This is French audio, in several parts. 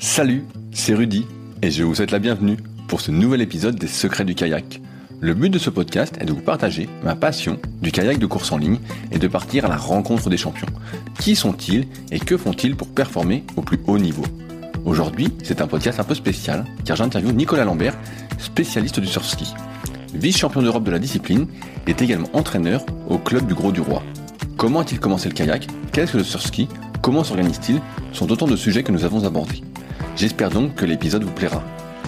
Salut, c'est Rudy et je vous souhaite la bienvenue pour ce nouvel épisode des Secrets du kayak. Le but de ce podcast est de vous partager ma passion du kayak de course en ligne et de partir à la rencontre des champions. Qui sont-ils et que font-ils pour performer au plus haut niveau? Aujourd'hui, c'est un podcast un peu spécial car j'interviewe Nicolas Lambert, spécialiste du surski. Vice-champion d'Europe de la discipline, est également entraîneur au club du Gros du Roi. Comment a-t-il commencé le kayak? Qu'est-ce que le surski? Comment s'organise-t-il? Sont autant de sujets que nous avons abordés. J'espère donc que l'épisode vous plaira.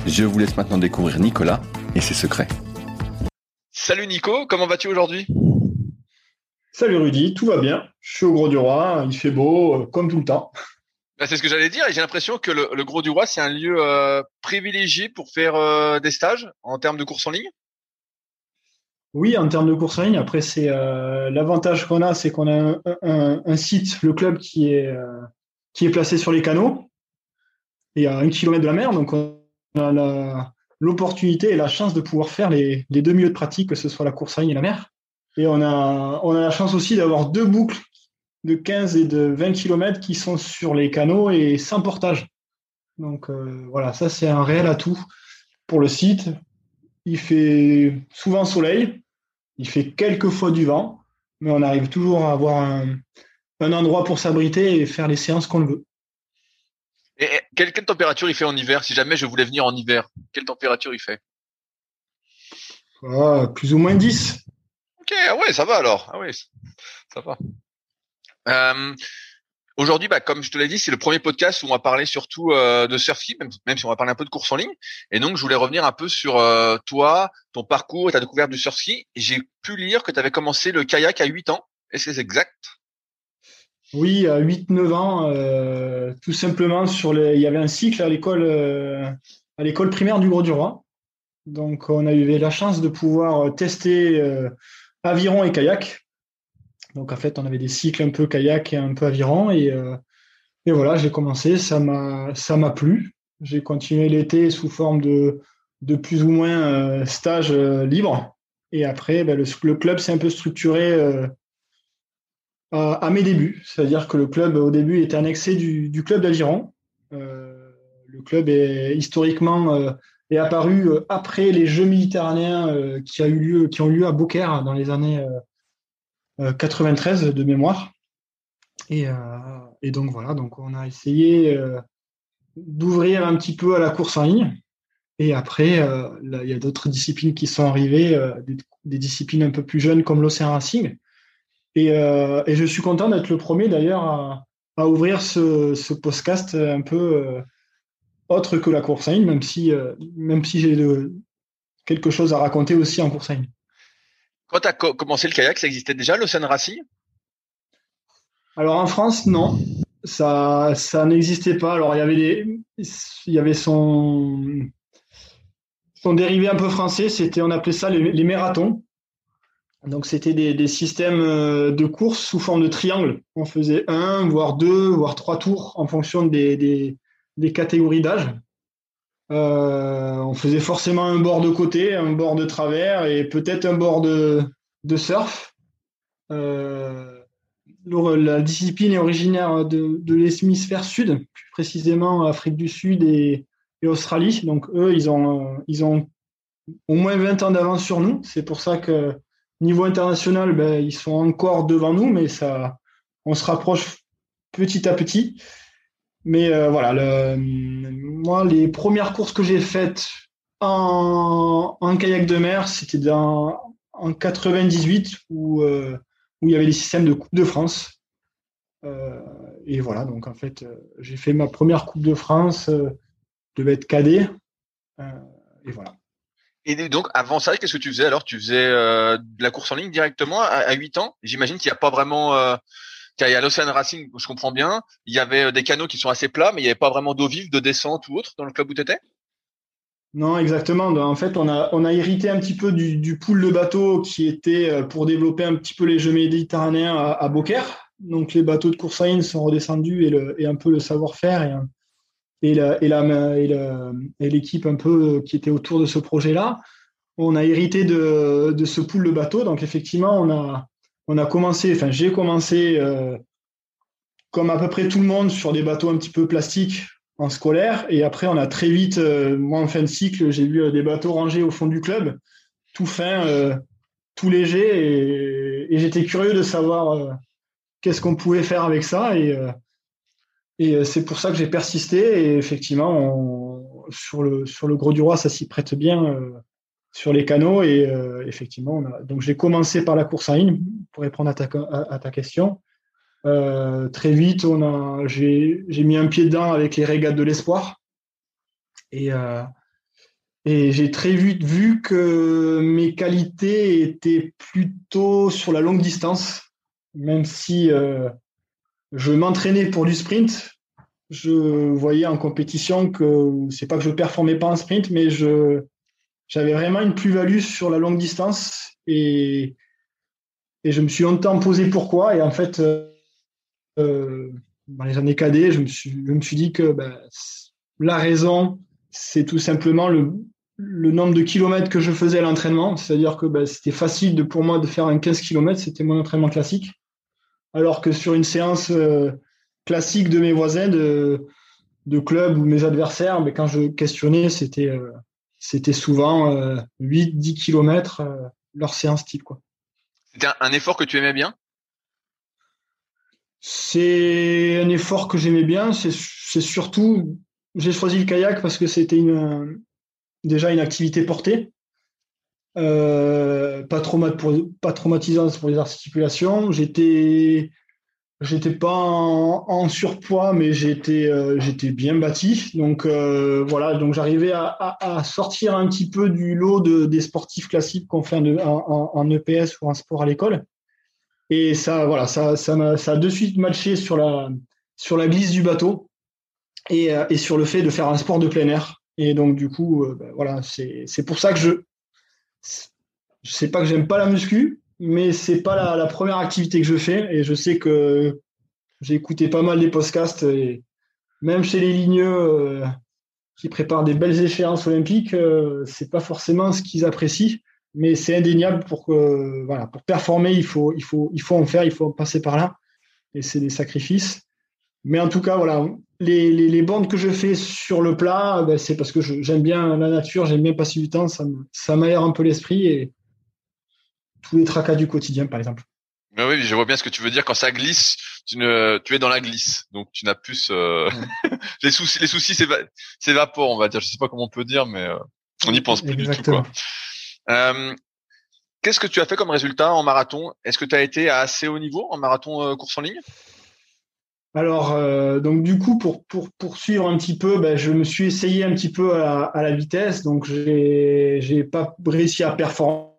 Je vous laisse maintenant découvrir Nicolas et ses secrets. Salut Nico, comment vas-tu aujourd'hui? Salut Rudy, tout va bien. Je suis au Gros du Roi, il fait beau, euh, comme tout le temps. Bah, c'est ce que j'allais dire et j'ai l'impression que le, Gros du Roi, c'est un lieu euh, privilégié pour faire euh, des stages en termes de course en ligne? Oui, en termes de course en ligne. Après, c'est l'avantage qu'on a, c'est qu'on a un, site, le club qui est, qui est placé sur les canaux et à un kilomètre de la mer. Donc, on a l'opportunité et la chance de pouvoir faire les, deux milieux de pratique, que ce soit la course à ligne et la mer. Et on a, on a la chance aussi d'avoir deux boucles de 15 et de 20 km qui sont sur les canaux et sans portage. Donc euh, voilà, ça c'est un réel atout pour le site. Il fait souvent soleil, il fait quelques fois du vent, mais on arrive toujours à avoir un, endroit pour s'abriter et faire les séances qu'on veut. Et quelle, température il fait en hiver Si jamais je voulais venir en hiver, quelle température il fait? Ah, Plus ou moins 10. Ok, ah ouais, ça va alors. Ah ouais, ça va. Euh, aujourd'hui, bah, comme je te l'ai dit, c'est le premier podcast où on va parler surtout euh, de surfing, même, même, si on va parler un peu de course en ligne. Et donc, je voulais revenir un peu sur euh, toi, ton parcours et ta découverte du surfing. J'ai pu lire que tu avais commencé le kayak à 8 ans. Est-ce que c'est exact? Oui, à 8-9 ans, euh, tout simplement, sur les... il y avait un cycle à l'école, euh, à l'école primaire du Gros-du-Roi. Donc, on a eu la chance de pouvoir tester euh, aviron et kayak. Donc, en fait, on avait des cycles un peu kayak et un peu aviron. Et, et voilà, j'ai commencé, ça m'a, ça m'a plu. J'ai continué l'été sous forme de, de plus ou moins stage libre. Et après, ben, le, le, club s'est un peu structuré à, mes débuts. C'est-à-dire que le club, au début, était annexé du, du club d'Agiron. Euh, le club est historiquement euh, est apparu euh, après les Jeux méditerranéens qui, a eu lieu, qui ont eu lieu à Beaucaire dans les années 93 de mémoire. Et, donc voilà, donc on a essayé d'ouvrir un petit peu à la course en ligne. Et après, il y a d'autres disciplines qui sont arrivées, des, disciplines un peu plus jeunes comme l'Océan Racing. Euh, et, je suis content d'être le premier d'ailleurs à, ouvrir ce, podcast un peu euh, autre que la course à ligne, même si, euh, même si j'ai quelque chose à raconter aussi en course à ligne. Quand tu as commencé le kayak, ça existait déjà l'Océan Racing? Alors en France, non. Ça, ça n'existait pas. Alors il y avait, des, il y avait son, son dérivé un peu français, c'était, on appelait ça les, les marathons. Donc c'était des, systèmes euh, de course sous forme de triangle. On faisait un, voire deux, voire trois tours en fonction des, catégories d'âge. Euh, on faisait forcément un bord de côté, un bord de travers et peut-être un bord de, surf. Euh, la discipline est originaire de, l'hémisphère sud, plus précisément Afrique du Sud et, et, Australie. Donc eux, ils ont, ils ont au moins 20 ans d'avance sur nous. C'est pour ça que Niveau international, ben, ils sont encore devant nous, mais ça, on se rapproche petit à petit. Mais euh, voilà, moi, les premières courses que j'ai faites en, kayak de mer, c'était en 98 où, euh, où il y avait les systèmes de Coupe de France. Euh, et voilà, donc en fait, j'ai fait ma première Coupe de France, je devais être cadet. et voilà. Et donc, avant ça, qu'est-ce que tu faisais alors? Tu faisais euh, de la course en ligne directement à, 8 ans? J'imagine qu'il n'y a pas vraiment... Euh, qu'il y a l'Ocean Racing, je comprends bien. Il y avait euh, des canaux qui sont assez plats, mais il n'y avait pas vraiment d'eau vive, de descente ou autre dans le club où tu étais Non, exactement. En fait, on a, on a hérité un petit peu du, pool de bateaux qui était euh, pour développer un petit peu les Jeux méditerranéens à, Beaucaire. Donc, les bateaux de course en ligne sont redescendus et, le, et un peu le savoir-faire et l'équipe un peu euh, qui était autour de ce projet-là. On a hérité de, ce pool de bateaux. Donc effectivement, on a, on a commencé, enfin j'ai commencé euh, comme à peu près tout le monde sur des bateaux un petit peu plastiques en scolaire. Et après, on a très vite, moi en fin de cycle, j'ai vu des bateaux rangés au fond du club, tout fin, tout léger. Et, j'étais curieux de savoir qu'est-ce qu'on pouvait faire avec ça. Et, et c'est pour ça que j'ai persisté. Et effectivement, sur, le, sur le Gros du Roi, ça s'y prête bien sur les canaux. Et effectivement, donc j'ai commencé par la course en ligne pour répondre à ta, question. Euh, très vite, on a, j'ai, mis un pied dedans avec les régates de l'espoir. Et, euh, et j'ai très vite vu que mes qualités étaient plutôt sur la longue distance, même si euh, je m'entraînais pour du sprint. Je voyais en compétition que c'est pas que je performais pas en sprint, mais j'avais vraiment une plus-value sur la longue distance et, je me suis longtemps posé pourquoi. Et en fait, euh, dans les années cadets, je me suis, dit que ben, la raison, c'est tout simplement le, nombre de kilomètres que je faisais à l'entraînement. C'est-à-dire que ben, c'était facile pour moi de faire un 15 km, c'était mon entraînement classique. Alors que sur une séance euh, classique de mes voisins de, de club ou mes adversaires, mais quand je questionnais, c'était euh, c'était souvent 8-10 km leur séance type. C'était un effort que tu aimais bien? C'est un effort que j'aimais bien. C'est surtout, j'ai choisi le kayak parce que c'était une, déjà une activité portée, euh, pas, pas traumatisante pour les articulations. J'étais, j'étais pas en, surpoids, mais j'étais, euh, j'étais bien bâti. Donc euh, voilà, donc j'arrivais à, sortir un petit peu du lot de, des sportifs classiques qu'on fait en, EPS ou en sport à l'école. Et ça, voilà, ça, ça, a, de suite matché sur la, sur la glisse du bateau et, et, sur le fait de faire un sport de plein air. Et donc, du coup, euh, ben, c'est pour ça que je. Je sais pas que j'aime pas la muscu, mais c'est pas la, première activité que je fais. Et je sais que j'ai écouté pas mal des podcasts, et même chez les ligneux euh, qui préparent des belles échéances olympiques, euh, c'est pas forcément ce qu'ils apprécient mais c'est indéniable pour que voilà pour performer il faut il faut il faut en faire il faut passer par là et c'est des sacrifices mais en tout cas voilà les, les, les bandes que je fais sur le plat ben, c'est parce que j'aime bien la nature j'aime bien passer du temps ça ça m'aère un peu l'esprit et tous les tracas du quotidien par exemple. Mais oui je vois bien ce que tu veux dire. Quand ça glisse tu ne tu es dans la glisse. Donc tu n'as plus euh, les soucis les soucis s'évaporent on va dire. Je sais pas comment on peut dire mais euh, on n'y pense plus du tout. Euh, qu'est-ce que tu as fait comme résultat en marathon? Est-ce que tu as été à assez haut niveau en marathon course en ligne? Alors, euh, donc du coup, pour, pour poursuivre un petit peu, ben, je me suis essayé un petit peu à, la vitesse. Donc, j'ai pas réussi à performer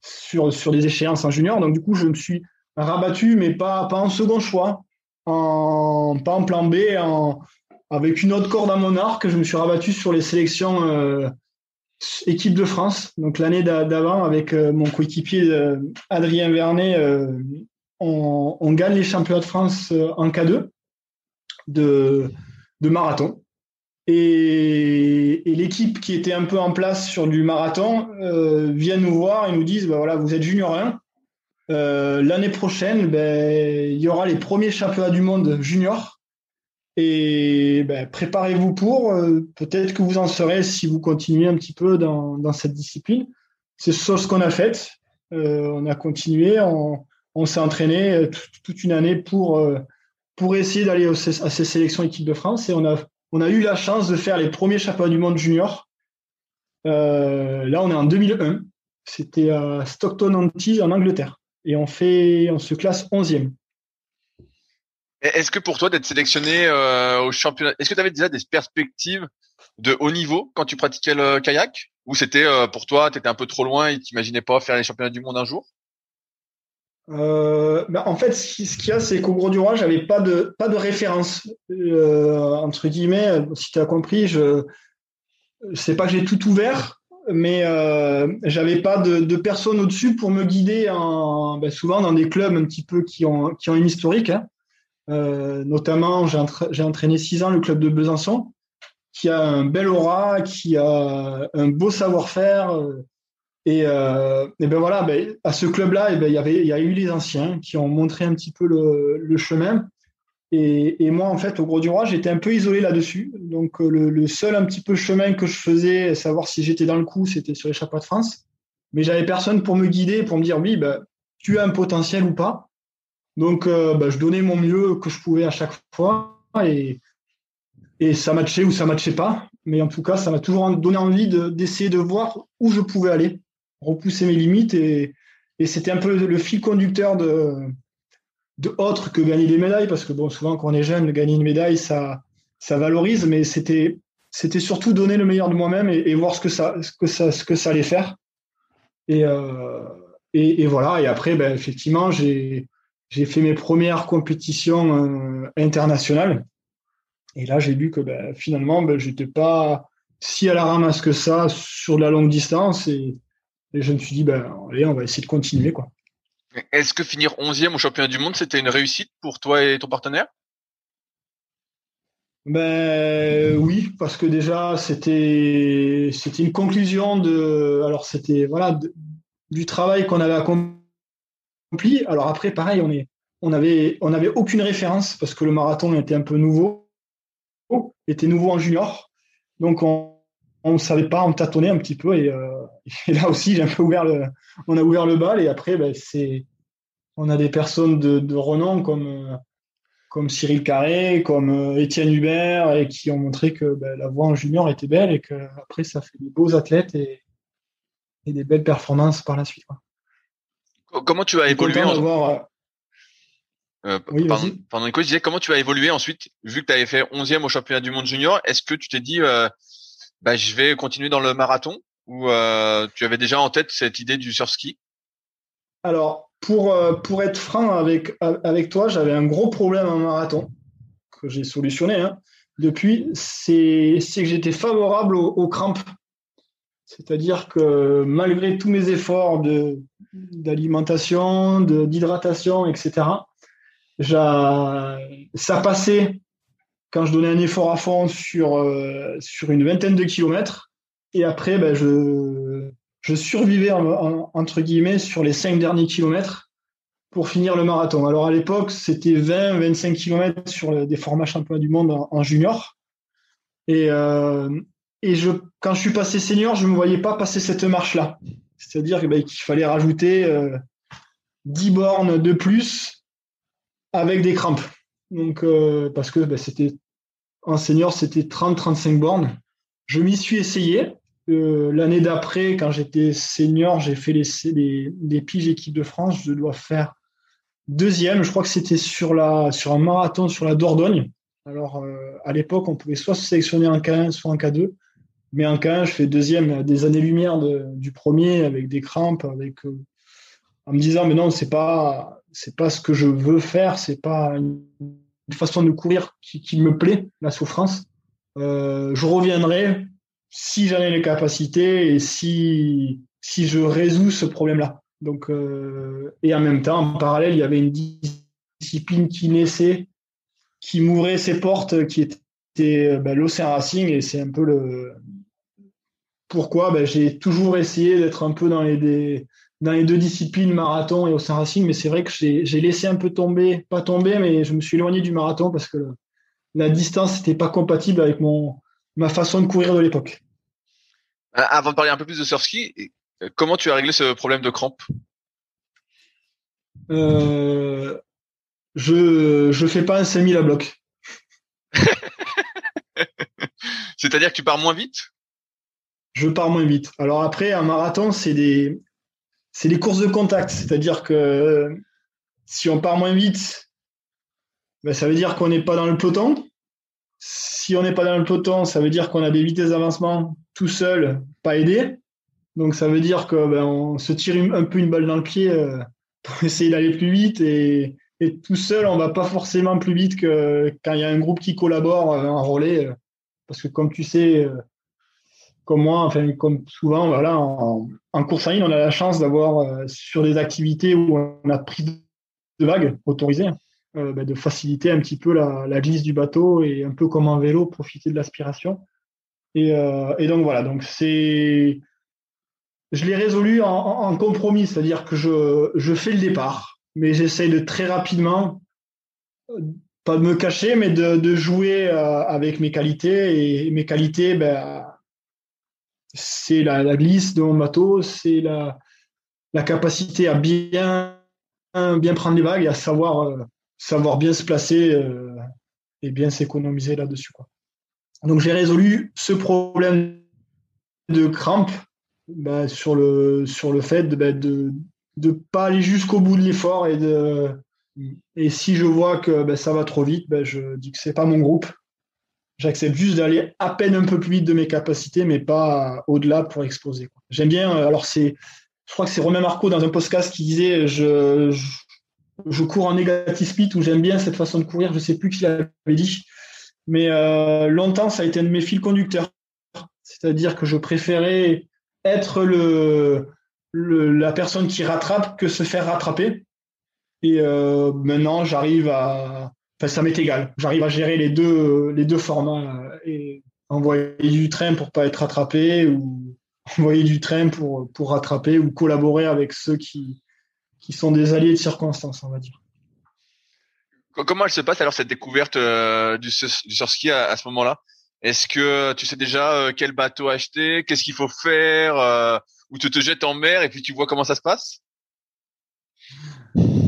sur, sur des échéances en junior. Donc, du coup, je me suis rabattu, mais pas, pas en second choix, pas en plan B, avec une autre corde à mon arc. Je me suis rabattu sur les sélections équipe de France. Donc l'année d'avant, avec euh, mon coéquipier euh, Adrien Vernet, euh, on, gagne les championnats de France en K2 de, marathon. Et, l'équipe qui était un peu en place sur du marathon vient nous voir et nous disent bah voilà, vous êtes junior 1. L'année prochaine, ben, il y aura les premiers championnats du monde junior et ben, préparez-vous pour, euh, peut-être que vous en serez si vous continuez un petit peu dans, cette discipline. C'est ce qu'on a fait. Euh, on a continué, on, on s'est entraîné euh, toute une année pour, pour essayer d'aller à ces sélections équipe de France. Et on a, on a eu la chance de faire les premiers championnats du monde junior. là, on est en 2001. C'était à Stockton-on-Tees en Angleterre. Et on, fait, on se classe 11e. Est-ce que pour toi d'être sélectionné euh, au championnat, est-ce que tu avais déjà des perspectives de haut niveau quand tu pratiquais le kayak? Ou c'était euh, pour toi, tu étais un peu trop loin et tu n'imaginais pas faire les championnats du monde un jour? Euh, en fait, ce qu'il y a, c'est qu'au Gros du Roi, j'avais pas de pas de référence entre guillemets. Si tu as compris, je sais pas que j'ai tout ouvert, mais j'avais pas de, de personne au-dessus pour me guider. En, ben, souvent dans des clubs un petit peu qui ont qui ont une historique. Hein. Euh, notamment, j'ai entraîné six ans le club de Besançon, qui a un bel aura, qui a un beau savoir-faire. Euh, et, euh, ben voilà, ben, à ce club-là, eh ben, il y avait, a eu les anciens qui ont montré un petit peu le, chemin. Et, moi, en fait, au Gros du Roi, j'étais un peu isolé là-dessus. Donc, le, seul un petit peu chemin que je faisais, savoir si j'étais dans le coup, c'était sur les chapeaux de France. Mais j'avais personne pour me guider, pour me dire, oui, bah, tu as un potentiel ou pas. Donc, bah, je donnais mon mieux que je pouvais à chaque fois. Et, et ça matchait ou ça matchait pas. Mais en tout cas, ça m'a toujours donné envie d'essayer de, voir où je pouvais aller, repousser mes limites. Et, c'était un peu le, fil conducteur de, de que gagner des médailles, parce que bon, souvent quand on est jeune, gagner une médaille, ça, ça valorise, mais c'était, surtout donner le meilleur de moi-même et, voir ce que ça, allait faire. Et, euh, voilà. Et après, ben, effectivement, j'ai, fait mes premières compétitions euh, internationales. Et là, j'ai vu que ben, finalement, ben, j'étais pas si à la ramasse que ça sur la longue distance. Je me suis dit, ben, allez, on va essayer de continuer. quoi. Est-ce que finir 11e au championnat du monde, c'était une réussite pour toi et ton partenaire? Ben oui, parce que déjà c'était c'était une conclusion de alors c'était voilà du travail qu'on avait accompli. Alors après pareil, on est on avait on avait aucune référence parce que le marathon était un peu nouveau était nouveau en junior. Donc, on ne savait pas, on tâtonnait un petit peu. Euh, et, là aussi, j'ai un peu ouvert le, on a ouvert le bal. Et après, ben, c'est, on a des personnes de, renom comme, euh, comme Cyril Carré, comme euh, Étienne Hubert, et qui ont montré que ben, la voie en junior était belle et qu'après, ça fait des beaux athlètes et, et, des belles performances par la suite. Comment tu as évolué en... Euh, oui, pendant je disais comment tu as évolué ensuite, vu que tu avais fait 11e au championnat du monde junior, est-ce que tu t'es dit euh, bah, je vais continuer dans le marathon euh, tu avais déjà en tête cette idée du surf ski Alors, pour, euh, pour être franc avec, avec toi, j'avais un gros problème en marathon que j'ai solutionné hein. depuis, c'est que j'étais favorable aux, crampes. C'est-à-dire que malgré tous mes efforts d'alimentation, d'hydratation, etc., ça passait quand je donnais un effort à fond sur, euh, sur une vingtaine de kilomètres. Et après, ben, je, je survivais, entre guillemets, sur les cinq derniers kilomètres pour finir le marathon. Alors à l'époque, c'était 20, 25 kilomètres sur des formats championnats du monde en, junior. Et, euh, et je, quand je suis passé senior, je ne me voyais pas passer cette marche-là. C'est-à-dire ben, qu'il fallait rajouter 10 euh, bornes de plus avec des crampes. Donc, euh, parce que ben, c'était en senior, c'était 30-35 bornes. Je m'y suis essayé. Euh, l'année d'après, quand j'étais senior, j'ai fait les, les, piges équipe de France. Je dois faire deuxième. Je crois que c'était sur, la, sur un marathon sur la Dordogne. Alors, euh, à l'époque, on pouvait soit se sélectionner en K1, soit en K2. Mais en K1, je fais deuxième des années-lumière du premier avec des crampes, avec, en me disant, mais non, c'est pas, c'est pas ce que je veux faire, c'est pas une façon de courir qui, me plaît, la souffrance. Euh, je reviendrai si j'en ai les capacités et si, si je résous ce problème-là. Donc, euh, et en même temps, en parallèle, il y avait une discipline qui naissait, qui m'ouvrait ses portes, qui était ben, l'Océan Racing, et c'est un peu le pourquoi ben, j'ai toujours essayé d'être un peu dans les, dans les deux disciplines, marathon et Océan Racing, mais c'est vrai que j'ai laissé un peu tomber, pas tomber, mais je me suis éloigné du marathon parce que la distance n'était pas compatible avec mon, ma façon de courir de l'époque. Euh, avant de parler un peu plus de surf ski, comment tu as réglé ce problème de crampes? Euh, Je je fais pas un 5000 à bloc. C'est-à-dire que tu pars moins vite? Je pars moins vite. Alors après, un marathon, c'est des c'est les courses de contact. C'est-à-dire que si on part moins vite, ben, ça veut dire qu'on n'est pas dans le peloton. Si on n'est pas dans le peloton, ça veut dire qu'on a des vitesses d'avancement tout seul, pas aidé. Donc ça veut dire qu'on ben, se tire un peu une balle dans le pied euh, pour essayer d'aller plus vite et, tout seul, on va pas forcément plus vite que quand il y a un groupe qui collabore euh, en relais. Euh, parce que comme tu sais, comme moi, enfin, comme souvent, voilà, en, course en ligne, on a la chance d'avoir euh, sur des activités où on a pris de vagues autorisées, euh, bah, de faciliter un petit peu la, glisse du bateau et un peu comme en vélo, profiter de l'aspiration. Et, euh, donc voilà, donc c'est, je l'ai résolu en, compromis, c'est-à-dire que je, je fais le départ, mais j'essaye de très rapidement pas de me cacher, mais de, jouer avec mes qualités. Et mes qualités, ben, c'est la, glisse de mon bateau, c'est la, la capacité à bien, bien prendre les vagues et à savoir, savoir bien se placer et bien s'économiser là-dessus. Donc j'ai résolu ce problème de crampe bah, sur, le, sur le fait de ne bah, pas aller jusqu'au bout de l'effort et de et si je vois que bah, ça va trop vite, je dis que c'est pas mon groupe. J'accepte juste d'aller à peine un peu plus vite de mes capacités, mais pas au-delà pour exploser. J'aime bien. Euh, alors c'est, je crois que c'est Romain Marco dans un podcast qui disait je, je, cours en négatif speed ou j'aime bien cette façon de courir. Je sais plus qui l'avait dit, mais euh, longtemps ça a été un de mes fils conducteurs. C'est-à-dire que je préférais être le, la personne qui rattrape que se faire rattraper. Et euh, maintenant, j'arrive à. Enfin, ça m'est égal. J'arrive à gérer les deux, les deux formats euh, et envoyer du train pour pas être rattrapé ou envoyer du train pour, pour rattraper ou collaborer avec ceux qui, qui sont des alliés de circonstance, on va dire. Comment elle se passe alors cette découverte euh, du, du surski à, ce moment-là? Est-ce que tu sais déjà euh, quel bateau acheter, qu'est-ce qu'il faut faire, ou tu te jettes en mer et puis tu vois comment ça se passe?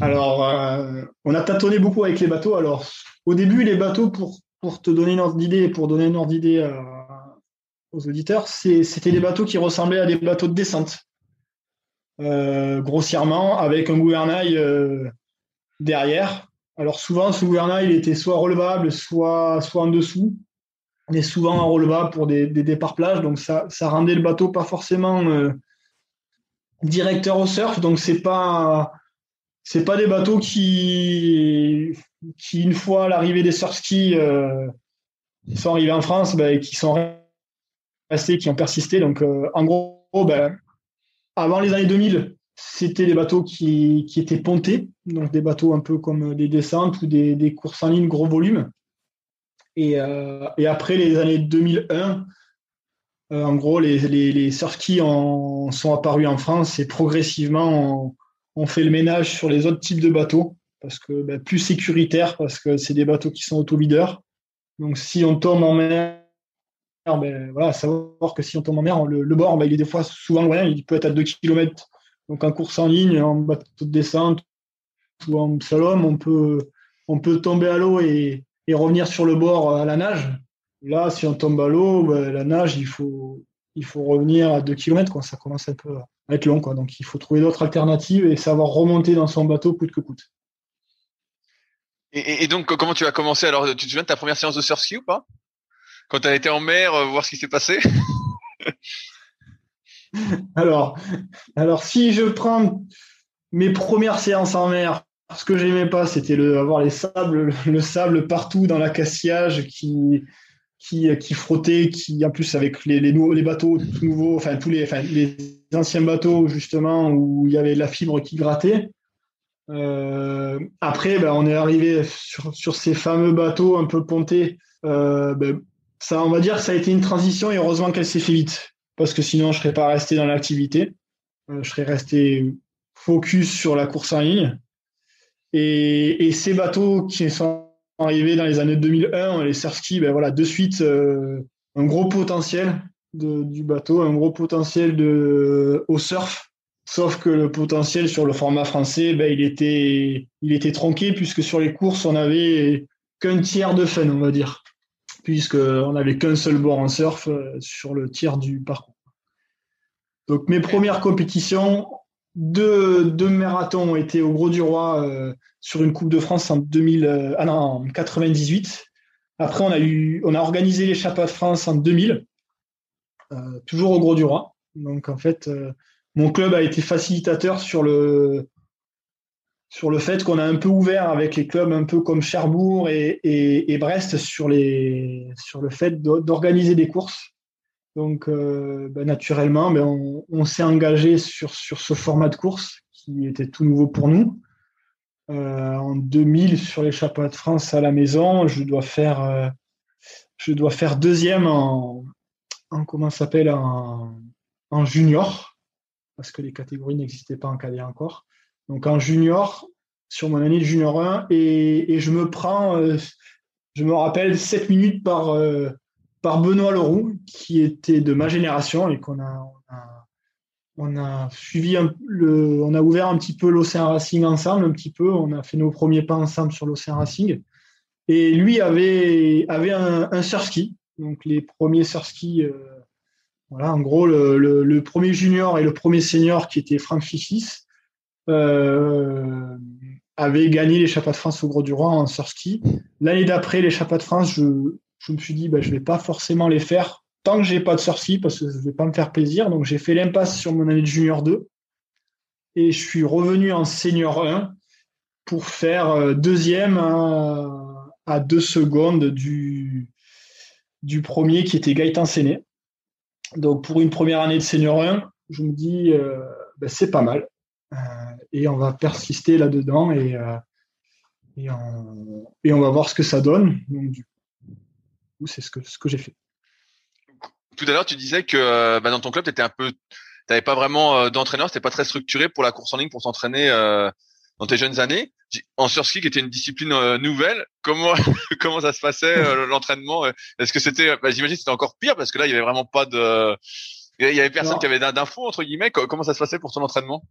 Alors, euh, on a tâtonné beaucoup avec les bateaux. Alors, au début, les bateaux, pour, pour te donner une ordre d'idée, pour donner une ordre d'idée aux auditeurs, c'était des bateaux qui ressemblaient à des bateaux de descente. grossièrement, avec un gouvernail derrière. Alors souvent, ce gouvernail il était soit relevable, soit, soit en dessous. Est souvent en relevable pour des, départs plages, donc ça, ça, rendait le bateau pas forcément euh, directeur au surf. Donc c'est pas c'est pas des bateaux qui qui une fois l'arrivée des surf skis euh, sont arrivés en France, ben, qui sont restés, qui ont persisté. Donc euh, en gros, ben, avant les années 2000, c'était des bateaux qui, qui, étaient pontés, donc des bateaux un peu comme des descentes ou des, des courses en ligne gros volume. Euh, et, après les années 2001, euh, en gros, les, les, les sont apparus en France et progressivement, fait le ménage sur les autres types de bateaux parce que ben, plus sécuritaire, parce que c'est des bateaux qui sont auto-videurs. Donc, si on tombe en mer, ben, voilà, savoir que si on tombe en mer, le, bord, ben, il est des fois souvent loin, il peut être à 2 km. Donc, en course en ligne, en bateau de descente ou en slalom, on peut, on peut tomber à l'eau et, revenir sur le bord à la nage. Là, si on tombe à l'eau, ben, la nage, il faut, il faut revenir à 2 km. Ça commence un peu être long. Quoi. Donc, il faut trouver d'autres alternatives et savoir remonter dans son bateau coûte que coûte. Et, donc, comment tu as commencé Alors, tu te souviens de ta première séance de surf ski ou pas? Quand tu as été en mer, euh, voir ce qui s'est passé? Alors, alors, si je prends mes premières séances en mer, ce que j'aimais pas, c'était le, avoir les sables, le sable partout dans l'acaciage qui, qui, qui frottait, qui en plus avec les, les, les bateaux tout nouveaux, enfin tous les, anciens bateaux justement où il y avait de la fibre qui grattait. Euh, après, ben, on est arrivé sur, ces fameux bateaux un peu pontés. Euh, ben, ça, on va dire ça a été une transition et heureusement qu'elle s'est fait vite parce que sinon je serais pas resté dans l'activité. Euh, je serais resté focus sur la course en ligne. Et, ces bateaux qui sont arrivés dans les années 2001, les surfskis, ben voilà, de suite, euh, un gros potentiel du bateau, un gros potentiel de, au surf. Sauf que le potentiel sur le format français, ben, il, était, il était tronqué puisque sur les courses, on avait qu'un tiers de fun, on va dire, puisqu'on n'avait qu'un seul bord en surf euh, sur le tiers du parcours. Donc mes premières compétitions, deux, deux marathons ont été au Gros du Roi euh, sur une Coupe de France en 2000, euh, ah non, 98. Après, on a eu, on a organisé Chapeaux de France en 2000, euh, toujours au Gros du Roi. Donc en fait, mon club a été facilitateur sur le sur le fait qu'on a un peu ouvert avec les clubs un peu comme Cherbourg et, et Brest sur les sur le fait d'organiser des courses donc, euh, bah, naturellement, ben, on, s'est engagé sur, sur ce format de course qui était tout nouveau pour nous. Euh, en 2000, sur les championnats de France à la maison, je dois faire, euh, je dois faire deuxième en, en comment s'appelle en, junior, parce que les catégories n'existaient pas en cadet encore. Donc en junior, sur mon année de junior 1 et, je me prends, je me rappelle, 7 minutes par, par Benoît Leroux, qui était de ma génération et qu'on a, on a, suivi le, on a ouvert un petit peu l'Océan Racing ensemble, un petit peu, on a fait nos premiers pas ensemble sur l'Océan Racing. Et lui avait, avait un, surski, donc les premiers surskis, euh, voilà, en gros, le, premier junior et le premier senior qui était Franck Fifis euh, avaient gagné Chapas de France au Gros du Roi en surski. L'année d'après, Chapas de France, je, je me suis dit, ben, je ne vais pas forcément les faire tant que j'ai pas de sortie parce que je vais pas me faire plaisir. Donc j'ai fait l'impasse sur mon année de junior 2 et je suis revenu en senior 1 pour faire euh, deuxième à, deux secondes du, du premier qui était Gaëtan Séné. Donc pour une première année de senior 1, je me dis euh, ben, c'est pas mal euh, et on va persister là-dedans et, et, on, et, on, va voir ce que ça donne. Donc du c'est ce que, ce que j'ai fait. Tout à l'heure, tu disais que euh, bah, dans ton club, tu étais un peu, t'avais pas vraiment euh, d'entraîneur, c'était pas très structuré pour la course en ligne, pour s'entraîner euh, dans tes jeunes années. En surski, qui était une discipline nouvelle, comment comment ça se passait l'entraînement Est-ce que c'était, bah, j'imagine, c'était encore pire parce que là, il y avait vraiment pas de, il y avait personne qui avait d'infos entre guillemets. Comment ça se passait pour ton entraînement?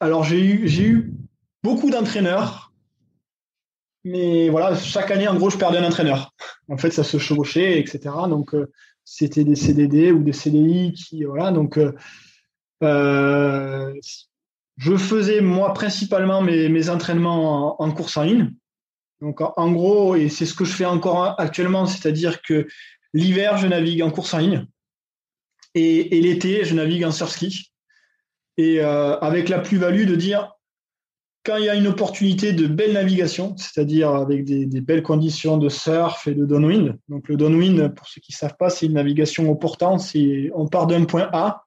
Alors j'ai eu j'ai eu beaucoup d'entraîneurs mais voilà, chaque année, en gros, je perdais un entraîneur. En fait, ça se chevauchait, etc. Donc, euh, c'était des CDD ou des CDI qui, voilà. Donc, euh, euh, je faisais moi principalement mes, entraînements en, course en ligne. Donc, en, gros, et c'est ce que je fais encore actuellement, c'est-à-dire que l'hiver, je navigue en course en ligne et, et l'été, je navigue en surski. Et avec la plus-value de dire quand il y a une opportunité de belle navigation, c'est-à-dire avec des, belles conditions de surf et de downwind. Donc le downwind, pour ceux qui ne savent pas, c'est une navigation au portant. On part d'un point A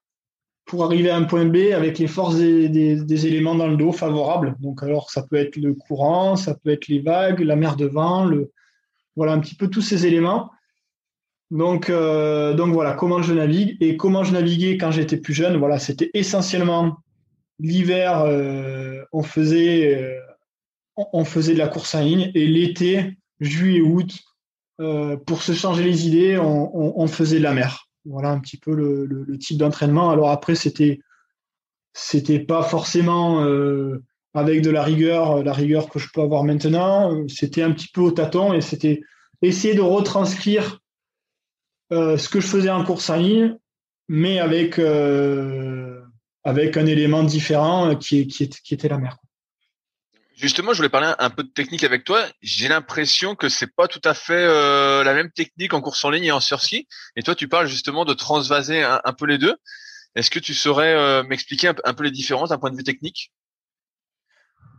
pour arriver à un point B avec les forces des, éléments dans le dos favorables. Donc alors ça peut être le courant, ça peut être les vagues, la mer de vent, voilà un petit peu tous ces éléments. Donc, euh, donc voilà comment je navigue et comment je naviguais quand j'étais plus jeune. Voilà, c'était essentiellement l'hiver, euh, on faisait euh, on faisait de la course en ligne et l'été, juillet, août, euh, pour se changer les idées, on, faisait de la mer. Voilà un petit peu le, type d'entraînement. Alors après, c'était c'était pas forcément avec de la rigueur, la rigueur que je peux avoir maintenant. C'était un petit peu au tâton et c'était essayer de retranscrire ce que je faisais en course en ligne, mais avec avec un élément différent euh, qui, qui, qui était la mer. Justement, je voulais parler un peu de technique avec toi. J'ai l'impression que c'est pas tout à fait euh, la même technique en course en ligne et en surski. Et toi, tu parles justement de transvaser un, peu les deux. Est-ce que tu saurais euh, m'expliquer un, peu les différences d'un point de vue technique?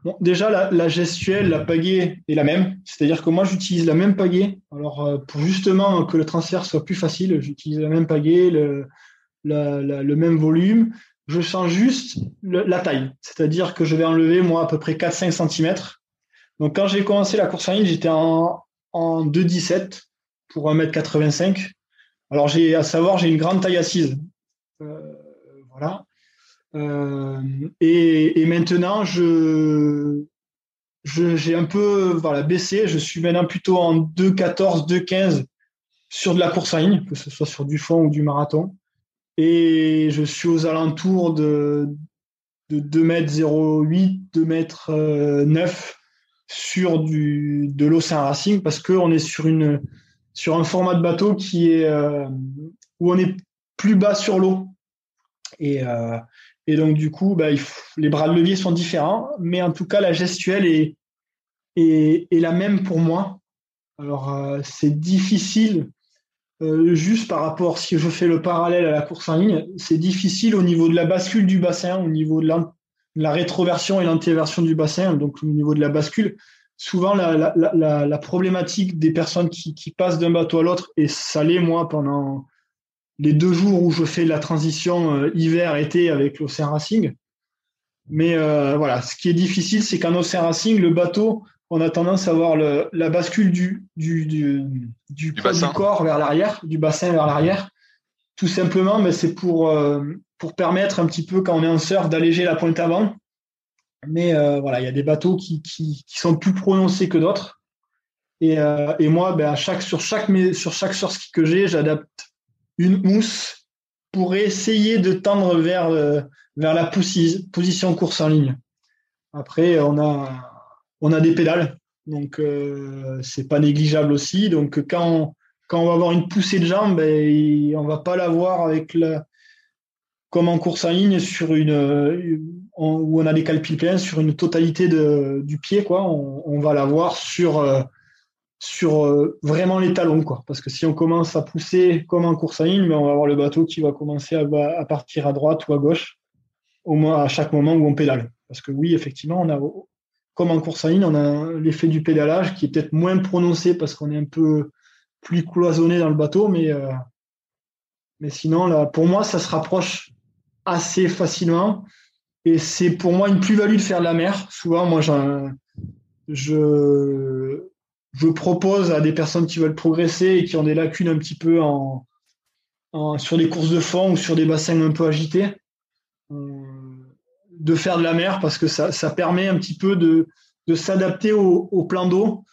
Bon, Déjà, la, gestuelle, la pagaie est la même. C'est-à-dire que moi, j'utilise la même pagaie. Alors, pour justement que le transfert soit plus facile, j'utilise la même pagaie, le, le même volume je change juste la taille. C'est-à-dire que je vais enlever, moi, à peu près 4-5 cm. Donc, quand j'ai commencé la course en ligne, j'étais en, en 2,17 pour 1m85. Alors, j'ai à savoir, j'ai une grande taille assise. Euh, voilà. Euh, et, maintenant, je, j'ai un peu voilà, baissé. Je suis maintenant plutôt en 2,14, 2,15 sur de la course en ligne, que ce soit sur du fond ou du marathon et je suis aux alentours de, de 2 m 08, 2 m 9 sur du, de l'Océan Racing parce qu'on est sur, une, sur un format de bateau qui est, euh, où on est plus bas sur l'eau. Et, euh, et, donc, du coup, bah, les bras de levier sont différents, mais en tout cas, la gestuelle est, est, la même pour moi. Alors, euh, c'est difficile euh, juste par rapport, si je fais le parallèle à la course en ligne, c'est difficile au niveau de la bascule du bassin, au niveau de la, rétroversion et l'antéversion du bassin, donc au niveau de la bascule. Souvent, la, problématique des personnes qui, passent d'un bateau à l'autre, et ça l'est moi pendant les deux jours où je fais la transition euh, hiver-été avec l'Océan Racing. Mais euh, voilà, ce qui est difficile, c'est qu'en Océan Racing, le bateau, on a tendance à voir la bascule du, du, du, du, corps vers l'arrière, du bassin vers l'arrière. Tout simplement, mais c'est pour, euh, pour permettre un petit peu, quand on est en surf, d'alléger la pointe avant Mais voilà, il y a des bateaux qui, qui, qui sont plus prononcés que d'autres. Et, et, moi, ben, à chaque, sur chaque sur chaque source que j'ai, j'adapte une mousse pour essayer de tendre vers vers la position course en ligne. Après, on a on a des pédales, donc euh, c'est pas négligeable aussi. Donc quand on, quand on va avoir une poussée de jambe, ben, on va pas l'avoir avec la comme en course en ligne sur une où on a des calpiles pleins sur une totalité de, du pied quoi. On, on va l'avoir sur euh, sur euh, vraiment les talons quoi. Parce que si on commence à pousser comme en course en ligne, ben, on va avoir le bateau qui va commencer à, à partir à droite ou à gauche au moins à chaque moment où on pédale. Parce que oui, effectivement, on a comme en course en ligne, on a l'effet du pédalage qui est peut-être moins prononcé parce qu'on est un peu plus cloisonné dans le bateau, mais, euh, mais sinon, là, pour moi, ça se rapproche assez facilement. Et c'est pour moi une plus-value de faire de la mer. Souvent, moi, je, je propose à des personnes qui veulent progresser et qui ont des lacunes un petit peu en, sur des courses de fond ou sur des bassins un peu agités de faire de la mer parce que ça, ça permet un petit peu de, de s'adapter au, plan d'eau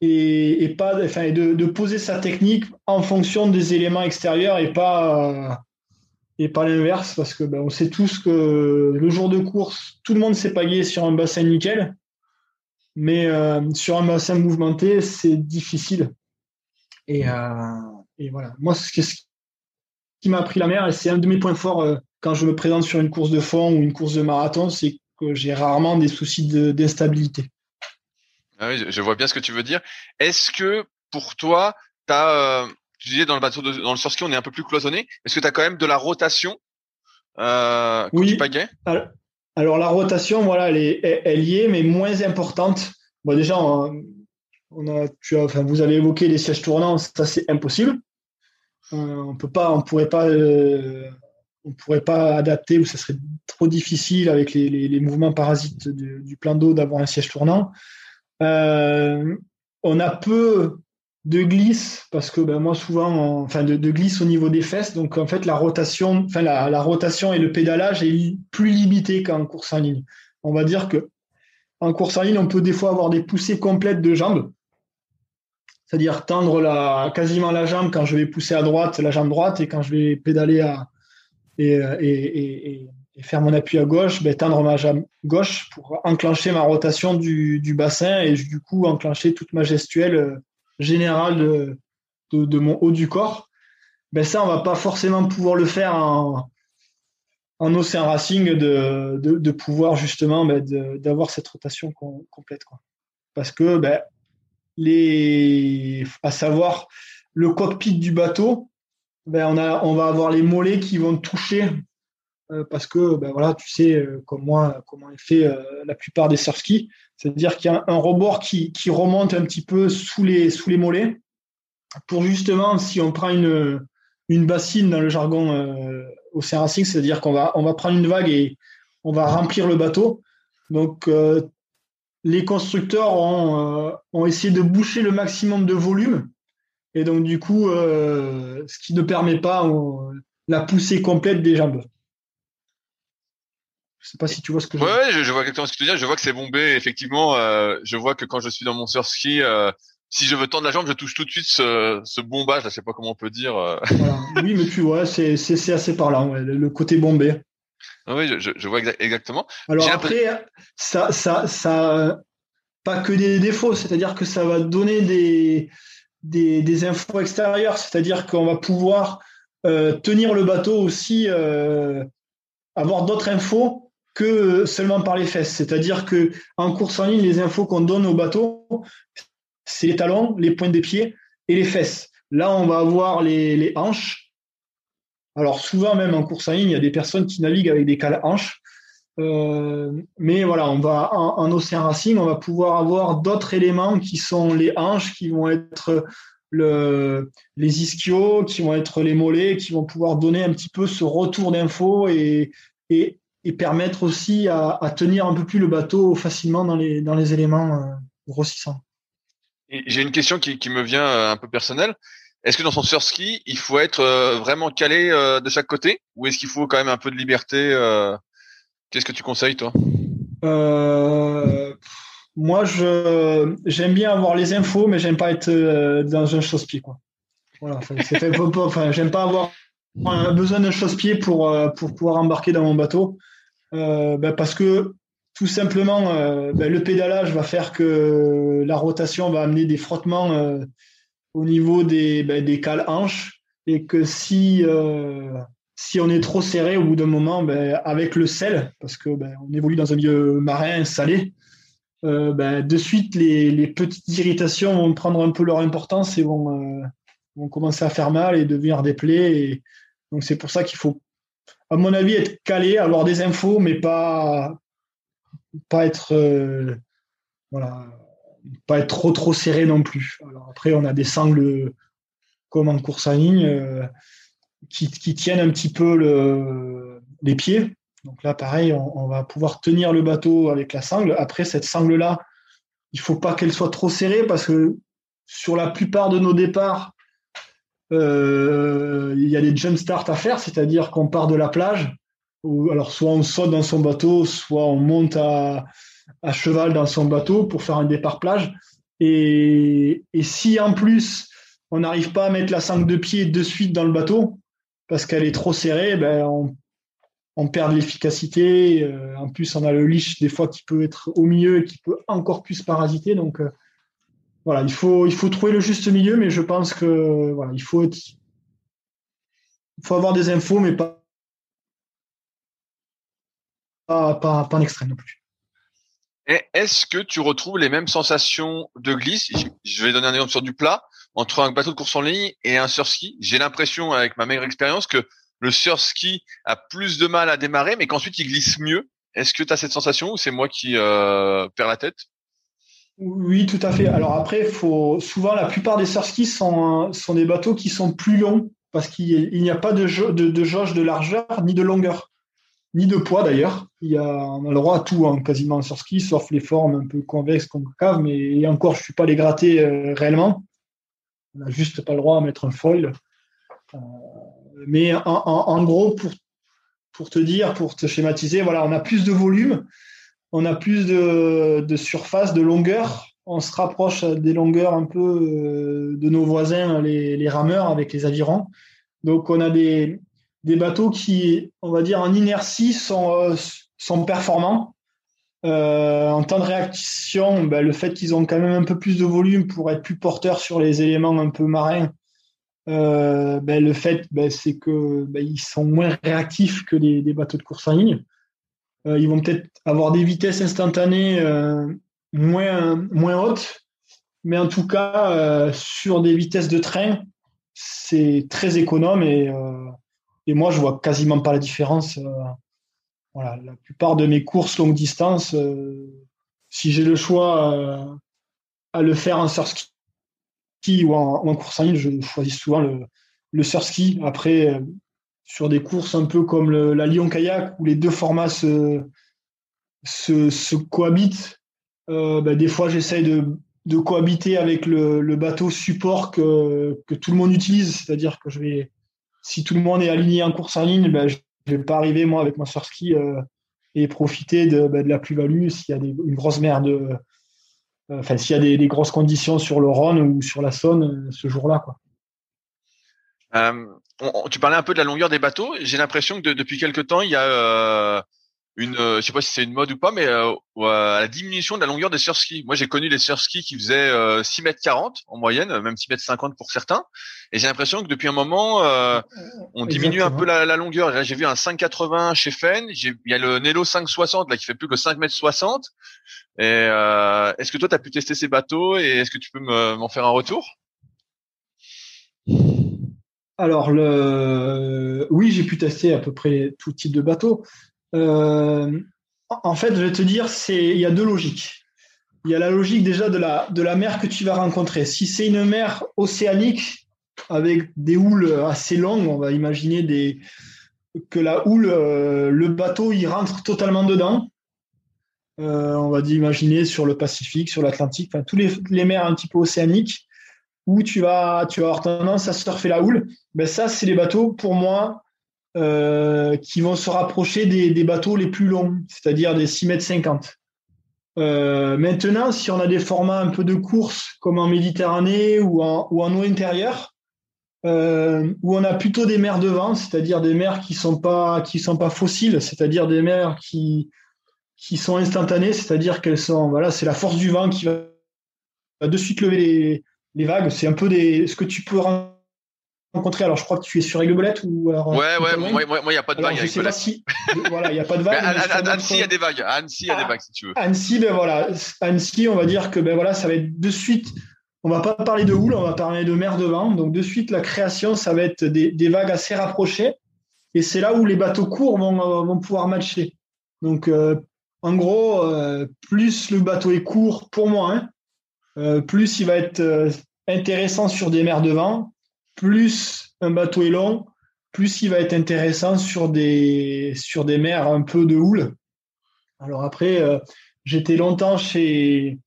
et, et, pas, enfin, de, de, poser sa technique en fonction des éléments extérieurs et pas, et pas l'inverse parce que ben, on sait tous que le jour de course, tout le monde s'est pagayer sur un bassin nickel, mais euh, sur un bassin mouvementé, c'est difficile. Et, euh, et, voilà, moi, ce qui m'a appris la mer, c'est un de mes points forts euh, quand je me présente sur une course de fond ou une course de marathon, c'est que j'ai rarement des soucis d'instabilité. Ah oui, je vois bien ce que tu veux dire. Est-ce que pour toi, tu as, euh, tu disais dans le bateau de, dans le surski, on est un peu plus cloisonné. Est-ce que tu as quand même de la rotation euh, oui. alors, alors, la rotation, voilà, elle, est, elle y est, mais moins importante. Bon, déjà, on, a, tu as, enfin, vous avez évoqué les sièges tournants, ça c'est impossible. Euh, on peut pas, on pourrait pas euh, on pourrait pas adapter ou ça serait trop difficile avec les, mouvements parasites du, plan d'eau d'avoir un siège tournant. Euh, on a peu de glisse parce que ben, moi souvent, enfin de, glisse au niveau des fesses. Donc en fait la rotation, enfin la, rotation et le pédalage est plus limité qu'en course en ligne. On va dire que en course en ligne, on peut des fois avoir des poussées complètes de jambes, c'est-à-dire tendre la, quasiment la jambe quand je vais pousser à droite, la jambe droite, et quand je vais pédaler à, euh, et, faire mon appui à gauche, ben, tendre ma jambe gauche pour enclencher ma rotation du, bassin et du coup enclencher toute ma gestuelle euh, générale de, mon haut du corps. Ben, ça, on va pas forcément pouvoir le faire en, en Océan Racing de, de, pouvoir justement ben, d'avoir cette rotation complète. Quoi. Parce que, ben, les, à savoir, le cockpit du bateau, ben, on, a, on va avoir les mollets qui vont toucher euh, parce que ben, voilà, tu sais, euh, comme moi, comment est fait euh, la plupart des surf skis, c'est-à-dire qu'il y a un, rebord qui, qui, remonte un petit peu sous les, sous les mollets pour justement, si on prend une, une bassine dans le jargon au Racing, c'est-à-dire qu'on va, on va prendre une vague et on va remplir le bateau. Donc, les constructeurs ont, ont essayé de boucher le maximum de volume et donc, du coup, euh, ce qui ne permet pas la poussée complète des jambes. Je sais pas si tu vois ce que je veux dire. je, vois exactement ce que tu dire. Je vois que c'est bombé. Effectivement, euh, je vois que quand je suis dans mon surf ski, euh, si je veux tendre la jambe, je touche tout de suite ce, ce bombage. Je sais pas comment on peut dire. Oui, mais tu vois, c'est assez parlant, le, côté bombé. Ah oui, je, je vois exactement. Alors après, ça, ça, ça, pas que des défauts. C'est-à-dire que ça va donner des des, infos extérieures, c'est-à-dire qu'on va pouvoir euh, tenir le bateau aussi, euh, avoir d'autres infos que seulement par les fesses. C'est-à-dire que en course en ligne, les infos qu'on donne au bateau, c'est les talons, les pointes des pieds et les fesses. Là, on va avoir les, hanches. Alors souvent même en course en ligne, il y a des personnes qui naviguent avec des cales hanches. Euh, mais voilà, on va en, Océan Racing, on va pouvoir avoir d'autres éléments qui sont les hanches, qui vont être le, les ischios, qui vont être les mollets, qui vont pouvoir donner un petit peu ce retour d'infos et, et, et, permettre aussi à, à, tenir un peu plus le bateau facilement dans les, dans les éléments euh, grossissants. J'ai une question qui, qui, me vient euh, un peu personnelle. Est-ce que dans son surski, il faut être vraiment calé de chaque côté? Ou est-ce qu'il faut quand même un peu de liberté Qu'est-ce que tu conseilles, toi? Moi, je j'aime bien avoir les infos, mais j'aime pas être dans un chausse-pied. Voilà, j'aime pas avoir besoin d'un chausse-pied pour, pour pouvoir embarquer dans mon bateau. Ben, parce que tout simplement, ben, le pédalage va faire que la rotation va amener des frottements au niveau des, ben, des cales hanches et que si, euh, si on est trop serré au bout d'un moment, ben, avec le sel, parce que ben, on évolue dans un milieu marin salé, euh, ben, de suite les, les, petites irritations vont prendre un peu leur importance et vont, euh, vont commencer à faire mal et devenir des plaies. Donc c'est pour ça qu'il faut, à mon avis, être calé, avoir des infos, mais pas, pas être voilà, pas être trop trop serré non plus. Alors après, on a des sangles comme en course en ligne qui, tiennent un petit peu le, les pieds. Donc là, pareil, on, va pouvoir tenir le bateau avec la sangle. Après, cette sangle-là, il faut pas qu'elle soit trop serrée parce que sur la plupart de nos départs, euh, il y a des jump starts à faire, c'est-à-dire qu'on part de la plage, alors soit on saute dans son bateau, soit on monte à cheval dans son bateau pour faire un départ plage. Et, si en plus on n'arrive pas à mettre la sangle de pied de suite dans le bateau parce qu'elle est trop serrée, ben on, perd de l'efficacité. Euh, en plus, on a le leash des fois qui peut être au milieu et qui peut encore plus parasiter. Donc euh, voilà, il faut, il faut trouver le juste milieu, mais je pense que voilà, il faut, il faut avoir des infos, mais pas, pas, pas, pas en extrême non plus. Est-ce que tu retrouves les mêmes sensations de glisse? Je vais donner un exemple sur du plat entre un bateau de course en ligne et un surski. J'ai l'impression, avec ma meilleure expérience, que le surski a plus de mal à démarrer, mais qu'ensuite il glisse mieux. Est-ce que tu as cette sensation ou c'est moi qui euh, perds la tête? Oui, tout à fait. Alors après, faut souvent la plupart des surskis sont sont des bateaux qui sont plus longs parce qu'il n'y a pas de, de, de jauge de largeur ni de longueur ni de poids d'ailleurs. Il y a, on a le droit à tout hein, quasiment sur ski, sauf les formes un peu convexes, concaves, mais encore, je ne suis pas les gratter euh, réellement. On n'a juste pas le droit à mettre un foil. Euh, mais en, gros, pour, te dire, pour te schématiser, voilà, on a plus de volume, on a plus de, surface, de longueur. On se rapproche des longueurs un peu euh, de nos voisins, les, rameurs avec les avirons. Donc, on a des, bateaux qui, on va dire, en inertie sont, euh, sont performants. Euh, en temps de réaction, ben, le fait qu'ils ont quand même un peu plus de volume pour être plus porteurs sur les éléments un peu marins, euh, ben, le fait, ben, c'est que ben, ils sont moins réactifs que les, bateaux de course en ligne. ils vont peut-être avoir des vitesses instantanées moins, moins hautes, mais en tout cas, sur des vitesses de train, c'est très économe et et moi, je vois quasiment pas la différence. Euh, voilà, la plupart de mes courses longue distance, euh, si j'ai le choix euh, à le faire en surski ou en, course en ligne, je choisis souvent le, surski. Après, sur des courses un peu comme la Lyon Kayak, où les deux formats se, cohabitent, ben, des fois, j'essaye de, cohabiter avec le, bateau support que, tout le monde utilise, c'est-à-dire que je vais si tout le monde est aligné en course en ligne, ben, je ne vais pas arriver, moi, avec mon surski euh, et profiter de, ben, de la plus-value s'il y a des, une grosse merde. Euh, enfin, s'il y a des, grosses conditions sur le Rhône ou sur la Saône euh, ce jour-là. Quoi. tu parlais un peu de la longueur des bateaux. J'ai l'impression que depuis quelques temps, il y a une, euh, je sais pas si c'est une mode ou pas, mais euh, à la diminution de la longueur des surskis. Moi, j'ai connu des surskis qui faisaient euh, 6 mètres 40 en moyenne, même 6 mètres 50 pour certains. Et j'ai l'impression que depuis un moment, euh, on diminue un peu la, la longueur. J'ai vu un 5,80 chez Fen. Il y a le Nelo 5,60 là qui fait plus que 5 mètres 60. Et est-ce que toi, tu as pu tester ces bateaux et est-ce que tu peux m'en faire un retour? Alors, le... oui, j'ai pu tester à peu près tout type de bateau. Euh, en fait, je vais te dire, il y a deux logiques. Il y a la logique déjà de la, de la mer que tu vas rencontrer. Si c'est une mer océanique avec des houles assez longues, on va imaginer des, que la houle, euh, le bateau, il rentre totalement dedans. Euh, on va imaginer sur le Pacifique, sur l'Atlantique, enfin tous les, les, mers un petit peu océaniques où tu vas, tu vas avoir tendance à surfer la houle. Ben ça, c'est les bateaux, pour moi, euh, qui vont se rapprocher des, bateaux les plus longs, c'est-à-dire des 6 mètres 50. maintenant, si on a des formats un peu de course, comme en Méditerranée ou en, eau intérieure, où on a plutôt des mers de vent, c'est-à-dire des mers qui sont pas qui sont pas fossiles, c'est-à-dire des mers qui sont instantanées, c'est-à-dire qu'elles sont voilà, c'est la force du vent qui va, de suite lever les, vagues. C'est un peu ce que tu peux rencontrer. Alors, je crois que tu es sur Aiglebelette ou alors. Ouais, ouais, moi, il n'y a pas de vagues. Je sais pas si, voilà, il n'y a pas de vagues. à, Annecy, il y a des vagues. Annecy, il y a des vagues, si tu veux. Annecy, ben voilà, Annecy, on va dire que ben voilà, ça va être de suite. On va pas parler de houle, on va parler de mer de vent. Donc, de suite, la création, ça va être des, des vagues assez rapprochées. Et c'est là où les bateaux courts vont, vont pouvoir matcher. Donc, euh, en gros, euh, plus le bateau est court, pour moi, hein, euh, plus il va être euh, intéressant sur des mers de vent, plus un bateau est long, plus il va être intéressant sur des, mers un peu de houle. Alors après, j'étais longtemps chez,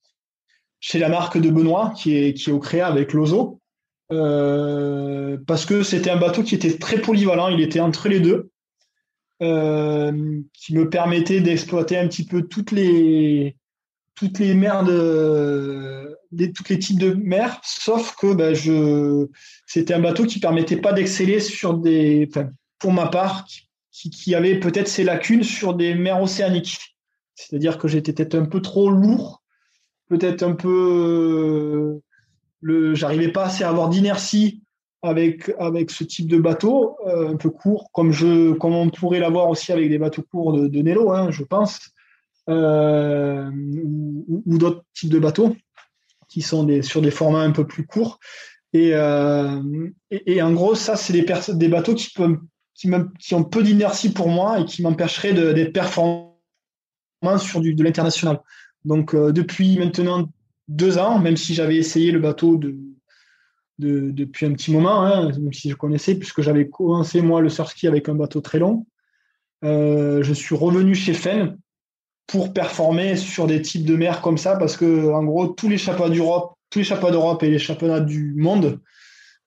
chez la marque de Benoît, qui est, au Créa avec l'Ozo, parce que c'était un bateau qui était très polyvalent, il était entre les deux. Euh, qui me permettait d'exploiter un petit peu toutes les mers de les types de mers, sauf que ben, je c'était un bateau qui permettait pas d'exceller sur des, pour ma part, qui, qui avait peut-être ses lacunes sur des mers océaniques. C'est-à-dire que j'étais peut-être un peu trop lourd, peut-être un peu le, j'arrivais pas assez à avoir d'inertie avec, avec ce type de bateau, euh, un peu court, comme, je, comme on pourrait l'avoir aussi avec des bateaux courts de, de Nelo, hein, je pense, euh, ou, ou d'autres types de bateaux qui sont des, sur des formats un peu plus courts. Et, euh, et, en gros, ça, c'est des, bateaux qui, ont peu d'inertie pour moi et qui m'empêcheraient d'être performant sur de l'international. Donc, euh, depuis maintenant deux ans, même si j'avais essayé le bateau de, de, depuis un petit moment, hein, même si je connaissais, puisque j'avais commencé moi le surf ski avec un bateau très long. Euh, je suis revenu chez Fen pour performer sur des types de mer comme ça, parce que en gros tous les championnats d'Europe, tous les championnats d'Europe et les championnats du monde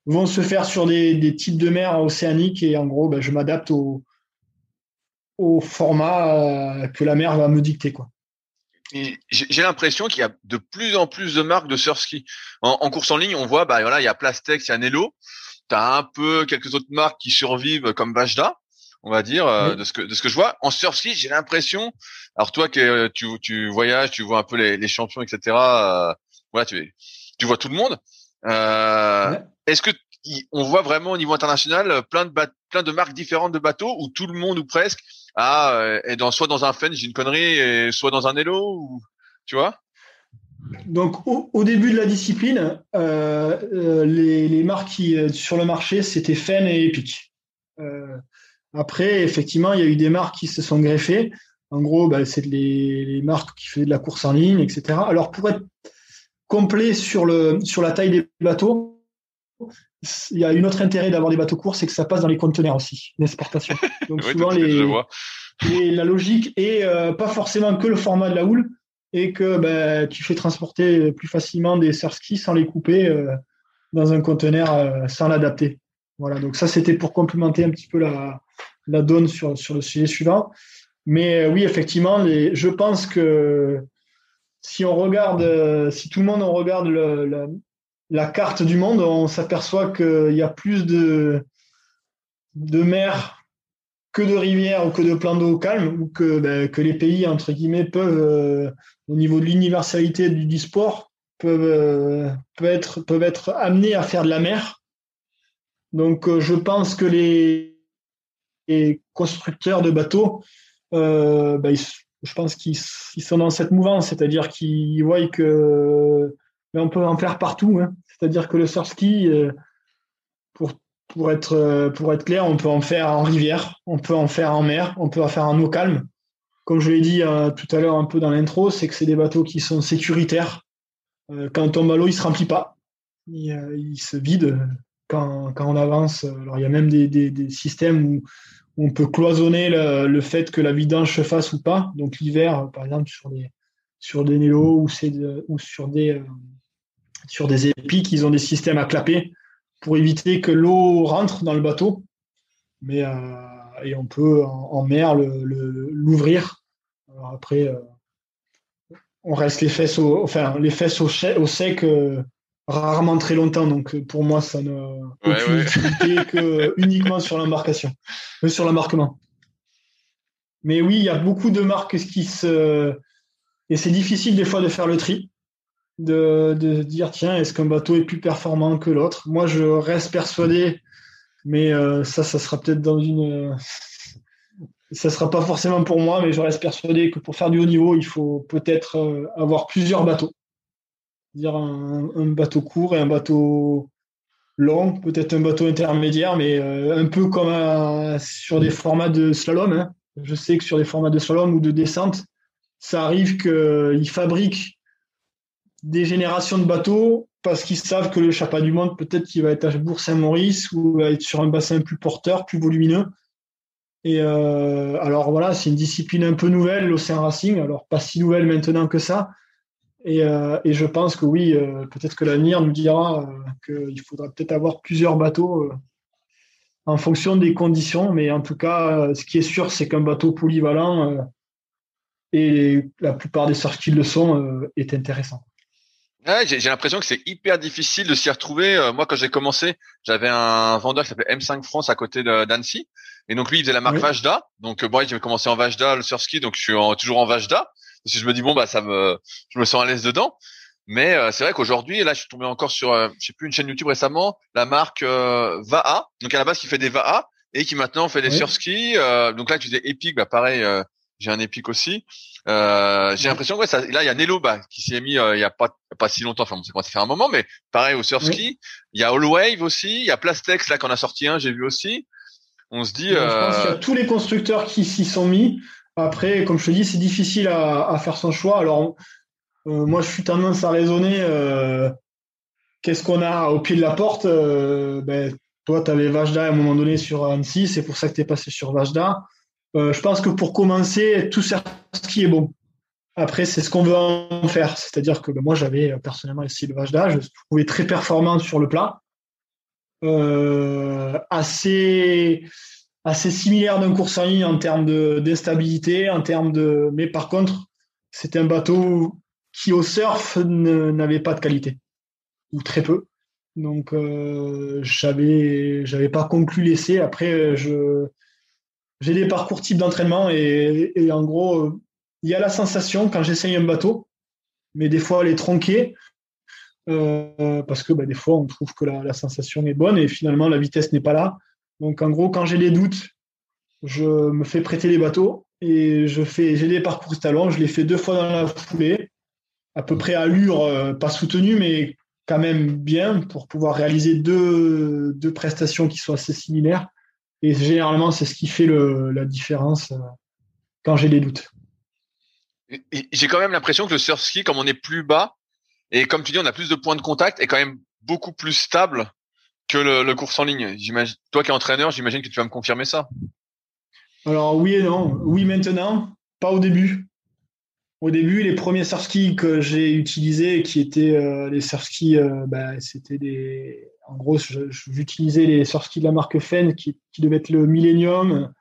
vont se faire sur des, des types de mer océaniques et en gros, ben, je m'adapte au, au format euh, que la mer va me dicter quoi j'ai l'impression qu'il y a de plus en plus de marques de surf ski. En, course en ligne, on voit, bah voilà, il y a Plastex, il y a Nello. T'as un peu quelques autres marques qui survivent comme Vajda, on va dire, euh, de ce que de ce que je vois. En surf ski, j'ai l'impression. Alors toi, que tu, tu voyages, tu vois un peu les, les champions, etc. Euh, voilà, tu tu vois tout le monde. Euh, Est-ce que on voit vraiment au niveau international plein de plein de marques différentes de bateaux où tout le monde ou presque ah, et dans, soit dans un Fen, j'ai une connerie, et soit dans un Elo, ou, tu vois? Donc, au, début de la discipline, euh, euh, les, marques qui, euh, sur le marché, c'était Fen et Epic. après, effectivement, il y a eu des marques qui se sont greffées. En gros, bah, c'est les, les, marques qui faisaient de la course en ligne, etc. Alors, pour être complet sur, le, sur la taille des bateaux, il y a une autre intérêt d'avoir des bateaux courts, c'est que ça passe dans les conteneurs aussi, l'exportation. Donc souvent les, la logique est euh, pas forcément que le format de la houle et que ben, tu fais transporter plus facilement des surskis sans les couper euh, dans un conteneur euh, sans l'adapter. Voilà, donc ça c'était pour complémenter un petit peu la, la donne sur, sur le sujet suivant. Mais oui, effectivement, les, je pense que si on regarde, si tout le monde on regarde la carte du monde, on s'aperçoit qu'il y a plus de, de mers que de rivières ou que de plans d'eau calmes, ou que, ben, que les pays, entre guillemets, peuvent, euh, au niveau de l'universalité du, sport, peuvent, euh, peuvent, être, amenés à faire de la mer. Donc, euh, je pense que les, constructeurs de bateaux, ben, je pense qu'ils sont dans cette mouvance, c'est-à-dire qu'ils voient que on peut en faire partout. Hein. C'est-à-dire que le surf ski, euh, pour, pour, être, euh, pour être clair, on peut en faire en rivière, on peut en faire en mer, on peut en faire en eau calme. Comme je l'ai dit euh, tout à l'heure un peu dans l'intro, c'est que c'est des bateaux qui sont sécuritaires. quand on tombe à l'eau, il ne se remplit pas. Il, se vide quand, quand, on avance. Alors, il y a même des, des systèmes où, on peut cloisonner le, fait que la vidange se fasse ou pas. Donc l'hiver, par exemple, sur des, sur des Nélo ou, sur des, sur des épiques, ils ont des systèmes à clapper pour éviter que l'eau rentre dans le bateau. Mais euh, et on peut en, mer l'ouvrir. Après, euh, on reste les fesses au, sec rarement très longtemps. Donc pour moi, ça n'a aucune difficulté que uniquement sur l'embarcation, sur l'embarquement. Mais oui, il y a beaucoup de marques qui se. Et c'est difficile des fois de faire le tri, de, de dire tiens, est-ce qu'un bateau est plus performant que l'autre? Moi, je reste persuadé, mais euh, ça, ça sera peut-être dans une. ça sera pas forcément pour moi, mais je reste persuadé que pour faire du haut niveau, il faut peut-être euh, avoir plusieurs bateaux. Dire un, bateau court et un bateau long, peut-être un bateau intermédiaire, mais euh, un peu comme sur des formats de slalom. Hein. Je sais que sur des formats de slalom ou de descente, ça arrive qu'ils fabriquent des générations de bateaux parce qu'ils savent que le Chapat du Monde, peut-être qu'il va être à Bourg-Saint-Maurice ou va être sur un bassin plus porteur, plus volumineux. Et euh, alors voilà, c'est une discipline un peu nouvelle, l'Océan Racing, alors pas si nouvelle maintenant que ça. Et, euh, je pense que oui, euh, peut-être que l'avenir nous dira qu'il faudra peut-être avoir plusieurs bateaux en fonction des conditions. Mais en tout cas, ce qui est sûr, c'est qu'un bateau polyvalent, et la plupart des sorties qui le sont, est intéressant. Ouais, j'ai l'impression que c'est hyper difficile de s'y retrouver. Euh, moi, quand j'ai commencé, j'avais un vendeur qui s'appelait M5 France à côté d'Annecy. Et donc lui, il faisait la marque Vajda. Donc euh, moi, j'ai commencé en Vajda, le surski, donc je suis toujours en Vajda. Parce que je me dis bon bah ça me, je me sens à l'aise dedans. Mais euh, c'est vrai qu'aujourd'hui, là, je suis tombé encore sur, euh, je sais plus, une chaîne YouTube récemment, la marque Vaha. Donc à la base, qui fait des Vaha et qui maintenant fait des surski. donc là, tu disais Epic, bah pareil, j'ai un Epic aussi. Euh, j'ai l'impression que ça, là il y a Nelo bah, qui s'y est mis euh, il y a pas pas si longtemps, enfin bon, ça fait un moment, mais pareil au surski. Il y a Allwave aussi, il y a Plastex là qu'on a sorti un, j'ai vu aussi. On se dit. Je pense qu'il y a euh, tous les constructeurs qui s'y sont mis. Après, comme je te dis, c'est difficile à, faire son choix. Alors euh, moi, je suis tendance à raisonner. Qu'est-ce qu'on a au pied de la porte ben, Toi, tu avais Vajda à un moment donné sur Annecy, c'est pour ça que tu es passé sur Vajda. Euh, je pense que pour commencer, tout ce qui est bon. Après, c'est ce qu'on veut en faire. C'est-à-dire que ben, moi, j'avais euh, personnellement essayé le d'âge. Je trouvais très performant sur le plat. Euh, assez, assez similaire d'un course en ligne en termes d'instabilité, en termes de. Mais par contre, c'était un bateau qui au surf n'avait pas de qualité ou très peu. Donc, euh, j'avais, j'avais pas conclu l'essai. Après, je, j'ai des parcours type d'entraînement et, en gros, il y a la sensation quand j'essaye un bateau, mais des fois elle est tronquée euh, parce que bah, des fois on trouve que la, sensation est bonne et finalement la vitesse n'est pas là. Donc en gros, quand j'ai des doutes, je me fais prêter les bateaux et je fais, j'ai des parcours talons, je les fais deux fois dans la foulée, à peu près à allure, euh, pas soutenue, mais quand même bien pour pouvoir réaliser deux, deux prestations qui sont assez similaires. Et généralement, c'est ce qui fait la différence euh, quand j'ai des doutes. J'ai quand même l'impression que le surf ski, comme on est plus bas, et comme tu dis, on a plus de points de contact, est quand même beaucoup plus stable que le, le course en ligne. Toi qui es entraîneur, j'imagine que tu vas me confirmer ça. Alors oui et non. Oui maintenant, pas au début. Au début, les premiers surf skis que j'ai utilisés, qui étaient euh, les surf skis, euh, bah, c'était des, en gros, j'utilisais les skis de la marque Fen qui, qui devait être le Millennium.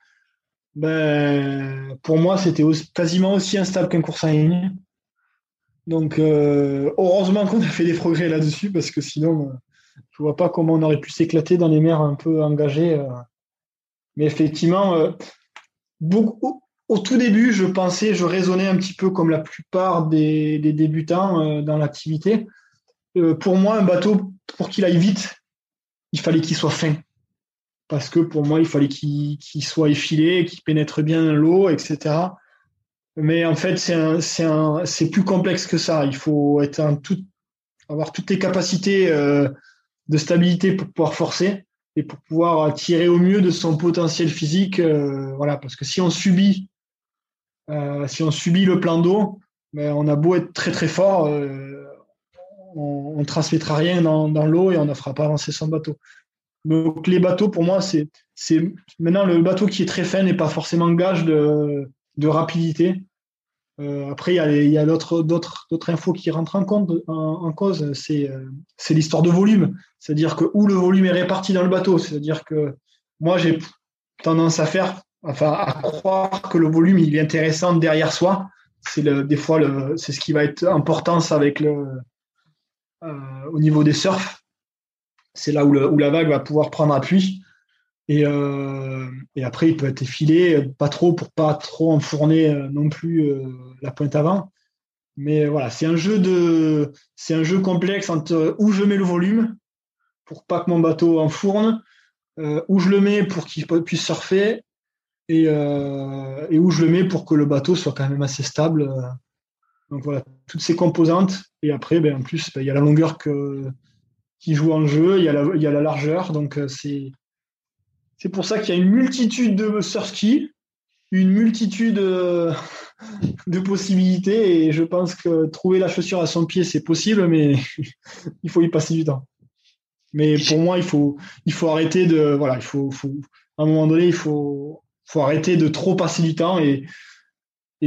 Ben, pour moi, c'était quasiment aussi instable qu'un course en ligne. Donc, euh, heureusement qu'on a fait des progrès là-dessus parce que sinon, je vois pas comment on aurait pu s'éclater dans les mers un peu engagées. Euh. Mais effectivement, euh, au tout début, je pensais, je raisonnais un petit peu comme la plupart des débutants dans l'activité. pour moi, un bateau, pour qu'il aille vite, il fallait qu'il soit fin. Parce que pour moi, il fallait qu'il soit effilé, qu'il pénètre bien l'eau, etc. Mais en fait, c'est plus complexe que ça. Il faut avoir toutes les capacités euh, de stabilité pour pouvoir forcer et pour pouvoir tirer au mieux de son potentiel physique. Euh, voilà, parce que si on subit, euh, si on subit le plan d'eau, ben, on a beau être très très fort, on ne transmettra rien dans, l'eau et on ne fera pas avancer son bateau. Donc les bateaux, pour moi, c'est maintenant le bateau qui est très fin n'est pas forcément gage de, rapidité. Euh, après, il y a, d'autres infos qui rentrent en, en, cause. Euh, c'est l'histoire de volume. C'est-à-dire que où le volume est réparti dans le bateau. C'est-à-dire que moi, j'ai tendance à faire, enfin, à croire que le volume il est intéressant derrière soi c'est des fois c'est ce qui va être important avec le au niveau des surfs. C'est là où, où, la vague va pouvoir prendre appui. Et, et, après, il peut être effilé, pas trop pour pas trop enfourner non plus la pointe avant. Mais voilà, c'est un jeu de, c'est un jeu complexe entre où je mets le volume pour pas que mon bateau enfourne, euh, où je le mets pour qu'il puisse surfer et, euh, où je le mets pour que le bateau soit quand même assez stable. Euh. Donc voilà, toutes ces composantes. Et après, ben, en plus, ben, il y a la longueur qui joue en jeu, il y y a la largeur. Donc c'est, c'est pour ça qu'il y a une multitude de surf skis, une multitude de possibilités. Et je pense que trouver la chaussure à son pied, c'est possible, mais il faut y passer du temps. Mais pour moi, il faut, arrêter de, voilà, il faut, à un moment donné, il faut, arrêter de trop passer du temps et,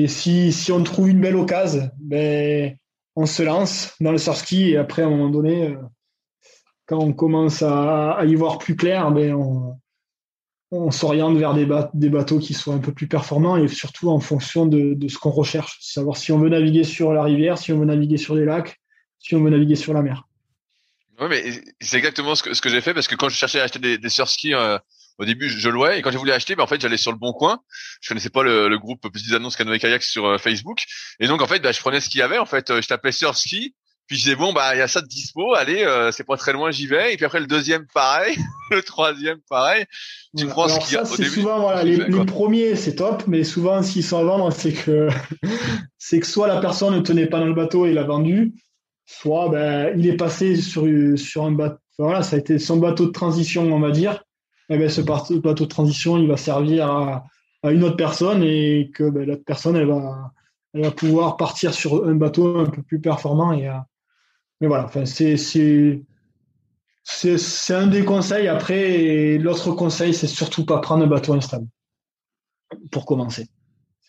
si, on trouve une belle occasion, ben, on se lance dans le surski et après, à un moment donné, euh, quand on commence à, à y voir plus clair, ben, on, on s'oriente vers des, bateaux qui soient un peu plus performants et surtout en fonction de, ce qu'on recherche, savoir si on veut naviguer sur la rivière, si on veut naviguer sur des lacs, si on veut naviguer sur la mer. Oui, mais c'est exactement ce que, j'ai fait parce que quand je cherchais à acheter des, des surskis, euh, au début, je, louais et quand j'ai voulu acheter, ben, en fait, j'allais sur le Bon Coin. Je connaissais pas le, le groupe Petites Annonces Canoë Kayak sur euh, Facebook et donc en fait, ben, je prenais ce qu'il y avait. En fait, euh, je tapais surski, puis je disais bon bah il y a ça de dispo, allez, c'est pas très loin, j'y vais. Et puis après le deuxième pareil, le troisième pareil. Tu prends ce qu'il y a au début. Souvent voilà, les, les premiers c'est top, mais souvent s'ils sont à vendre, c'est que c'est que soit la personne ne tenait pas dans le bateau et l'a vendu, soit ben, il est passé sur, sur un bateau, voilà, ça a été son bateau de transition, on va dire. Et ben, ce bateau de transition, il va servir à, à une autre personne et que ben, l'autre personne, elle va, elle va pouvoir partir sur un bateau un peu plus performant. Et, euh, mais voilà, enfin, c'est, c'est, c'est, un des conseils. Après, l'autre conseil, c'est surtout pas prendre un bateau instable pour commencer.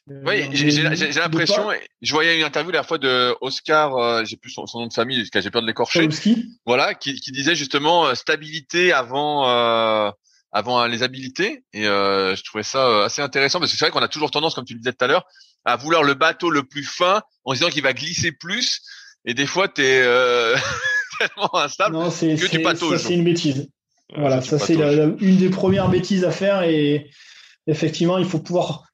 Euh, oui, j'ai l'impression. Je voyais une interview la fois de Oscar, euh, j'ai plus son, nom de famille, j'ai peur de l'écorcher. Voilà, qui, qui, disait justement euh, stabilité avant euh, avant les habilités. Et je trouvais ça assez intéressant parce que c'est vrai qu'on a toujours tendance, comme tu le disais tout à l'heure, à vouloir le bateau le plus fin en disant qu'il va glisser plus. Et des fois, t'es es tellement instable que tu patauges. Ça, c'est une bêtise. Voilà, ça c'est une des premières bêtises à faire et effectivement, il faut pouvoir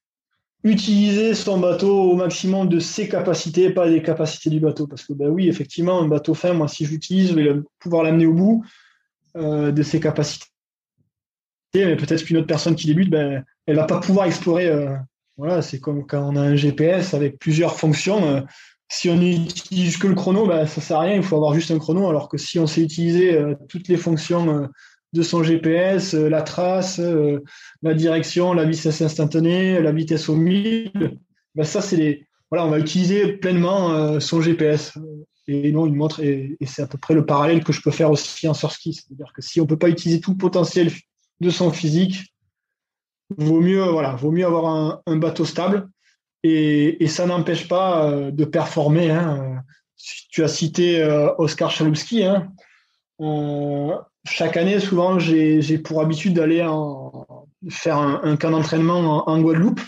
utiliser son bateau au maximum de ses capacités, pas des capacités du bateau. Parce que, ben oui, effectivement, un bateau fin, moi, si j'utilise, je vais pouvoir l'amener au bout euh, de ses capacités. Mais peut-être qu'une autre personne qui débute, ben, elle va pas pouvoir explorer. Euh, voilà, c'est comme quand on a un GPS avec plusieurs fonctions. Euh, si on n'utilise que le chrono, ben, ça sert à rien. Il faut avoir juste un chrono. Alors que si on sait utiliser toutes les fonctions de son GPS, euh, la trace, euh, la direction, la vitesse instantanée, la vitesse au mille. Ben ça, c'est les. Voilà, on va utiliser pleinement euh, son GPS. Et non, il montre, et, c'est à peu près le parallèle que je peux faire aussi en surski. C'est-à-dire que si on peut pas utiliser tout le potentiel de son physique, vaut mieux, voilà, vaut mieux avoir un, bateau stable. Et, ça n'empêche pas de performer. Hein. Tu as cité Oscar Chalupski. Hein chaque année, souvent, j'ai pour habitude d'aller faire un, camp d'entraînement en, Guadeloupe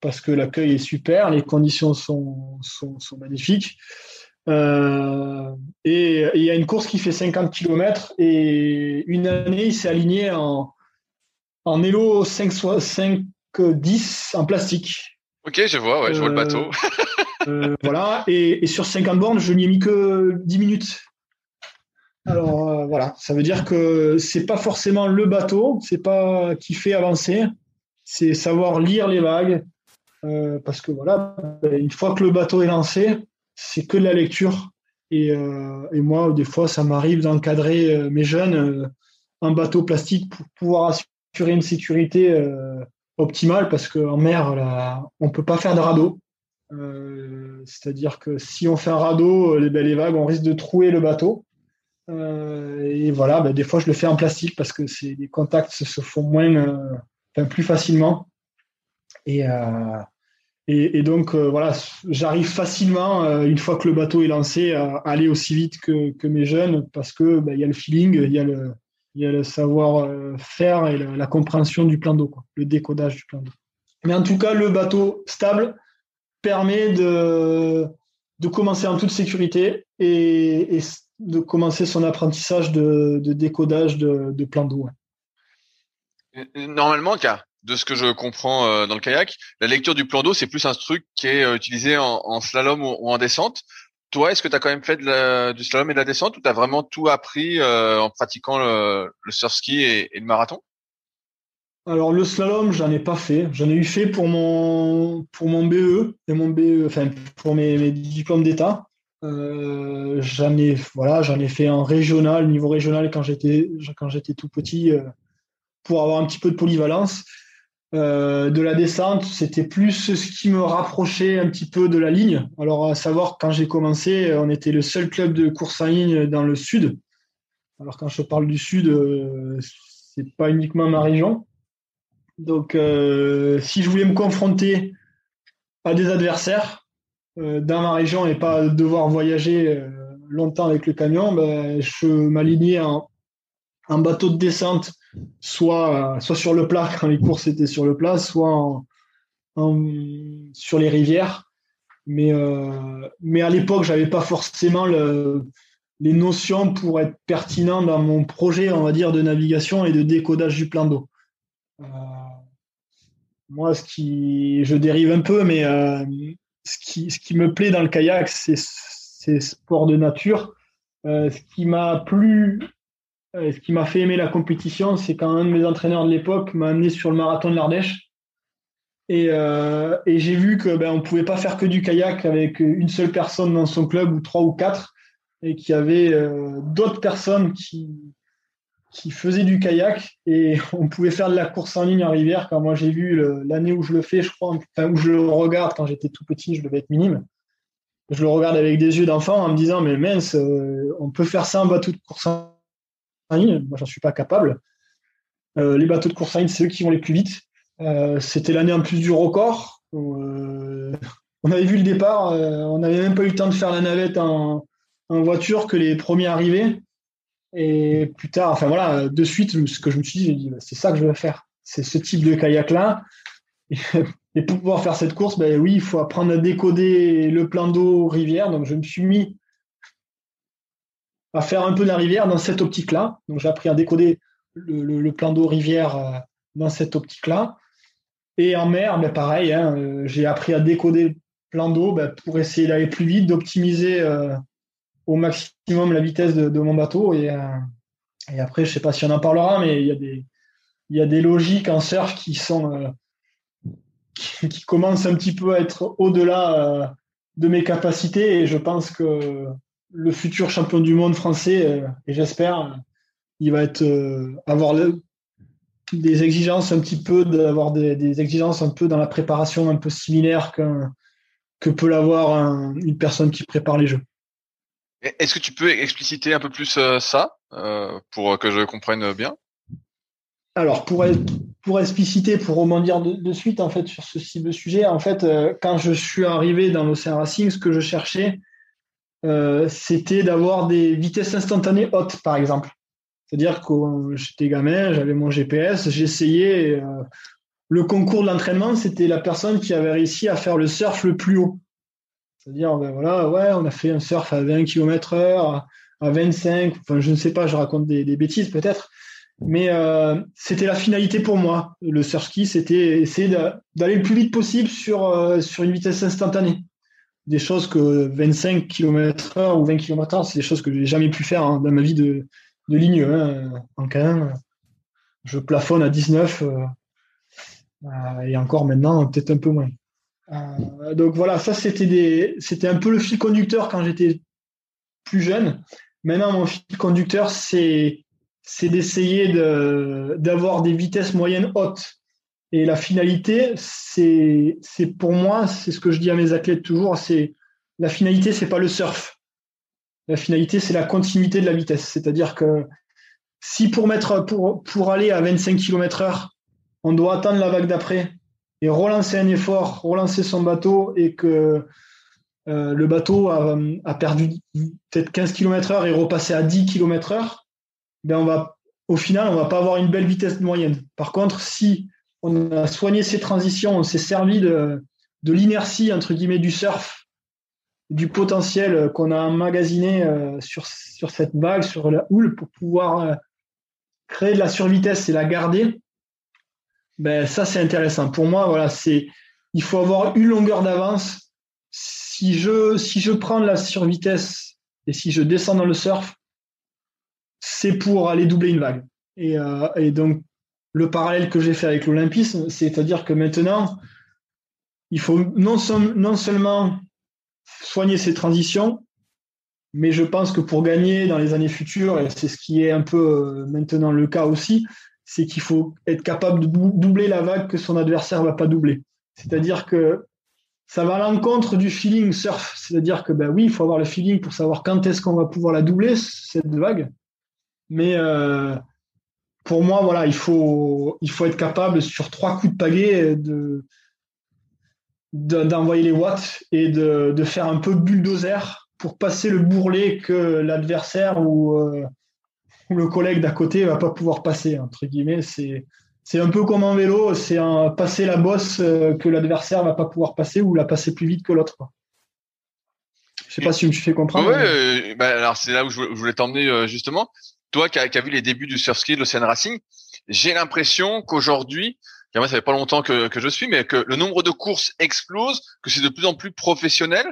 parce que l'accueil est super, les conditions sont, sont, magnifiques. Euh, et il y a une course qui fait 50 km et une année, il s'est aligné en, en Elo 5, 5 10 en plastique. Ok, je vois, ouais, je vois le bateau. Euh, euh, voilà, et, et, sur 50 bornes, je n'y ai mis que 10 minutes. Alors euh, voilà, ça veut dire que c'est pas forcément le bateau, c'est pas qui fait avancer, c'est savoir lire les vagues, euh, parce que voilà, une fois que le bateau est lancé, c'est que de la lecture. Et, euh, et moi, des fois, ça m'arrive d'encadrer mes jeunes en bateau plastique pour pouvoir assurer une sécurité optimale, parce qu'en mer, là, on peut pas faire de radeau. C'est-à-dire que si on fait un radeau, les, ben, les vagues, on risque de trouer le bateau. Euh, et voilà, ben, des fois je le fais en plastique parce que les contacts se font moins, euh, plus facilement. Et, euh, donc voilà, j'arrive facilement une fois que le bateau est lancé à aller aussi vite que, mes jeunes parce que ben, y a le feeling, il y a le, y a le savoir-faire et la, compréhension du plan d'eau, le décodage du plan d'eau. Mais en tout cas, le bateau stable, permet de, de commencer en toute sécurité et, de commencer son apprentissage de, décodage de, de plan d'eau. Normalement, de ce que je comprends euh, dans le kayak, la lecture du plan d'eau, c'est plus un truc qui est euh, utilisé en, slalom ou, en descente. Toi, est-ce que tu as quand même fait du slalom et de la descente ou tu as vraiment tout appris euh, en pratiquant le, surf ski et, le marathon? Alors le slalom, j'en ai pas fait. J'en ai eu fait pour mon pour mon BE et mon BE, enfin pour mes, diplômes d'état. j'en ai voilà, ai fait en régional, niveau régional quand j'étais quand j'étais tout petit pour avoir un petit peu de polyvalence. Euh, de la descente, c'était plus ce qui me rapprochait un petit peu de la ligne. Alors, à savoir, quand j'ai commencé, on était le seul club de course en ligne dans le sud. Alors, quand je parle du sud, euh, c'est pas uniquement ma région. Donc, euh, si je voulais me confronter à des adversaires dans ma région et pas devoir voyager longtemps avec le camion, ben, je m'alignais en, en bateau de descente soit, soit sur le plat quand les courses étaient sur le plat, soit sur les rivières. Mais, euh, mais à l'époque, j'avais pas forcément les notions pour être pertinent dans mon projet, on va dire, de navigation et de décodage du plan d'eau. Euh, moi, ce qui, je dérive un peu, mais euh, ce, qui, ce qui me plaît dans le kayak, c'est ces sports de nature. ce qui m'a plu euh, ce qui m'a fait aimer la compétition, c'est quand un de mes entraîneurs de l'époque m'a amené sur le marathon de l'Ardèche. Et, euh, j'ai vu que ben, on pouvait pas faire que du kayak avec une seule personne dans son club ou trois ou quatre, et qu'il y avait euh, d'autres personnes qui, qui faisaient du kayak et on pouvait faire de la course en ligne en rivière. Quand moi j'ai vu l'année où je le fais, je crois, enfin où je le regarde quand j'étais tout petit, je devais être minime. Je le regarde avec des yeux d'enfant en me disant mais mince, on peut faire ça en bateau de course en ligne. Moi, j'en suis pas capable. Euh, les bateaux de course en ligne, c'est eux qui vont les plus vite. Euh, c'était l'année en plus du record. Euh, on avait vu le départ, on n'avait même pas eu le temps de faire la navette en, voiture que les premiers arrivaient. Et plus tard, enfin voilà, de suite, ce que je me suis dit, bah, c'est ça que je veux faire. C'est ce type de kayak-là. Et, pour pouvoir faire cette course, ben oui, il faut apprendre à décoder le plan d'eau rivière. Donc je me suis mis à faire un peu de la rivière dans cette optique-là. Donc j'ai appris à décoder le, plan d'eau rivière euh, dans cette optique-là. Et en mer, ben, pareil, hein, euh, j'ai appris à décoder le plan d'eau ben, pour essayer d'aller plus vite, d'optimiser euh, au maximum la vitesse de, mon bateau. Et, après, je ne sais pas si on en parlera, mais il y a des, il y a des logiques en surf qui sont qui, commencent un petit peu à être au-delà de mes capacités. Et je pense que le futur champion du monde français, euh, et j'espère, il va être euh, avoir des exigences un petit peu, d'avoir des, exigences un peu dans la préparation un peu similaires que peut l'avoir une personne qui prépare les jeux. Est-ce que tu peux expliciter un peu plus euh, ça pour que je comprenne bien? Alors pour pour expliciter, pour rebondir de, de, suite en fait sur ce sujet, en fait quand je suis arrivé dans l'Océan Racing, ce que je cherchais, euh, c'était d'avoir des vitesses instantanées hautes, par exemple. C'est-à-dire que j'étais gamin, j'avais mon GPS, j'essayais. Euh, le concours de l'entraînement, c'était la personne qui avait réussi à faire le surf le plus haut. C'est-à-dire, ben voilà, ouais, on a fait un surf à 20 km heure, à 25, enfin, je ne sais pas, je raconte des, bêtises peut-être. Mais euh, c'était la finalité pour moi. Le surf ski, c'était essayer d'aller le plus vite possible sur une vitesse instantanée des choses que 25 km h ou 20 km h c'est des choses que j'ai jamais pu faire hein, dans ma vie de, ligne hein, en canne. Je plafonne à 19 euh, euh, et encore maintenant peut-être un peu moins. Euh, donc voilà, ça c'était c'était un peu le fil conducteur quand j'étais plus jeune. Maintenant mon fil conducteur c'est c'est d'essayer de, d'avoir des vitesses moyennes hautes et la finalité, c'est, pour moi, c'est ce que je dis à mes athlètes toujours, c'est la finalité, c'est pas le surf. La finalité, c'est la continuité de la vitesse. C'est-à-dire que si pour aller à 25 km heure, on doit attendre la vague d'après et relancer un effort, relancer son bateau et que euh, le bateau a, perdu peut-être 15 km heure et repassé à 10 km heure, ben on va, au final, on va pas avoir une belle vitesse moyenne. Par contre, si on a soigné ces transitions, on s'est servi de, de l'inertie entre guillemets du surf, du potentiel qu'on a emmagasiné sur, sur cette vague, sur la houle, pour pouvoir créer de la survitesse et la garder, ben ça c'est intéressant. Pour moi, voilà, c'est il faut avoir une longueur d'avance. Si je si je prends de la survitesse et si je descends dans le surf, c'est pour aller doubler une vague. Et, euh, et donc le parallèle que j'ai fait avec l'olympisme, c'est-à-dire que maintenant, il faut non, non seulement soigner ces transitions, mais je pense que pour gagner dans les années futures, et c'est ce qui est un peu euh, maintenant le cas aussi, c'est qu'il faut être capable de doubler la vague que son adversaire ne va pas doubler. C'est-à-dire que ça va à l'encontre du feeling surf. C'est-à-dire que, ben oui, il faut avoir le feeling pour savoir quand est-ce qu'on va pouvoir la doubler, cette vague. Mais euh, pour moi, voilà, il faut, il faut être capable, sur trois coups de pagaie, de, d'envoyer les watts et de, de, faire un peu bulldozer pour passer le bourrelet que l'adversaire ou, euh, le collègue d'à côté va pas pouvoir passer, entre guillemets. C'est, c'est un peu comme en vélo, c'est un, passer la bosse euh, que l'adversaire va pas pouvoir passer ou la passer plus vite que l'autre. Je sais pas si tu me fais comprendre. Oui, euh, bah, alors c'est là où je voulais t'emmener justement. Toi qui as, qui vu les débuts du surski, de l'Océan Racing, j'ai l'impression qu'aujourd'hui, moi ça fait pas longtemps que, que je suis, mais que le nombre de courses explose, que c'est de plus en plus professionnel.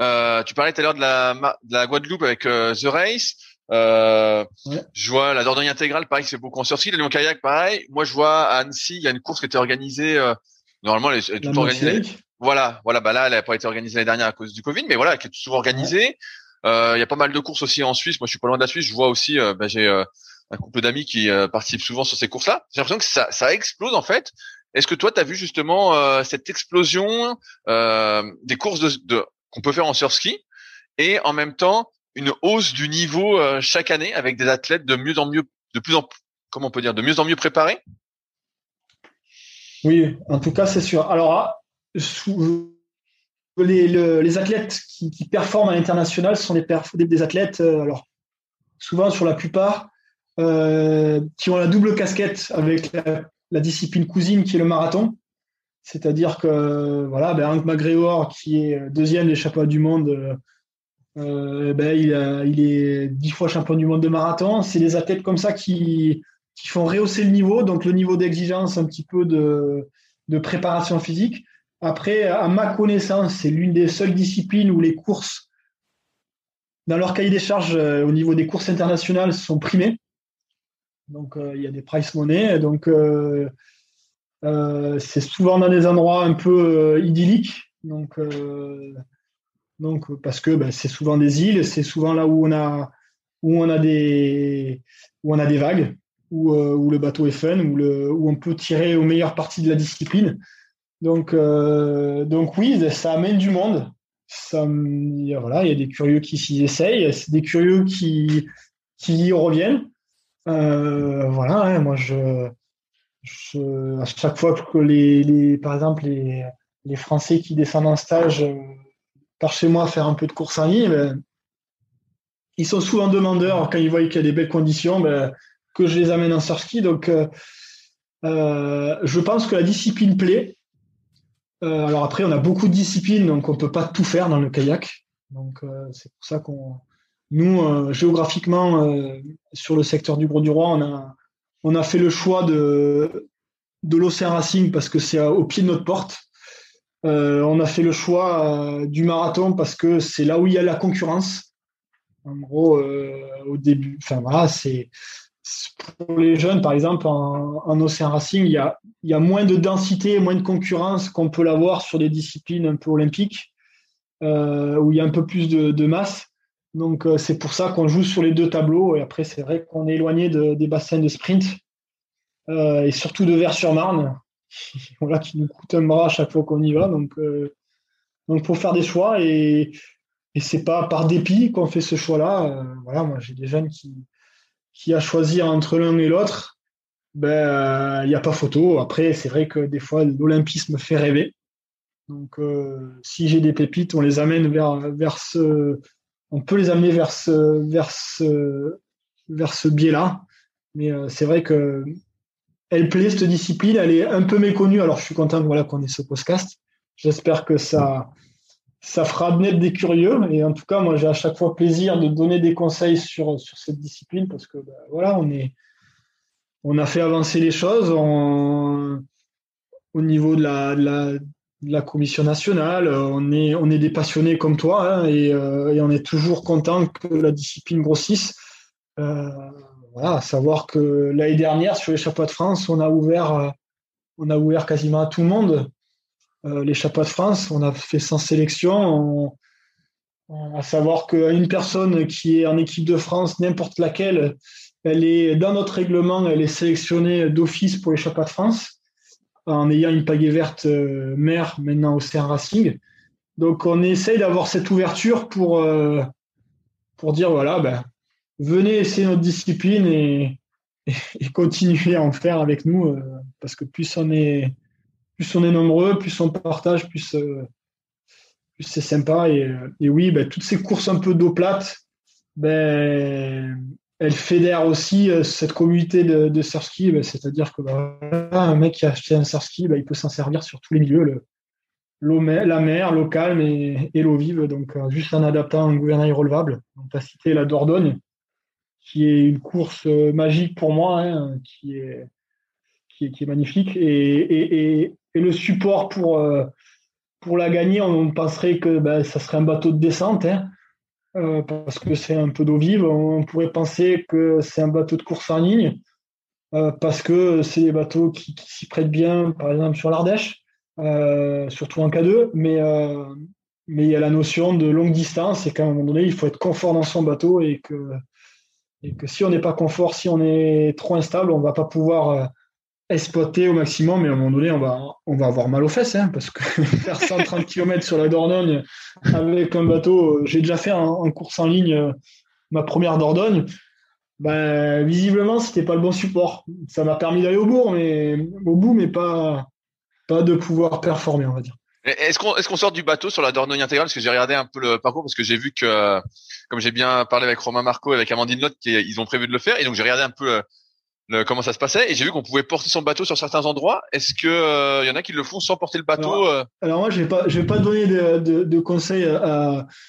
Euh, tu parlais tout à l'heure de la, de la Guadeloupe avec euh, The Race. Euh, Je vois la Dordogne intégrale, pareil, c'est beaucoup en surski. Le Lyon kayak, pareil. Moi, je vois à Annecy, il y a une course qui était organisée. Euh, normalement, elle est, tout organisée. Voilà, voilà. Bah là, elle n'a pas été organisée l'année dernière à cause du Covid, mais voilà, qui est souvent organisée. Euh, il y a pas mal de courses aussi en Suisse. Moi, je suis pas loin de la Suisse. Je vois aussi, bah, j'ai un couple d'amis qui participent souvent sur ces courses-là. J'ai l'impression que ça, ça explose en fait. Est-ce que toi, tu as vu justement cette explosion des courses de, de qu'on peut faire en surski et en même temps une hausse du niveau euh, chaque année avec des athlètes de mieux en mieux, de plus en comment on peut dire, de mieux en mieux préparés? Oui, en tout cas, c'est sûr. Alors, ah, les, athlètes qui, performent à l'international sont des, athlètes, euh, alors souvent sur la plupart, euh, qui ont la double casquette avec la, discipline cousine qui est le marathon. C'est-à-dire que voilà, ben Hank McGregor, qui est deuxième des championnats du monde, euh, ben il, est dix fois champion du monde de marathon. C'est des athlètes comme ça qui, font rehausser le niveau, donc le niveau d'exigence, un petit peu de préparation physique. Après, à ma connaissance, c'est l'une des seules disciplines où les courses, dans leur cahier des charges, euh, au niveau des courses internationales, sont primées. Donc, il y a des price money. Donc, euh, c'est souvent dans des endroits un peu euh, idylliques. Donc, euh, parce que ben, c'est souvent des îles, c'est souvent là où on a où on a des où on a des vagues, où, où le bateau est fun, où, où on peut tirer aux meilleures parties de la discipline. Donc, donc oui, ça amène du monde. Voilà, il y a des curieux qui s'y essayent, des curieux qui, qui y reviennent. voilà, hein, moi je, à chaque fois que les, par exemple les, les, Français qui descendent en stage euh, par chez moi faire un peu de course en ligne, ben, ils sont souvent demandeurs quand ils voient qu'il y a des belles conditions ben, que je les amène en surski. Donc, euh, euh, je pense que la discipline plaît. Alors après, on a beaucoup de disciplines, donc on peut pas tout faire dans le kayak. Donc c'est pour ça qu'on, nous, géographiquement, sur le secteur du Gros du Roi, on a fait le choix de, de l'Océan Racing parce que c'est au pied de notre porte. Euh, on a fait le choix euh, du marathon parce que c'est là où il y a la concurrence. En gros, euh, au début, enfin voilà, c'est pour les jeunes, par exemple, en, Océan Racing, il y, a, moins de densité, moins de concurrence qu'on peut l'avoir sur des disciplines un peu olympiques, où il y a un peu plus de masse. Donc euh, c'est pour ça qu'on joue sur les deux tableaux. Et après, c'est vrai qu'on est éloigné des bassins de sprint euh, et surtout de Vers-sur-Marne, voilà, qui nous coûte un bras à chaque fois qu'on y va. Donc, euh, donc faut faire des choix et, et c'est pas par dépit qu'on fait ce choix-là. voilà, moi j'ai des jeunes qui, qui à choisir entre l'un et l'autre. Ben, il n'y a pas photo. Après, c'est vrai que des fois, l'olympisme fait rêver. Donc, si j'ai des pépites, on les amène vers, vers ce, on peut les amener vers ce, vers vers ce biais-là. Mais euh, c'est vrai que elle plaît cette discipline, elle est un peu méconnue. Alors je suis content voilà, qu'on ait ce podcast j'espère que ça, ça fera venir des curieux. Et en tout cas, moi, j'ai à chaque fois plaisir de donner des conseils sur, cette discipline parce que ben, voilà, on, est, on a fait avancer les choses au niveau de la, commission nationale. On est, on des passionnés comme toi hein, et, euh, et, on est toujours content que la discipline grossisse. Euh, voilà, savoir que l'année dernière, sur les chapeaux de France, on a ouvert, on a ouvert quasiment à tout le monde. Euh, les chapeaux de France, on a fait sans sélection. à savoir qu'une personne qui est en équipe de France, n'importe laquelle, elle est dans notre règlement, elle est sélectionnée d'office pour les chapeaux de France, en ayant une pagaie verte euh, mère maintenant au CR Racing. Donc on essaye d'avoir cette ouverture pour, euh, pour dire voilà, ben, venez essayer notre discipline et, continuer à en faire avec nous, parce que plus on est plus on est nombreux, plus on partage, plus, euh, c'est sympa. Et, oui, ben, toutes ces courses un peu d'eau plate, ben, elles fédèrent aussi euh, cette communauté de, de surski. Ben, c'est-à-dire que un mec qui a acheté un surski, il peut s'en servir sur tous les milieux. Le, la mer, l'eau calme et, l'eau vive. Donc, euh, juste en adaptant un gouvernail relevable. On a cité la Dordogne, qui est une course magique pour moi, hein, qui, est, qui, est, magnifique. et, et le support pour, euh, pour la gagner, on penserait que ben, ça serait un bateau de descente, hein, euh, parce que c'est un peu d'eau vive. On pourrait penser que c'est un bateau de course en ligne, euh, parce que c'est des bateaux qui, s'y prêtent bien, par exemple sur l'Ardèche, surtout en K2, mais, mais il y a la notion de longue distance et qu'à un moment donné, il faut être confort dans son bateau et que, et que si on n'est pas confort, si on est trop instable, on ne va pas pouvoir exploiter au maximum, mais à un moment donné, on va, on va avoir mal aux fesses, hein, parce que faire 130 km sur la Dordogne avec un bateau, j'ai déjà fait en, course en ligne euh, ma première Dordogne, ben, visiblement, c'était pas le bon support. Ça m'a permis d'aller au bout, mais au bout, mais pas, pas de pouvoir performer, on va dire. Est-ce qu'on qu'on sort du bateau sur la Dordogne intégrale? Parce que j'ai regardé un peu le parcours, parce que j'ai vu que, comme j'ai bien parlé avec Romain Marco et avec Amandine Lotte, ils ont prévu de le faire, et donc j'ai regardé un peu euh, comment ça se passait et j'ai vu qu'on pouvait porter son bateau sur certains endroits. Est-ce que il euh, y en a qui le font sans porter le bateau Alors, euh? moi, je vais pas, je vais pas donner de, de, conseils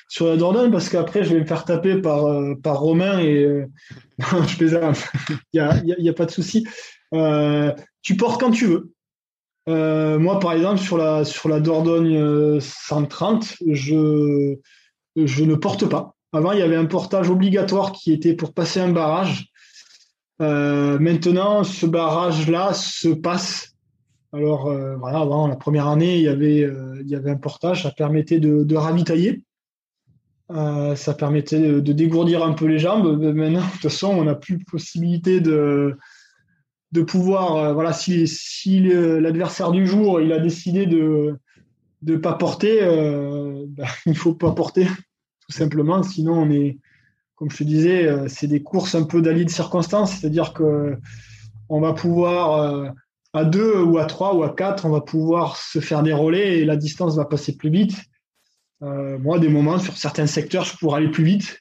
sur la Dordogne parce qu'après, je vais me faire taper par euh, par Romain et je plaisante. Il y a, y a, pas de souci. tu portes quand tu veux. moi, par exemple, sur la sur la Dordogne 130, je je ne porte pas. Avant, il y avait un portage obligatoire qui était pour passer un barrage. Euh, maintenant, ce barrage-là se passe. Alors, euh, voilà, avant la première année, il y avait, euh, il y avait un portage, ça permettait de, ravitailler. ça permettait de, dégourdir un peu les jambes. Maintenant, de toute façon, on n'a plus possibilité de, de pouvoir. voilà, si, si l'adversaire du jour il a décidé de ne pas porter, ben, il ne faut pas porter, tout simplement. Sinon, on est, comme je te disais, euh, c'est des courses un peu d'alliés de circonstances, c'est-à-dire que on va pouvoir euh, à deux ou à trois ou à quatre, on va pouvoir se faire des relais et la distance va passer plus vite. Euh, moi, des moments sur certains secteurs, je pourrais aller plus vite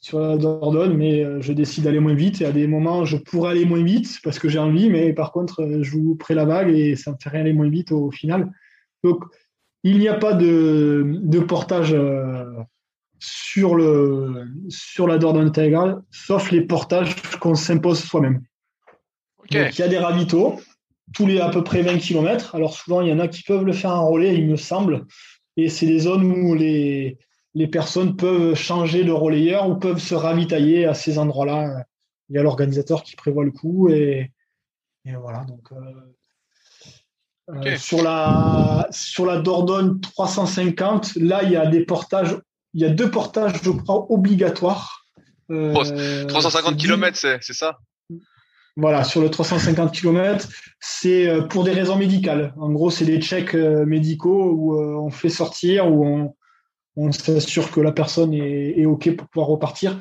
sur la Dordogne, mais je décide d'aller moins vite. Et à des moments, je pourrais aller moins vite parce que j'ai envie, mais par contre, je joue près la vague et ça me fait rien aller moins vite au, final. Donc, il n'y a pas de portage sur, le, sur la Dordogne intégrale, sauf les portages qu'on s'impose soi-même. il y a des ravitaux tous les à peu près 20 km. Alors souvent, il y en a qui peuvent le faire en relais, il me semble. Et c'est des zones où les, les personnes peuvent changer de relayeur ou peuvent se ravitailler à ces endroits-là. Il y a l'organisateur qui prévoit le coup. Et, voilà. Donc, euh, euh, sur, la, sur la Dordogne 350, là, il y a des portages il y a deux portages, je crois, obligatoires. 350 km, c'est ça? Voilà, sur le 350 km, c'est euh, pour des raisons médicales. En gros, c'est des checks euh, médicaux où euh, on fait sortir, où on, on s'assure que la personne est, OK pour pouvoir repartir.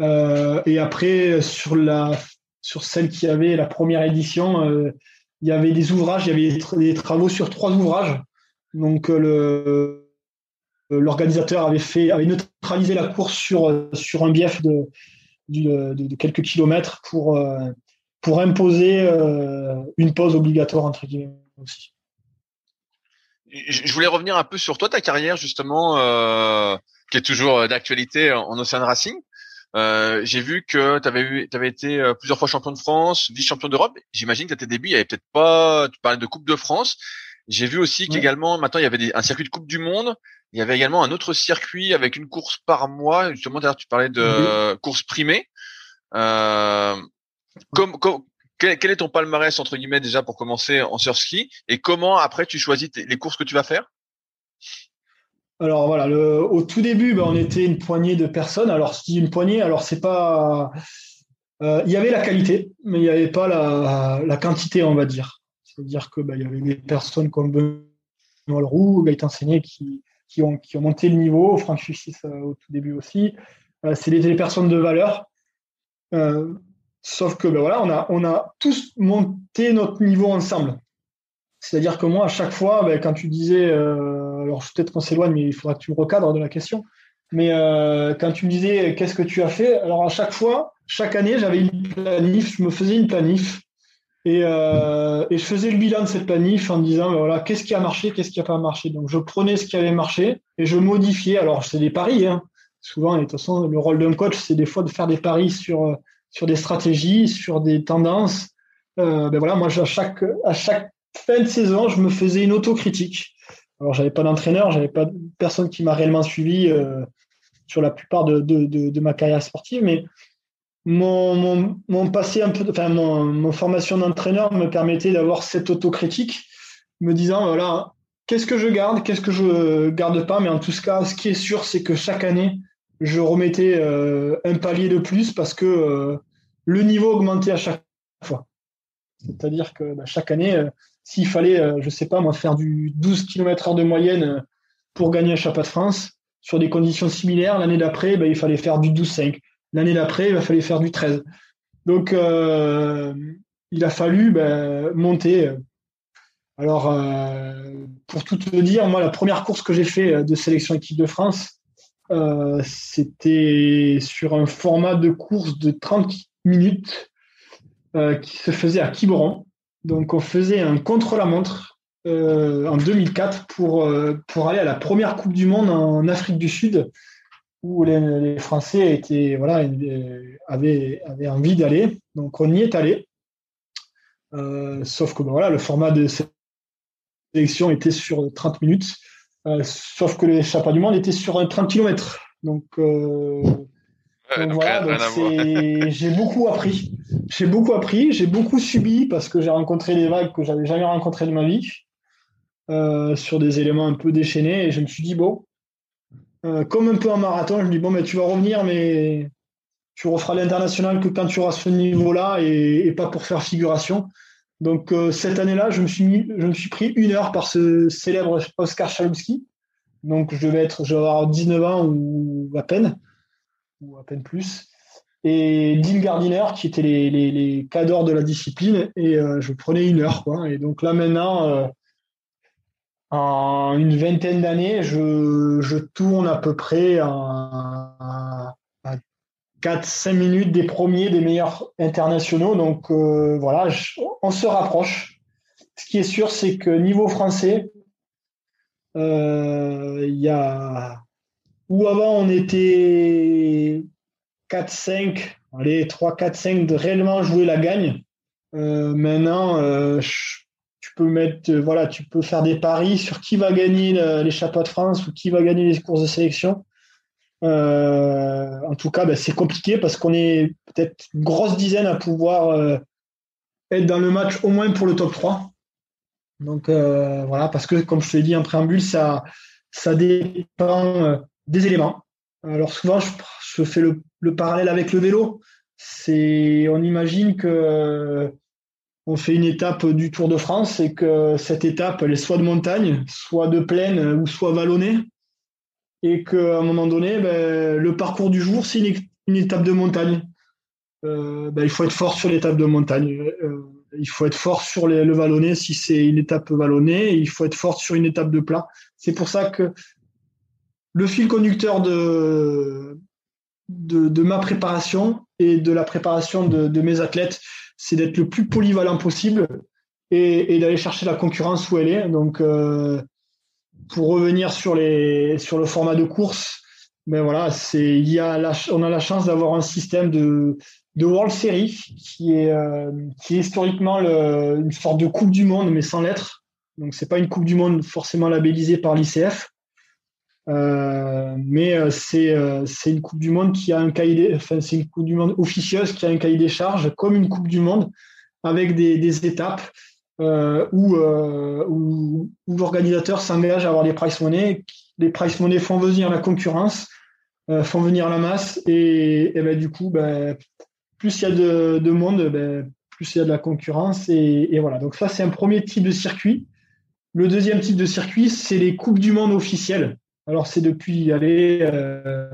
et après, sur, la, sur celle qui avait la première édition, il y avait des ouvrages, il y avait des travaux sur trois ouvrages. Donc, le, euh, l'organisateur avait fait avait neutralisé la course sur euh, sur un bief de, de, quelques kilomètres pour euh, pour imposer une pause obligatoire entre guillemets aussi. je voulais revenir un peu sur toi, ta carrière justement, euh, qui est toujours d'actualité en, Océan Racing. Euh, j'ai vu que tu avais, avais été euh, plusieurs fois champion de France, vice-champion d'Europe. J'imagine que tes débuts, il peut-être pas, tu parlais de Coupe de France. J'ai vu aussi qu'également, maintenant, il y avait un circuit de Coupe du Monde. Il y avait également un autre circuit avec une course par mois. Justement, d'ailleurs, tu parlais de course primée. Euh, comme, quel, est ton palmarès entre guillemets déjà pour commencer en surski et comment après tu choisis les courses que tu vas faire? Alors voilà, au tout début, ben, on était une poignée de personnes. Alors si une poignée, alors c'est pas, euh, il y avait la qualité, mais il n'y avait pas la, quantité, on va dire. C'est-à-dire que ben, il y avait des personnes comme Benoît Leroux, Gaëtan Seigné qui, ont, qui ont monté le niveau, Franck Fussis euh, au tout début aussi. Euh, c'est des, personnes de valeur. Sauf que ben voilà, on a, on a tous monté notre niveau ensemble. C'est-à-dire que moi, à chaque fois, ben, quand tu disais, euh, alors peut-être qu'on s'éloigne, mais il faudra que tu me recadres de la question. Mais euh, quand tu me disais qu'est-ce que tu as fait, alors à chaque fois, chaque année, j'avais une planif, je me faisais une planif et, euh, et, je faisais le bilan de cette planif en disant ben voilà qu'est-ce qui a marché, qu'est-ce qui n'a pas marché. Donc je prenais ce qui avait marché et je modifiais. Alors c'est des paris, hein. souvent. Et de toute façon, le rôle d'un coach, c'est des fois de faire des paris sur sur des stratégies, sur des tendances. Euh, ben voilà, moi, à chaque, à chaque fin de saison, je me faisais une autocritique. Alors, j'avais pas d'entraîneur, j'avais pas personne qui m'a réellement suivi euh, sur la plupart de, de, de, ma carrière sportive, mais mon, mon, passé un peu, enfin, mon, formation d'entraîneur me permettait d'avoir cette autocritique, me disant voilà, qu'est-ce que je garde, qu'est-ce que je garde pas, mais en tout cas, ce qui est sûr, c'est que chaque année, je remettais euh, un palier de plus parce que euh, le niveau augmentait à chaque fois. C'est-à-dire que bah, chaque année, euh, s'il fallait, je sais pas moi, faire du 12 km heure de moyenne pour gagner un championnat de France, sur des conditions similaires, l'année d'après, bah, il fallait faire du 12-5. L'année d'après, il fallait faire du 13. Donc, il a fallu bah, monter. Alors, pour tout te dire, moi, la première course que j'ai fait de sélection équipe de France, euh, c'était sur un format de course de 30 minutes euh, qui se faisait à Quiberon. Donc on faisait un contre-la-montre euh, en 2004 pour, pour aller à la première Coupe du Monde en Afrique du Sud où les, Français étaient, voilà, avaient, avaient envie d'aller. Donc on y est allé. sauf que ben voilà, le format de cette sélection était sur 30 minutes. Euh, sauf que l'échappée du monde était sur 30 km. Donc, euh, voilà, j'ai beaucoup appris. J'ai beaucoup appris, j'ai beaucoup subi parce que j'ai rencontré des vagues que j'avais jamais rencontrées de ma vie euh, sur des éléments un peu déchaînés et je me suis dit bon, comme un peu en marathon, je me dis bon, mais tu vas revenir, mais tu referas l'international que quand tu auras ce niveau-là et, pas pour faire figuration. Donc euh, cette année-là, je me suis mis, je me suis pris une heure par ce célèbre Oscar Chalumsky. Donc je devais être, je vais avoir 19 ans ou à peine, ou à peine plus. Et Dean Gardiner, qui étaient les, les, cadors de la discipline, et euh, je prenais une heure. Quoi. Et donc là maintenant, euh, en une vingtaine d'années, je, je, tourne à peu près à, 4-5 minutes des premiers, des meilleurs internationaux. Donc euh, voilà, on se rapproche. Ce qui est sûr, c'est que niveau français, euh, il y a où avant on était 4-5, allez, 3-4-5 de réellement jouer la gagne. Euh, maintenant, tu peux mettre, voilà, tu peux faire des paris sur qui va gagner chapeaux de France ou qui va gagner les courses de sélection. Euh, en tout cas, ben, c'est compliqué parce qu'on est peut-être une grosse dizaine à pouvoir euh, être dans le match au moins pour le top 3. Donc euh, voilà, parce que comme je te l'ai dit en préambule, ça, ça dépend des éléments. Alors souvent, je, fais le, parallèle avec le vélo. On imagine que on fait une étape du Tour de France et que cette étape, elle est soit de montagne, soit de plaine ou soit vallonnée et qu'à un moment donné, ben, le parcours du jour, c'est une, étape de montagne. Euh, ben, il faut être fort sur l'étape de montagne. Euh, il faut être fort sur le vallonné si c'est une étape vallonnée. il faut être fort sur une étape de plat. C'est pour ça que le fil conducteur de, ma préparation et de la préparation de, mes athlètes, c'est d'être le plus polyvalent possible et, d'aller chercher la concurrence où elle est. Donc, euh, pour revenir sur, le format de course, ben voilà, on a la chance d'avoir un système de, World Series qui est, euh, historiquement une sorte de Coupe du Monde, mais sans lettres. Donc, c'est pas une Coupe du Monde forcément labellisée par l'ICF. Euh, mais euh, c'est c'est une Coupe du Monde qui a un cahier, enfin c'est une Coupe du Monde officieuse qui a un cahier des charges comme une Coupe du Monde avec des, des étapes euh, où, où, l'organisateur s'engage à avoir des price money. Les price money font venir la concurrence, font venir la masse et, ben, du coup, ben, plus il y a de, de monde, ben, plus il y a de la concurrence et voilà. Donc ça c'est un premier type de circuit. Le deuxième type de circuit, c'est les coupes du monde officielles. Alors, c'est depuis aller euh,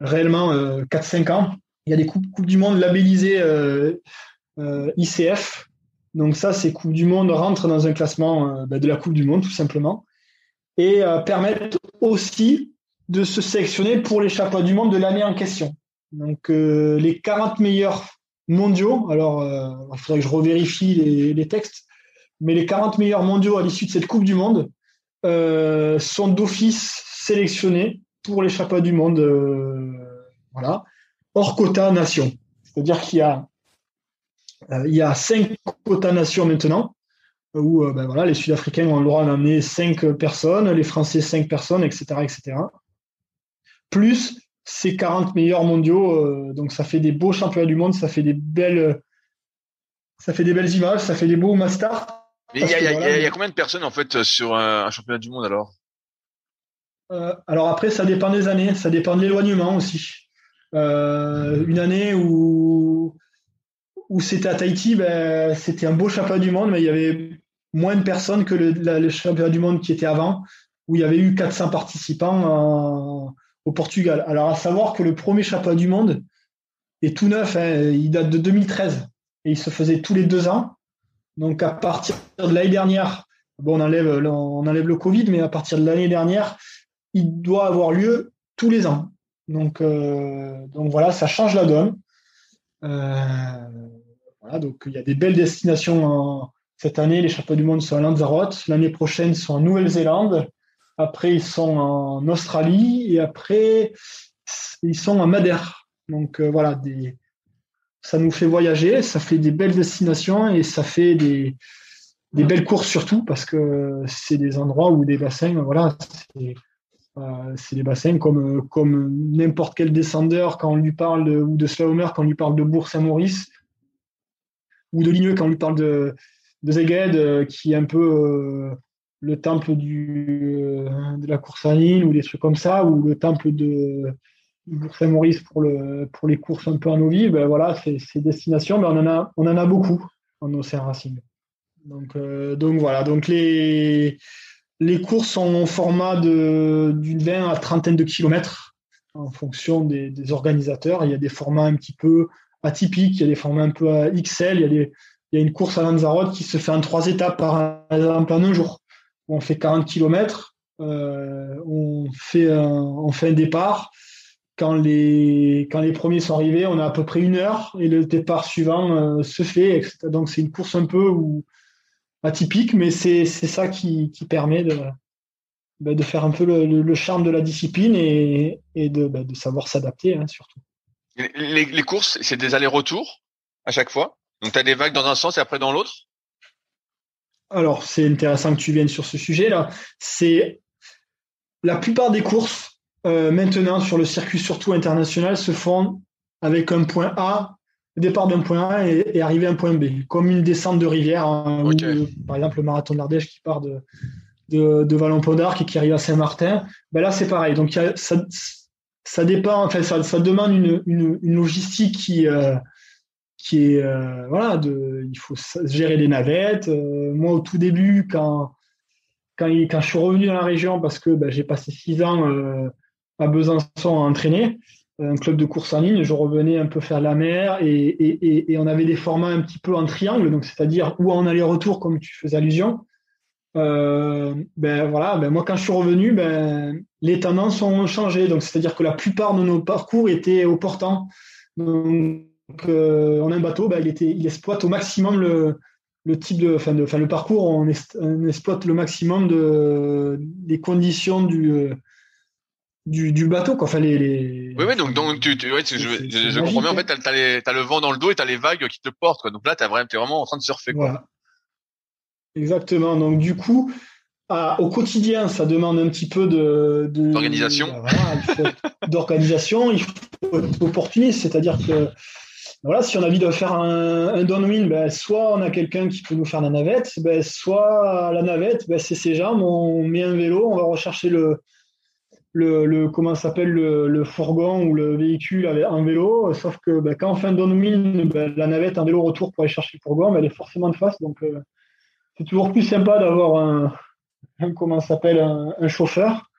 réellement 4-5 euh, ans. Il y a des coupes, du Monde labellisées euh, ICF. Donc, ça, ces Coupes du Monde rentrent dans un classement bah, de la Coupe du Monde, tout simplement. Et permettent aussi de se sélectionner pour les chapeaux du monde de l'année en question. Donc, les 40 meilleurs mondiaux, alors il faudrait que je revérifie les textes, mais les 40 meilleurs mondiaux à l'issue de cette Coupe du Monde euh, sont d'office sélectionnés pour les chapeaux du monde, euh, voilà, hors quota nation. C'est-à-dire qu'il y a euh, il y a cinq quotas nations maintenant, où ben voilà, les Sud-Africains ont le droit d'amener cinq personnes, les Français cinq personnes, etc., etc. Plus ces 40 meilleurs mondiaux, donc ça fait des beaux championnats du monde, ça fait des belles, ça fait des belles images, ça fait des beaux masters mais il y, y, a combien de personnes en fait sur un, championnat du monde alors? Euh, Alors après, ça dépend des années, ça dépend de l'éloignement aussi. Euh, une année où, où c'était à Tahiti, ben, c'était un beau championnat du monde, mais il y avait moins de personnes que le, championnat du monde qui était avant, où il y avait eu 400 participants au Portugal. Alors à savoir que le premier championnat du monde est tout neuf, hein, il date de 2013 et il se faisait tous les deux ans. Donc à partir de l'année dernière, bon, on enlève, le Covid, mais à partir de l'année dernière, il doit avoir lieu tous les ans. Donc, euh, voilà, ça change la donne. Euh, voilà, donc il y a des belles destinations cette année. Les chapeaux du monde sont à Lanzarote. L'année prochaine, ils sont en Nouvelle-Zélande. Après, ils sont en Australie. Et après, ils sont en Madère. Donc euh, voilà, des, ça nous fait voyager, ça fait des belles destinations et ça fait des, belles courses surtout parce que c'est des endroits où des bassins, voilà, c'est euh, des bassins comme, comme n'importe quel descendeur quand on lui parle ou de slalomer quand on lui parle de Bourg-Saint-Maurice ou de Ligneux quand on lui parle de, de Zeged euh, qui est un peu euh, le temple du, de la course en ligne ou des trucs comme ça ou le temple de Pour, le, pour les courses un peu en vive, ben voilà, ces destinations, ben on, en a, on en a beaucoup en Océan Racing. Donc, euh, donc voilà, donc les, les courses sont en format d'une 20 à trentaine de kilomètres en fonction des, organisateurs. Il y a des formats un petit peu atypiques, il y a des formats un peu XL, il y a, des, il y a une course à Lanzarote qui se fait en trois étapes par exemple en un jour. On fait 40 kilomètres, euh, on, on fait un départ, quand les, quand les premiers sont arrivés, on a à peu près une heure et le départ suivant euh, se fait. Donc c'est une course un peu atypique, mais c'est ça qui, qui permet de, bah, de faire un peu le, charme de la discipline et, et de, bah, de savoir s'adapter hein, surtout. Les, les courses, c'est des allers-retours à chaque fois? Donc tu as des vagues dans un sens et après dans l'autre? Alors c'est intéressant que tu viennes sur ce sujet-là. C'est la plupart des courses euh, maintenant sur le circuit surtout international se font avec un point A, départ d'un point A et, arriver à un point B, comme une descente de rivière. Hein, par exemple, le marathon de l'Ardèche qui part de, de, de Vallon-Pont-d'Arc et qui arrive à Saint-Martin. Ben là, c'est pareil. Donc, ça, ça dépend, enfin, ça, ça demande une, une, une, logistique qui, euh, qui est, euh, voilà, de, il faut gérer les navettes. moi, au tout début, quand, quand, quand, je suis revenu dans la région, parce que ben, j'ai passé six ans à Besançon à entraîner, un club de course en ligne. Je revenais un peu faire la mer et, on avait des formats un petit peu en triangle, donc c'est-à-dire ou en aller-retour, comme tu faisais allusion. Euh, ben voilà, ben moi quand je suis revenu, ben, les tendances ont changé. Donc c'est-à-dire que la plupart de nos parcours étaient au portant. Donc euh, on a un bateau, ben, il, était, il exploite au maximum le, le type de, enfin, le parcours, on, exploite le maximum de, des conditions du, du, du bateau. Quoi. Enfin, les, les... Oui, oui, donc, donc tu, tu ouais, je, je, je comprends bien. En fait, tu as, le vent dans le dos et tu as les vagues qui te portent. Quoi. Donc là, tu es, vraiment en train de surfer. Quoi. Voilà. Exactement. Donc, du coup, à, au quotidien, ça demande un petit peu de. D'organisation. Voilà, D'organisation. Il faut être opportuniste. C'est-à-dire que voilà, si on a envie de faire un, un downwind, ben, soit on a quelqu'un qui peut nous faire la navette, ben, soit la navette, ben, c'est ses jambes, on met un vélo, on va rechercher le, le, comment s'appelle le, fourgon ou le véhicule avec un vélo, sauf que ben, quand on fait un downwind, ben, la navette, un vélo retour pour aller chercher le fourgon, ben, elle est forcément de face, donc euh, c'est toujours plus sympa d'avoir un, un, comment s'appelle un, un, chauffeur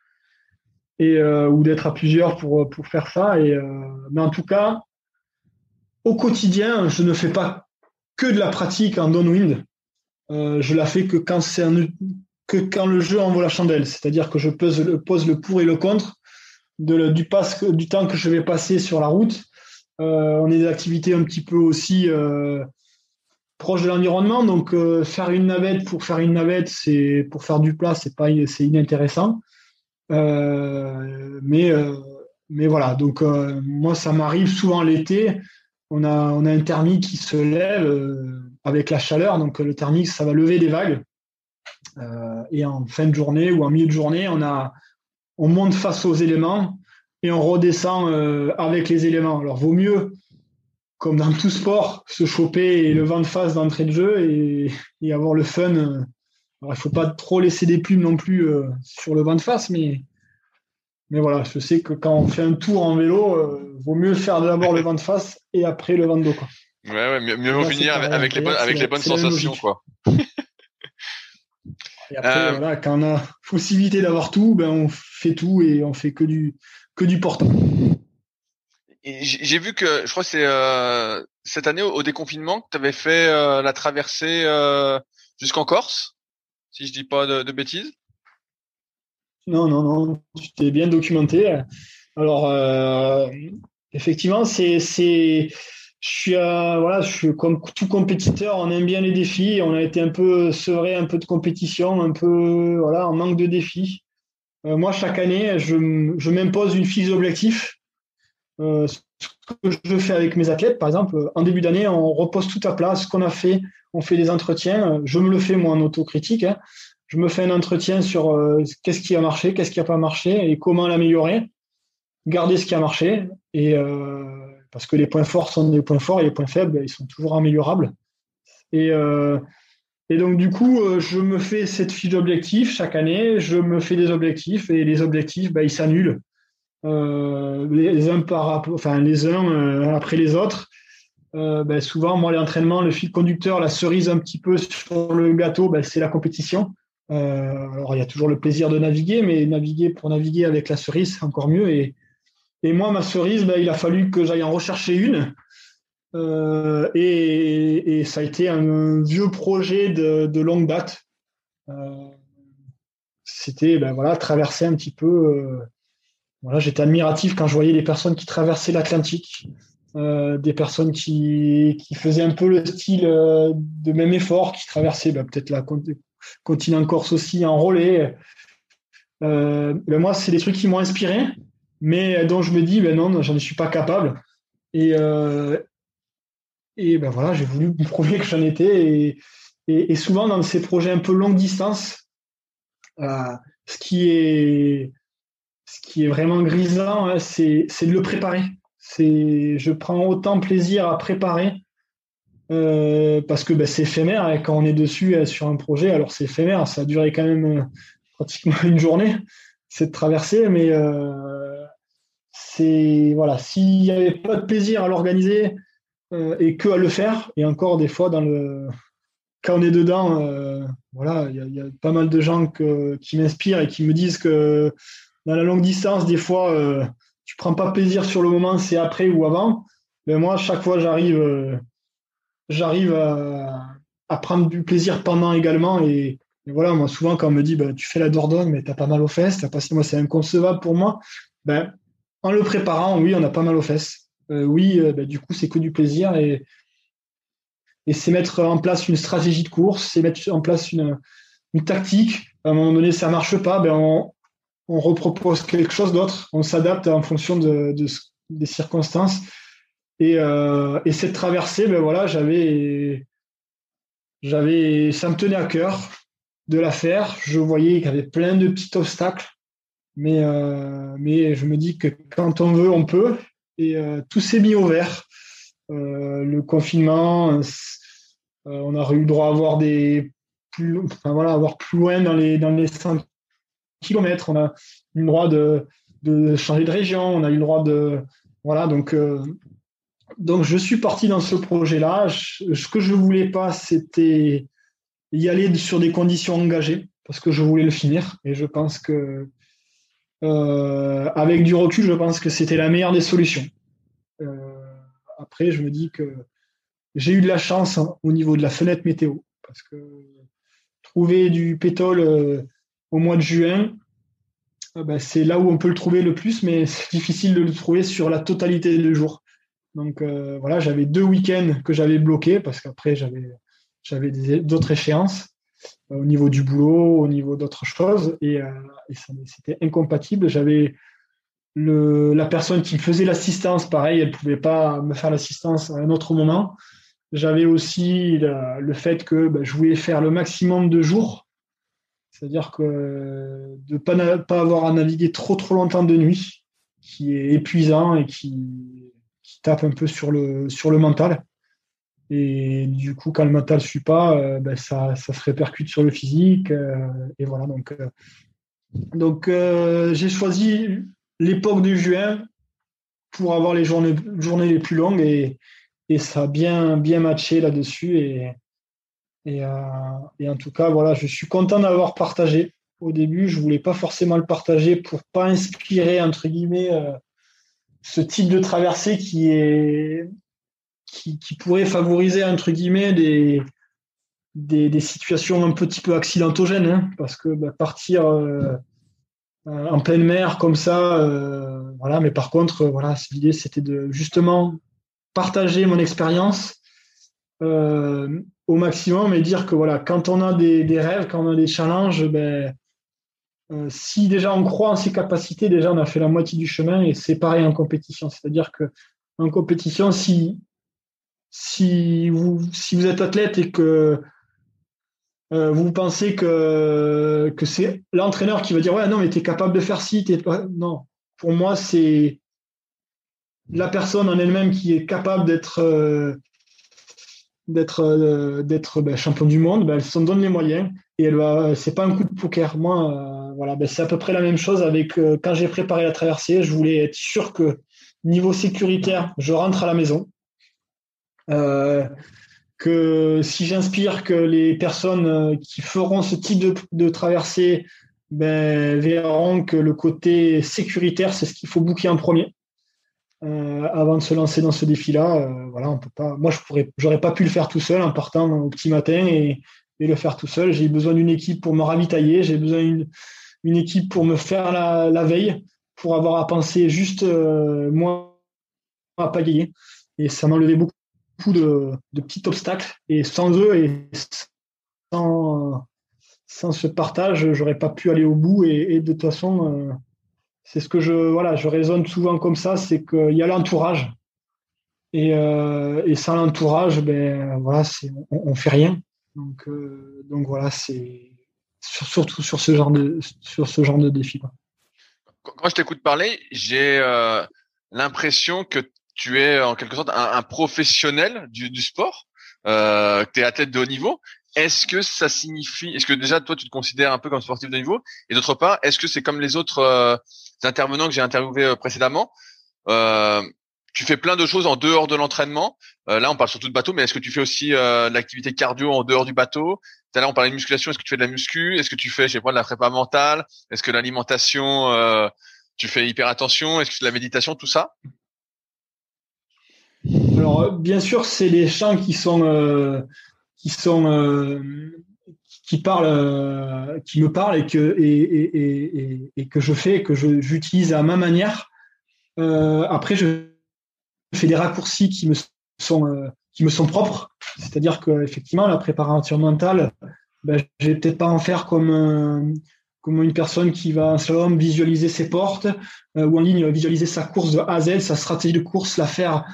et euh, ou d'être à plusieurs pour pour faire ça. Et euh, mais en tout cas, au quotidien, je ne fais pas que de la pratique en downwind. Je la fais que quand c'est que quand le jeu en vaut la chandelle. C'est-à-dire que je pose le, pour et le contre du, temps que je vais passer sur la route. Euh, on est des activités un petit peu aussi euh, proches de l'environnement. Donc euh, faire une navette pour faire une navette, c'est pour faire du plat, c'est pas inintéressant. Mais mais voilà. Donc moi, ça m'arrive souvent l'été on a, on a un thermique qui se lève avec la chaleur. Donc le thermique, ça va lever des vagues. Euh, et en fin de journée ou en milieu de journée, on, a, on monte face aux éléments et on redescend euh, avec les éléments. Alors vaut mieux, comme dans tout sport, se choper le vent de face d'entrée de jeu et, et avoir le fun. Alors, il ne faut pas trop laisser des plumes non plus sur le vent de face, mais mais voilà, je sais que quand on fait un tour en vélo, euh, vaut mieux faire d'abord le vent de face et après le vent de dos. Quoi. Ouais, ouais, mieux, mieux finir avec, les bonnes, avec les bonnes sensations. Quoi. et après, euh... voilà, quand on a possibilité d'avoir tout, ben, on fait tout et on fait que du, que du portant. J'ai vu que, je crois que c'est euh, cette année au, déconfinement que tu avais fait euh, la traversée euh, jusqu'en Corse, si je dis pas de, de bêtises. Non, non, non, tu t'es bien documenté. Alors, effectivement, c'est, c'est, je suis, voilà, je suis comme tout compétiteur, on aime bien les défis. On a été un peu sevré, un peu de compétition, un peu, voilà, en manque de défis. Euh, moi, chaque année, je, je m'impose une fiche d'objectif. Euh, ce que je fais avec mes athlètes, par exemple, en début d'année, on repose tout à plat, ce qu'on a fait, on fait des entretiens. Je me le fais moi en autocritique. Hein je me fais un entretien sur euh, qu'est-ce qui a marché, qu'est-ce qui n'a pas marché et comment l'améliorer, garder ce qui a marché et euh, parce que les points forts sont des points forts et les points faibles ils sont toujours améliorables et euh, et donc du coup je me fais cette fiche d'objectifs chaque année, je me fais des objectifs et les objectifs bah, ils s'annulent les uns par enfin les uns après les autres. Ben, souvent, moi, l'entraînement, le fil conducteur, la cerise un petit peu sur le gâteau, ben, c'est la compétition. Euh, alors, il y a toujours le plaisir de naviguer, mais naviguer pour naviguer avec la cerise, c'est encore mieux. Et, et moi, ma cerise, ben, il a fallu que j'aille en rechercher une. Euh, et, ça a été un vieux projet de, longue date. Euh, C'était ben, voilà, traverser un petit peu. Euh, voilà, J'étais admiratif quand je voyais des personnes qui traversaient l'Atlantique, des personnes qui, faisaient un peu le style de même effort, qui traversaient ben, peut-être la continent Corse aussi. Euh, ben moi, c'est des trucs qui m'ont inspiré, mais dont je me dis, ben non, j'en suis pas capable. Et, euh, et ben voilà, j'ai voulu me prouver que j'en étais. Et, souvent, dans ces projets un peu longue distance, euh, ce, qui est, ce qui est vraiment grisant, hein, c'est de le préparer. Je prends autant plaisir à préparer euh, parce que bah, c'est éphémère et quand on est dessus euh, sur un projet, alors c'est éphémère, ça a duré quand même euh, pratiquement une journée cette traversée, mais euh, voilà, s'il n'y avait pas de plaisir à l'organiser et que à le faire, et encore des fois dans le quand on est dedans, voilà, il y, a pas mal de gens qui m'inspirent et qui me disent que dans la longue distance, des fois, tu prends pas plaisir sur le moment, c'est après ou avant. Mais moi, chaque fois, j'arrive j'arrive à, prendre du plaisir pendant également. Et, voilà, moi, souvent, quand on me dit, bah, tu fais la Dordogne, mais t'as pas mal aux fesses, parce que moi, c'est inconcevable pour moi. Ben, en le préparant, oui, on a pas mal aux fesses. Euh, oui, euh, ben, du coup, c'est que du plaisir. Et, et c'est mettre en place une stratégie de course, c'est mettre en place une, une, tactique. À un moment donné, ça marche pas, ben on, on repropose quelque chose d'autre, on s'adapte en fonction de, des circonstances. Et, euh, et cette traversée, ben voilà, j'avais, j'avais, ça me tenait à cœur de la faire. Je voyais qu'il y avait plein de petits obstacles, mais, euh, mais je me dis que quand on veut, on peut. Et euh, tout s'est mis au vert. Euh, le confinement, on a eu le droit à avoir des plus, enfin, voilà, avoir plus loin dans les dans les 100 kilomètres. On a eu le droit de, de changer de région. On a eu le droit de voilà donc donc je suis parti dans ce projet-là. Ce que je voulais pas, c'était y aller sur des conditions engagées parce que je voulais le finir et je pense que avec du recul, je pense que c'était la meilleure des solutions. Euh, après, je me dis que j'ai eu de la chance hein, au niveau de la fenêtre météo parce que trouver du pétole euh, au mois de juin, ben, c'est là où on peut le trouver le plus, mais c'est difficile de le trouver sur la totalité des jours. Donc voilà, j'avais deux week-ends que j'avais bloqués parce qu'après j'avais d'autres échéances euh, au niveau du boulot, au niveau d'autres choses, et, euh, c'était incompatible. J'avais le, la personne qui me faisait l'assistance, pareil, elle ne pouvait pas me faire l'assistance à un autre moment. J'avais aussi le, fait que ben, je voulais faire le maximum de jours, c'est-à-dire que de ne pas, pas avoir à naviguer trop trop longtemps de nuit, qui est épuisant et qui, qui tape un peu sur le, sur le mental. Et du coup, quand le mental ne suit pas, euh, ben, ça, ça, se répercute sur le physique. Euh, et voilà, donc, euh, donc j'ai choisi l'époque de juin pour avoir les journées, les plus longues et, et ça a bien, bien matché là-dessus. Et, et, et, en tout cas, voilà, je suis content d'avoir partagé. Au début, je ne voulais pas forcément le partager pour pas inspirer, entre guillemets, ce type de traversée qui est qui, pourrait favoriser, entre guillemets, des, des, situations un petit peu accidentogènes, hein, parce que bah, partir euh, euh, en pleine mer comme ça, euh, voilà, mais par contre, voilà, l'idée c'était de justement partager mon expérience au maximum et dire que voilà, quand on a des, des rêves, quand on a des challenges, ben, si déjà on croit en ses capacités, déjà on a fait la moitié du chemin et c'est pareil en compétition. C'est-à-dire que en compétition, si si vous, êtes athlète et que euh, vous pensez que, c'est l'entraîneur qui va dire Ouais, non, mais tu es capable de faire ci, pas. Non, pour moi, c'est la personne en elle-même qui est capable d'être. Euh, d'être euh, ben, champion du monde, ben, elle s'en donne les moyens et elle va c'est pas un coup de poker. Moi, voilà, ben, c'est à peu près la même chose avec quand j'ai préparé la traversée, je voulais être sûr que niveau sécuritaire, je rentre à la maison. Euh, que si j'inspire que les personnes euh, qui feront ce type de, traversée ben, verront que le côté sécuritaire, c'est ce qu'il faut boucler en premier. Euh, avant de se lancer dans ce défi-là, voilà, on peut pas. Moi, je pourrais, j'aurais pas pu le faire tout seul en partant au petit matin et, le faire tout seul. J'ai besoin d'une équipe pour me ravitailler. J'ai besoin d'une une équipe pour me faire la, veille, pour avoir à penser juste moi à pagayer. Et ça m'enlevait beaucoup de, petits obstacles. Et sans eux et sans, sans ce partage, j'aurais pas pu aller au bout. Et, de toute façon, euh, c'est ce que je, voilà, je raisonne souvent comme ça, c'est qu'il y a l'entourage. Et, euh, et, sans l'entourage, ben voilà, on, on fait rien. Donc, euh, donc voilà, c'est surtout sur ce genre de sur ce genre de défi. Quand je t'écoute parler, j'ai l'impression que tu es en quelque sorte un, professionnel du, du sport, euh, tu es athlète de haut niveau. Est-ce que ça signifie, est-ce que déjà toi tu te considères un peu comme sportif de haut niveau? Et d'autre part, est-ce que c'est comme les autres euh, intervenants que j'ai interviewés euh, précédemment euh, tu fais plein de choses en dehors de l'entraînement? Euh, là, on parle surtout de bateau, mais est-ce que tu fais aussi euh, de l'activité cardio en dehors du bateau? Tout à l'heure, on parlait de musculation. Est-ce que tu fais de la muscu? Est-ce que tu fais, je sais pas, de la prépa mentale? Est-ce que l'alimentation, euh, tu fais hyper attention? Est-ce que c'est de la méditation, tout ça? Alors, bien sûr, c'est des chants qui sont, euh, euh, qui parlent, euh, qui me parlent et que, et, et, que je fais, que j'utilise à ma manière. après, je fais des raccourcis qui me sont, qui me sont propres. C'est-à-dire qu'effectivement, la préparation mentale, ben, je vais peut-être pas en faire comme, euh, comme une personne qui va en slalom visualiser ses portes euh, ou en ligne visualiser sa course de A à Z, sa stratégie de course, la faire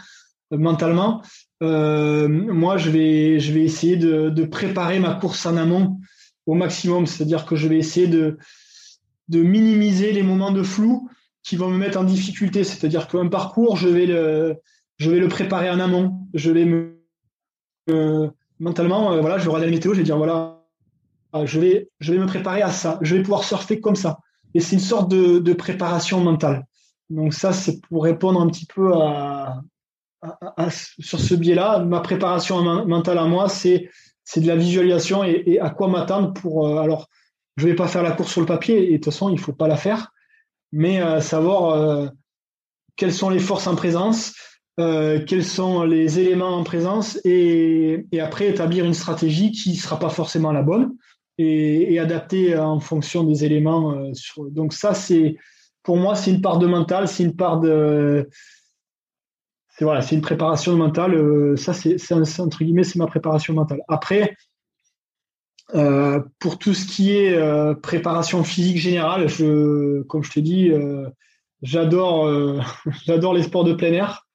euh, mentalement. moi, je vais, je vais essayer de, de, préparer ma course en amont au maximum, c'est-à-dire que je vais essayer de, de minimiser les moments de flou qui vont me mettre en difficulté. C'est-à-dire qu'un parcours, je vais le, je vais le préparer en amont. Je vais me mentalement, voilà, je vais regarder la météo, je vais dire voilà, je vais, je vais me préparer à ça. Je vais pouvoir surfer comme ça. Et c'est une sorte de, préparation mentale. Donc ça, c'est pour répondre un petit peu à, sur ce biais-là. Ma préparation mentale à moi, c'est de la visualisation et, à quoi m'attendre pour. Euh, alors, je vais pas faire la course sur le papier et de toute façon, il faut pas la faire, mais euh, savoir euh, quelles sont les forces en présence, quels sont les éléments en présence et, après établir une stratégie qui sera pas forcément la bonne, et, adapté en fonction des éléments. Donc ça, c'est pour moi, c'est une part de mental, c'est une part de c'est voilà, c'est une préparation mentale. Euh, ça, c'est entre guillemets, c'est ma préparation mentale. Après, euh, pour tout ce qui est euh, préparation physique générale, je, comme je te dis, j'adore, j'adore les sports de plein air.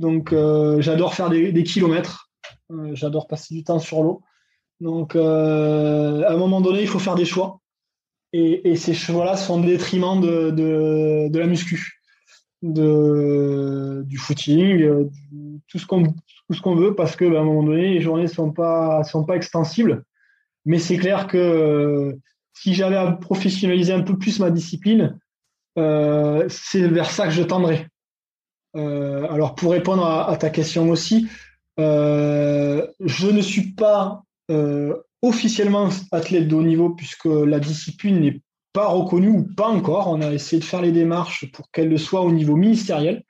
Donc, j'adore faire des, kilomètres. j'adore passer du temps sur l'eau. Donc, à un moment donné, il faut faire des choix. Et, ces choix-là sont au détriment de, la muscu, du footing, euh, tout ce qu'on veut, parce que bah, à un moment donné, les journées ne sont pas, sont pas extensibles. Mais c'est clair que euh, si j'avais à professionnaliser un peu plus ma discipline, c'est vers ça que je tendrais. alors, pour répondre à, à ta question aussi, je ne suis pas euh, officiellement athlète de haut niveau puisque la discipline n'est pas reconnue ou pas encore. On a essayé de faire les démarches pour qu'elle le soit au niveau ministériel.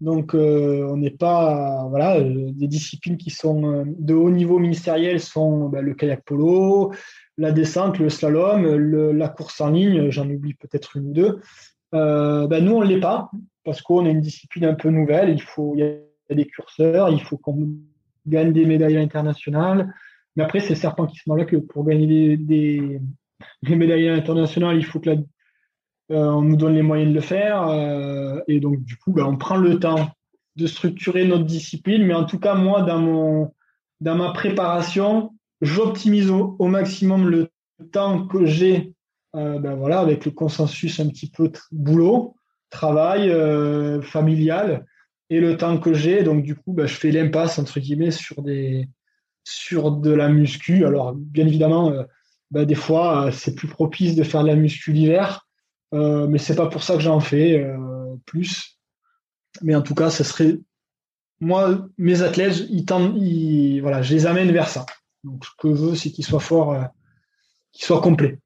Donc, euh, on n'est pas. Voilà, euh, des disciplines qui sont de haut niveau ministériel sont bah, le kayak polo, la descente, le slalom, la course en ligne, j'en oublie peut-être une ou deux. Bah, nous, on ne l'est pas parce qu'on est une discipline un peu nouvelle. Il, faut, il y a des curseurs, il faut qu'on gagne des médailles internationales. Mais après, c'est certain qui se là que pour gagner des, médailles internationales, il faut que euh, on nous donne les moyens de le faire. Euh, et donc, du coup, ben, on prend le temps de structurer notre discipline. Mais en tout cas, moi, dans, mon, dans ma préparation, j'optimise au, maximum le temps que j'ai euh, ben, voilà, avec le consensus un petit peu boulot, travail, familial, et le temps que j'ai. Donc, du coup, ben, je fais l'impasse, entre guillemets, sur des, sur de la muscu. Alors, bien évidemment, bah, des fois, euh, c'est plus propice de faire de la muscu l'hiver, euh, mais c'est pas pour ça que j'en fais plus. Mais en tout cas, ce serait. Moi, mes athlètes, ils, tendent, voilà, je les amène vers ça. Donc, ce que je veux, c'est qu'ils soient forts, qu'ils soient complets.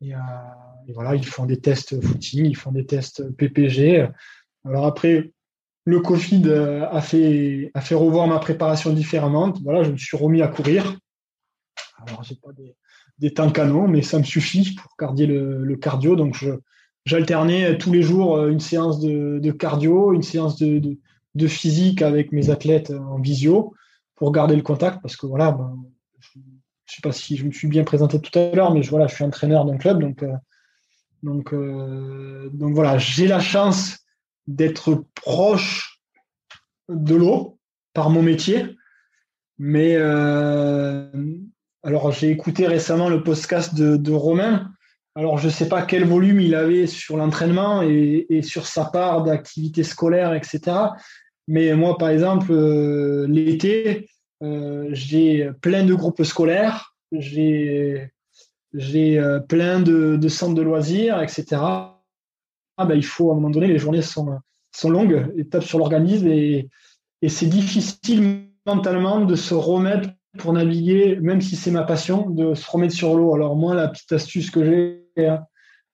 Et, et, voilà, ils font des tests footing, ils font des tests PPG. Alors après, le Covid euh, a fait, a fait revoir ma préparation différemment. Voilà, je me suis remis à courir. Alors, j'ai pas des, des temps canons, mais ça me suffit pour garder le, cardio. Donc, j'alternais tous les jours euh, une séance de, cardio, une séance de, physique avec mes athlètes en visio pour garder le contact parce que voilà, ben, je ne sais pas si je me suis bien présenté tout à l'heure, mais je, voilà, je suis entraîneur d'un club. Donc, euh, donc, voilà, j'ai la chance d'être proche de l'eau par mon métier. Mais euh, alors j'ai écouté récemment le podcast de, Romain. Alors je ne sais pas quel volume il avait sur l'entraînement et, sur sa part d'activité scolaire, etc. Mais moi, par exemple, euh, l'été, euh, j'ai plein de groupes scolaires, j'ai plein de, centres de loisirs, etc ah, bah, il faut à un moment donné, les journées sont, sont longues et tapent sur l'organisme et c'est difficile mentalement de se remettre pour naviguer, même si c'est ma passion, de se remettre sur l'eau. Alors moi, la petite astuce que j'ai, hein,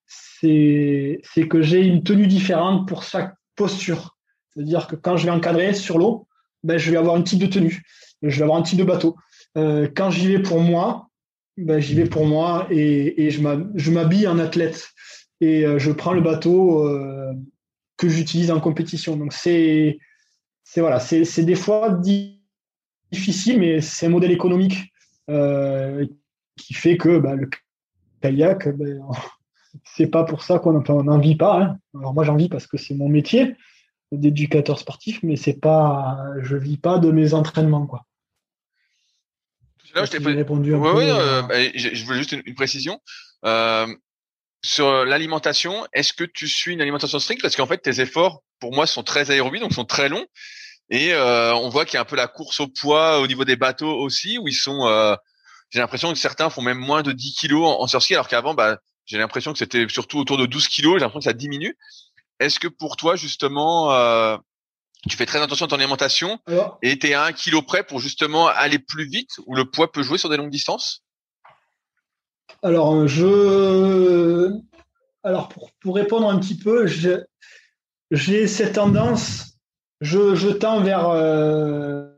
c'est que j'ai une tenue différente pour chaque posture. C'est-à-dire que quand je vais encadrer sur l'eau, ben, je vais avoir un type de tenue, je vais avoir un type de bateau. Euh, quand j'y vais pour moi, ben, j'y vais pour moi et, je m'habille en athlète et euh, je prends le bateau euh, que j'utilise en compétition. Donc c'est voilà, c'est des fois mais c'est un modèle économique qui fait que bah, le kayak, ben, c'est pas pour ça qu'on n'en vit pas. Hein. Alors moi j'en vis parce que c'est mon métier d'éducateur sportif, mais c'est pas, je vis pas de mes entraînements quoi. Là, je t'ai répondu. Oui, euh, bah, je voulais juste une, précision. Euh, sur l'alimentation, est-ce que tu suis une alimentation stricte? Parce qu'en fait, tes efforts, pour moi, sont très aérobies, donc sont très longs. Et euh, on voit qu'il y a un peu la course au poids au niveau des bateaux aussi, où ils sont. Euh, j'ai l'impression que certains font même moins de 10 kilos en, en surski, alors qu'avant, bah, j'ai l'impression que c'était surtout autour de 12 kilos. J'ai l'impression que ça diminue. Est-ce que pour toi, justement, euh, tu fais très attention à ton alimentation et tu es à un kilo près pour justement aller plus vite ou le poids peut jouer sur des longues distances? Alors, je... Alors pour, répondre un petit peu, j'ai cette tendance, je, tends euh,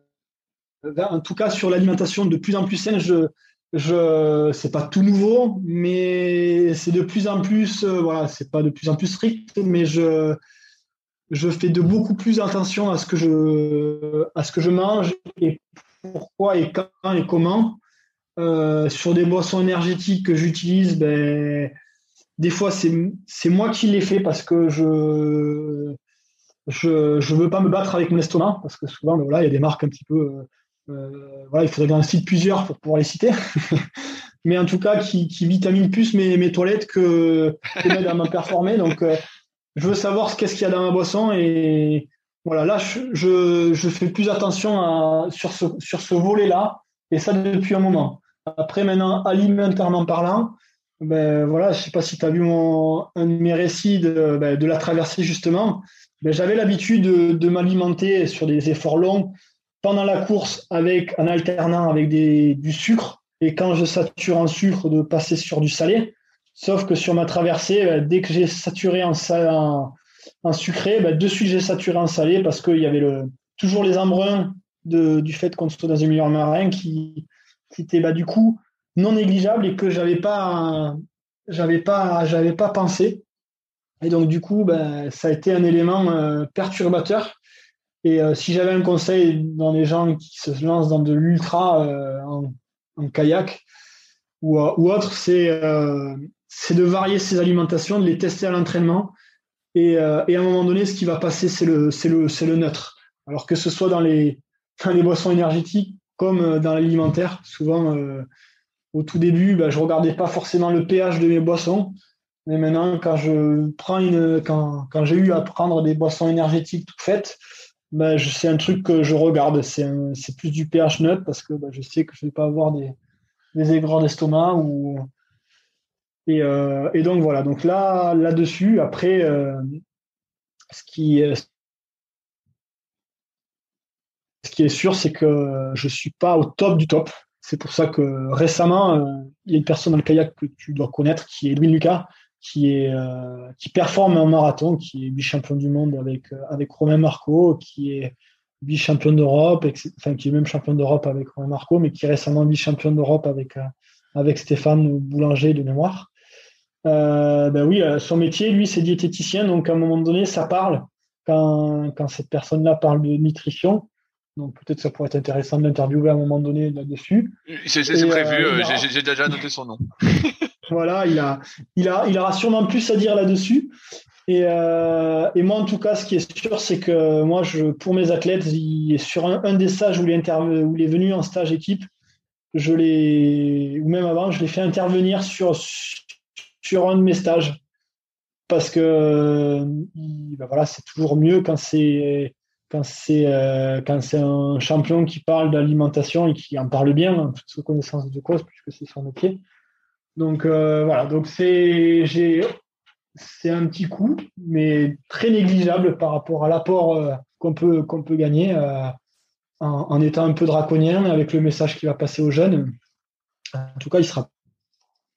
vers, en tout cas sur l'alimentation de plus en plus saine, je, je c'est pas tout nouveau, mais c'est de plus en plus, euh, voilà, c'est pas de plus en plus strict, mais je, je fais de beaucoup plus attention à ce que je, à ce que je mange et pourquoi et quand et comment. Euh, sur des boissons énergétiques que j'utilise, ben, des fois c'est moi qui les fais parce que je je je veux pas me battre avec mon estomac parce que souvent voilà il y a des marques un petit peu euh, euh, voilà, il faudrait j'en cite plusieurs pour pouvoir les citer. mais en tout cas, qui, qui vitamine plus mes, mes toilettes que, que m'aide à me performer. Donc, euh, je veux savoir ce qu'est-ce qu'il y a dans ma boisson. Et voilà, là, je, je, fais plus attention à, sur ce, sur ce volet-là. Et ça depuis un moment. Après, maintenant, alimentairement parlant, ben voilà, je sais pas si tu as vu mon, un de mes récits de, ben, de la traversée justement. Ben, j'avais l'habitude de, m'alimenter sur des efforts longs pendant la course avec, en alternant avec du sucre et quand je sature en sucre, de passer sur du salé. Sauf que sur ma traversée, euh, dès que j'ai saturé en, sucré, bah, de suite j'ai saturé en salé parce qu'il y avait toujours les embruns du fait qu'on soit dans un milieu marin qui, qui était du coup non négligeable et que j'avais pas j'avais pas j'avais pas pensé et donc du coup bah, ça a été un élément euh, perturbateur et euh, si j'avais un conseil dans les gens qui se lancent dans de l'ultra euh, en, kayak ou, autre, c'est de varier ses alimentations, de les tester à l'entraînement. Et, et, à un moment donné, ce qui va passer, c'est le, le, le neutre. Alors que ce soit dans les, dans les boissons énergétiques comme dans l'alimentaire, souvent au tout début, bah, je regardais pas forcément le pH de mes boissons. Mais maintenant, quand je prends une, quand, quand j'ai eu à prendre des boissons énergétiques toutes faites, bah, c'est un truc que je regarde. C'est plus du pH neutre parce que bah, je sais que je ne vais pas avoir des, des aigreurs d'estomac. Ou... Et, euh, et, donc voilà. Donc là, là-dessus, après, euh, ce, qui, ce qui est sûr, c'est que je ne suis pas au top du top. C'est pour ça que récemment, euh, il y a une personne dans le kayak que tu dois connaître qui est Edwin Lucas, qui est euh, qui performe en marathon, qui est vice-champion du monde avec euh, avec Romain Marco, qui est vice-champion d'Europe, enfin qui est même champion d'Europe avec Romain Marco, mais qui est récemment vice-champion d'Europe avec euh, avec Stéphane Boulanger de mémoire. ben oui, son métier, lui, c'est diététicien, donc à un moment donné, ça parle quand, quand cette personne-là parle de nutrition. Donc peut-être ça pourrait être intéressant de l'interviewer à un moment donné là-dessus. C'est prévu, j'ai déjà noté son nom. Voilà, il aura sûrement plus à dire là-dessus. Et, euh, et, moi, en tout cas, ce qui est sûr, c'est que moi, pour mes athlètes, sur un, des stages où il, est venu en stage équipe, je l'ai, ou même avant, je l'ai fait intervenir sur, un de mes stages. Parce que ben voilà, c'est toujours mieux quand c'est quand c'est euh, quand c'est un champion qui parle d'alimentation et qui en parle bien, en toute connaissance de cause, puisque c'est son métier. Donc euh, voilà, donc c'est c'est un petit coup, mais très négligeable par rapport à l'apport euh, qu'on peut qu'on peut gagner euh, en, étant un peu draconien avec le message qui va passer aux jeunes. En tout cas, il sera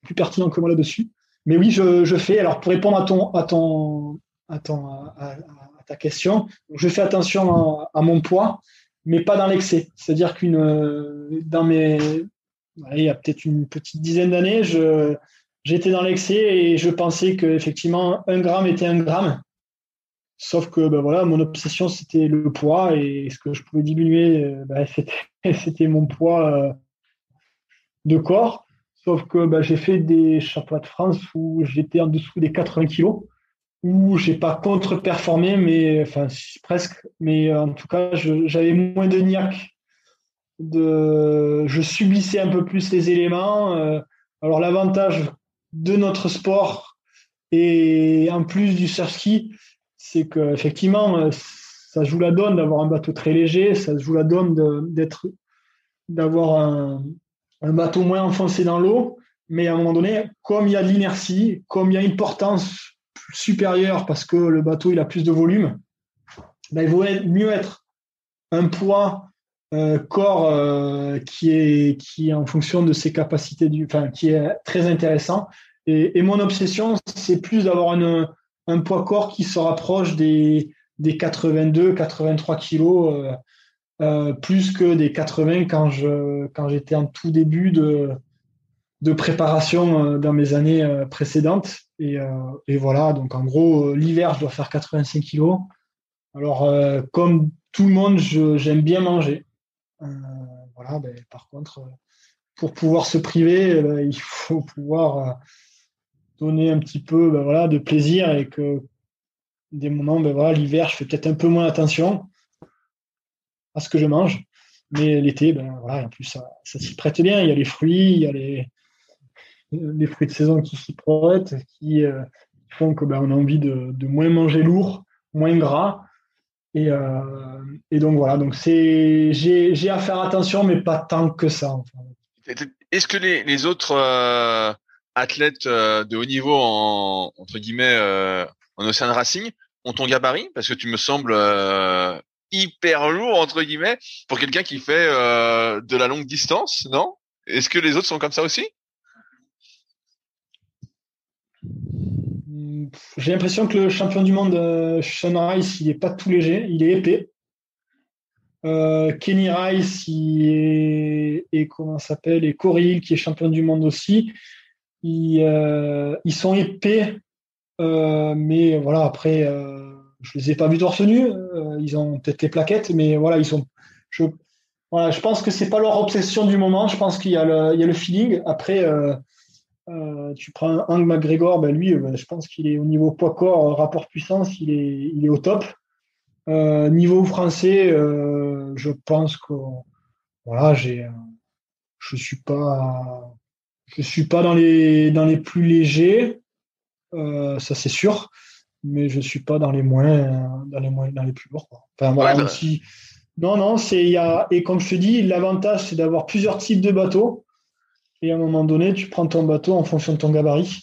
plus pertinent que moi là-dessus. Mais oui, je, fais. Alors pour répondre à ton à à, à, ta question, je fais attention à, à mon poids, mais pas dans l'excès. C'est-à-dire qu'une dans mes il y a peut-être une petite dizaine d'années, j'étais dans l'excès et je pensais qu'effectivement, un gramme était un gramme. Sauf que ben voilà, mon obsession c'était le poids et ce que je pouvais diminuer, ben, c'était mon poids de corps. Sauf que ben, j'ai fait des championnats de France où j'étais en dessous des 80 kilos, où j'ai pas contre-performé, mais enfin presque. Mais en tout cas, j'avais moins de niaque. De, je subissais un peu plus les éléments. alors l'avantage de notre sport et en plus du surf ski, c'est qu'effectivement, ça joue la donne d'avoir un bateau très léger, ça joue la donne d'avoir un, un, bateau moins enfoncé dans l'eau. Mais à un moment donné, comme il y a de l'inertie, comme il y a une portance supérieure parce que le bateau il a plus de volume, ben, il vaut mieux être un poids euh, corps euh, qui est qui est en fonction de ses capacités du, enfin qui est très intéressant et, mon obsession, c'est plus d'avoir un, un, poids corps qui se rapproche des, des 82, 83 kilos, euh, euh, plus que des 80 quand je quand j'étais en tout début de, de préparation euh, dans mes années précédentes. Et, et voilà, donc en gros, l'hiver, je dois faire 85 kilos. Alors, comme tout le monde, j'aime bien manger. Voilà, ben, par contre, pour pouvoir se priver, ben, il faut pouvoir donner un petit peu ben voilà, de plaisir et que des moments, ben l'hiver, je fais peut-être un peu moins attention à ce que je mange. Mais l'été, ben voilà, en plus, ça, s'y prête bien. Il y a les fruits, il y a les, fruits de saison qui s'y prêtent, qui euh, font que ben, on a envie de, moins manger lourd, moins gras. Et, euh, et donc voilà, donc j'ai à faire attention, mais pas tant que ça. Est-ce que les, autres euh, athlètes euh, de haut niveau en entre guillemets en Ocean Racing ont ton gabarit? Parce que tu me sembles hyper lourd entre guillemets pour quelqu'un qui fait de la longue distance, non? Est-ce que les autres sont comme ça aussi? J'ai l'impression que le champion du monde Sean Rice, il est pas tout léger, il est épais. Kenny Rice il et comment s'appelle et Corey qui est champion du monde aussi ils, euh, sont épais, euh, mais voilà, après, euh, je les ai pas vus torse nu. ils ont peut-être les plaquettes, mais voilà, ils sont. Je, voilà, je pense que c'est pas leur obsession du moment. Je pense qu'il y a le, y a le feeling. Après, tu prends Hank McGregor, ben lui, ben, je pense qu'il est au niveau poids corps, rapport puissance, il est, il est au top. niveau français, je pense que voilà, j'ai, je suis pas, je suis pas dans les, dans les plus légers, euh, ça c'est sûr, mais je suis pas dans les moins, dans les moins, dans les plus lourds. Enfin, voilà, bah. Non, non, c'est, il y a, et comme je te dis, l'avantage c'est d'avoir plusieurs types de bateaux. Et à un moment donné, tu prends ton bateau en fonction de ton gabarit.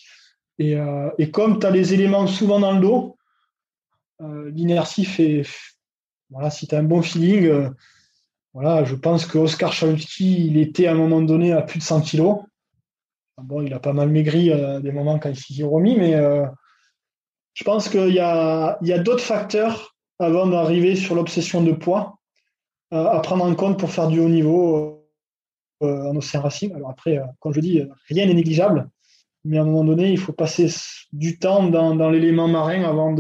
Et, euh, comme tu as les éléments souvent dans le dos, euh, l'inertie fait, voilà, si tu as un bon feeling, euh, voilà, je pense que Oscar Chalutki, il était à un moment donné à plus de 100 kilos. Bon, il a pas mal maigri des moments quand il s'y remis, mais je pense qu'il y a, d'autres facteurs avant d'arriver sur l'obsession de poids à prendre en compte pour faire du haut niveau en océan racing. Alors après, comme je dis, rien n'est négligeable, mais à un moment donné, il faut passer du temps dans, dans l'élément marin avant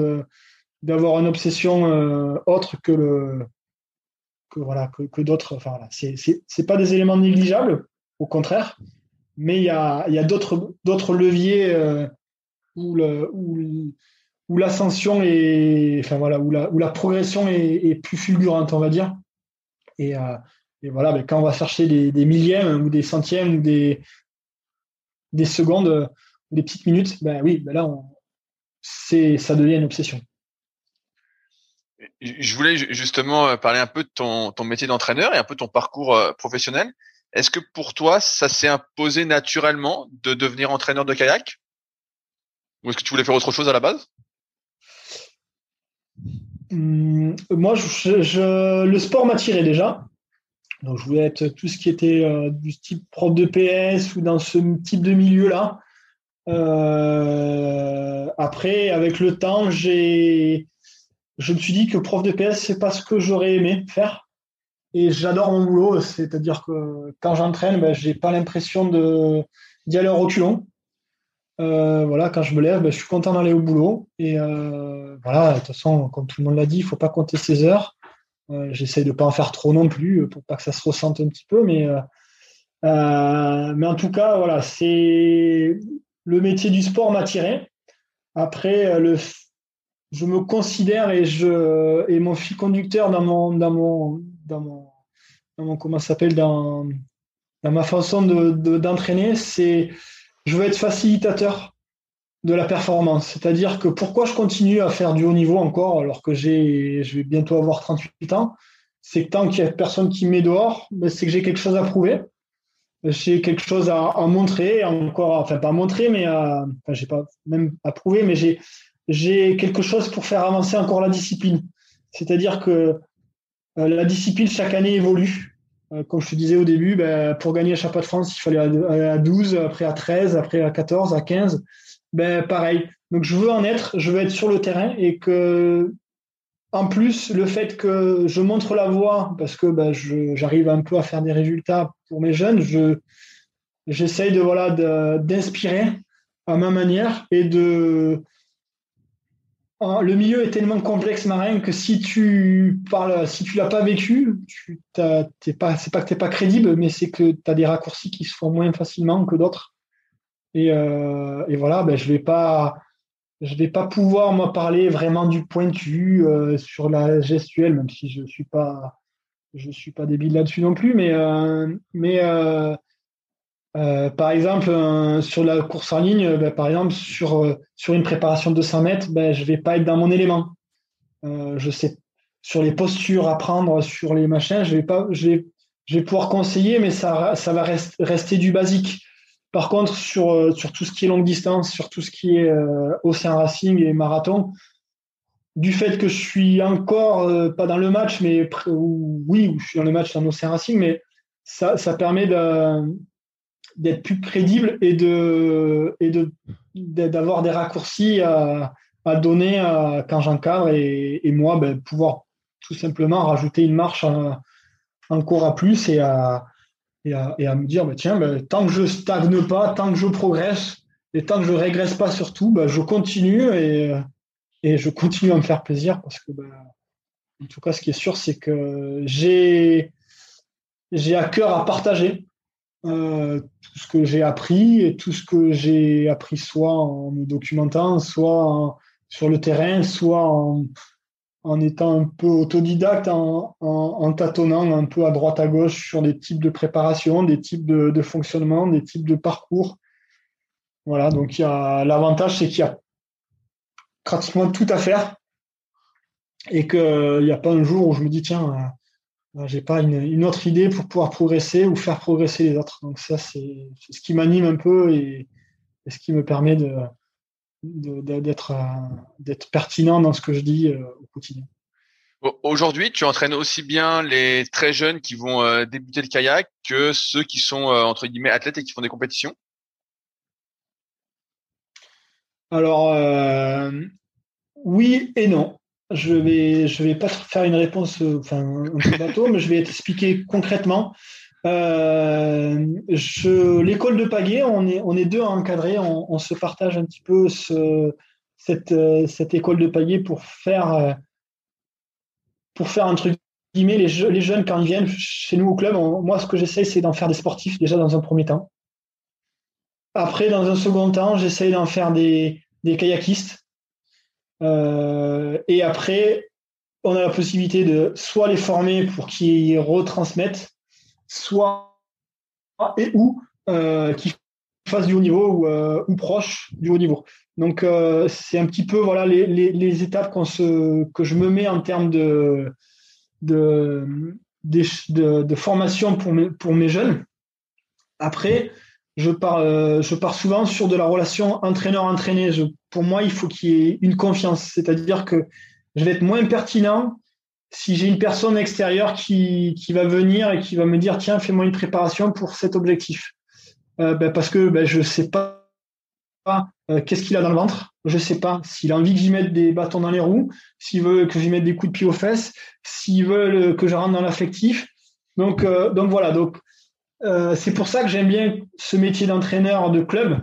d'avoir une obsession autre que le que voilà que, que d'autres. Enfin voilà, c'est, pas des éléments négligeables, au contraire, mais il y a, y a d'autres, leviers euh, où, le, où, l'ascension est, enfin voilà, où la, où la progression est, plus fulgurante, on va dire. Et, euh, et voilà, ben, quand on va chercher des, des, millièmes ou des centièmes ou des, des secondes ou des petites minutes, ben oui, ben là, on, ça devient une obsession. Je voulais justement parler un peu de ton, ton métier d'entraîneur et un peu de ton parcours euh, professionnel. Est-ce que pour toi, ça s'est imposé naturellement de devenir entraîneur de kayak? Ou est-ce que tu voulais faire autre chose à la base? Hum, Moi, je, le sport m'attirait déjà. Donc, je voulais être tout ce qui était euh, du type prof de PS ou dans ce type de milieu-là. Euh, après, avec le temps, j'ai, je me suis dit que prof de PS, c'est pas ce que j'aurais aimé faire. Et j'adore mon boulot, c'est-à-dire que quand j'entraîne, ben, j'ai pas l'impression de d'y aller en reculons. voilà, quand je me lève, ben, je suis content d'aller au boulot. Et voilà, de toute façon, comme tout le monde l'a dit, il faut pas compter ses heures. J'essaye de pas en faire trop non plus pour pas que ça se ressente un petit peu, mais mais en tout cas, voilà, c'est le métier du sport m'a tiré. Après, le, je me considère et je et mon fil conducteur dans mon dans mon dans mon, dans mon s'appelle dans ma façon de d'entraîner, c'est je veux être facilitateur de la performance. C'est-à-dire que pourquoi je continue à faire du haut niveau encore alors que j'ai je vais bientôt avoir 38 ans, c'est que tant qu'il y a personne qui met dehors, ben c'est que j'ai quelque chose à prouver. J'ai quelque chose à, à, montrer, encore, enfin pas à montrer, mais à, enfin j'ai pas même à prouver, mais j'ai j'ai quelque chose pour faire avancer encore la discipline. C'est-à-dire que euh, la discipline chaque année évolue. Euh, comme je te disais au début, ben, pour gagner le championnat de France, il fallait aller à 12, après à 13, après à 14, à 15. Ben, pareil. Donc je veux en être, je veux être sur le terrain et que, en plus, le fait que je montre la voie, parce que ben, j'arrive un peu à faire des résultats pour mes jeunes, je, j'essaye de voilà d'inspirer à ma manière et de le milieu est tellement complexe, Marin, que si tu parles, si tu l'as pas vécu, tu t'es pas, c'est pas que tu n'es pas crédible, mais c'est que tu as des raccourcis qui se font moins facilement que d'autres. Et, euh, voilà, ben, je vais pas, je vais pas pouvoir moi parler vraiment du pointu euh, sur la gestuelle, même si je suis suis pas débile là-dessus non plus, mais euh, euh, par exemple, sur la course en ligne, ben, par exemple, sur, une préparation de 200 mètres, ben, je vais pas être dans mon élément. Je sais, sur les postures à prendre, sur les machins, je vais pas, je vais, pouvoir conseiller, mais ça va rester du basique. Par contre, sur, sur tout ce qui est longue distance, sur tout ce qui est océan racing et marathon, du fait que je suis encore pas dans le match, mais oui, je suis dans le match dans océan racing, mais ça, ça permet d'être plus crédible et de et d'avoir des raccourcis à, à donner à, quand j'encadre et, et, moi ben, pouvoir tout simplement rajouter une marche encore à plus et à, et à, me dire ben, tiens ben, tant que je stagne pas tant que je progresse et tant que je régresse pas surtout ben, je continue et, et je continue à me faire plaisir parce que ben, en tout cas ce qui est sûr c'est que j'ai j'ai à cœur à partager euh, tout ce que j'ai appris et tout ce que j'ai appris soit en me documentant, soit sur le terrain, soit en, en, étant un peu autodidacte, en, tâtonnant un peu à droite à gauche sur des types de préparation, des types de, fonctionnement, des types de parcours. Voilà, donc l'avantage, c'est qu'il y a pratiquement tout à faire et qu'il n'y a pas un jour où je me dis tiens j'ai pas une, autre idée pour pouvoir progresser ou faire progresser les autres. Donc ça, c'est ce qui m'anime un peu et, ce qui me permet de, d'être, euh, d'être pertinent dans ce que je dis euh, au quotidien. Aujourd'hui, tu entraînes aussi bien les très jeunes qui vont euh, débuter le kayak que ceux qui sont entre guillemets athlètes et qui font des compétitions? Alors oui et non je vais, je vais pas faire une réponse enfin, un peu bateau, mais je vais t'expliquer concrètement. Euh, L'école de Pagaie, on est, on est deux à encadrer, on, se partage un petit peu ce, cette, euh, cette école de Pagaie pour faire, euh, pour faire un truc. Les, jeunes, quand ils viennent chez nous au club, moi, ce que j'essaie, c'est d'en faire des sportifs déjà dans un premier temps. Après, dans un second temps, j'essaie d'en faire des, des kayakistes et après, on a la possibilité de soit les former pour qu'ils retransmettent, soit et ou euh, qu'ils fassent du haut niveau ou, euh, ou proche du haut niveau. Donc c'est un petit peu voilà les, les, étapes que je me mets en termes de, de, formation pour mes, jeunes. Après, je pars, euh, je pars souvent sur de la relation entraîneur-entraîné. Pour moi, il faut qu'il y ait une confiance. C'est-à-dire que je vais être moins pertinent si j'ai une personne extérieure qui, qui, va venir et qui va me dire tiens, fais-moi une préparation pour cet objectif. Euh, ben parce que ben, je ne sais pas euh, qu'est-ce qu'il a dans le ventre. Je ne sais pas s'il a envie que j'y mette des bâtons dans les roues, s'il veut que j'y mette des coups de pied aux fesses, s'il veut que je rentre dans l'affectif. Donc, donc voilà. Donc, euh, c'est pour ça que j'aime bien ce métier d'entraîneur de club.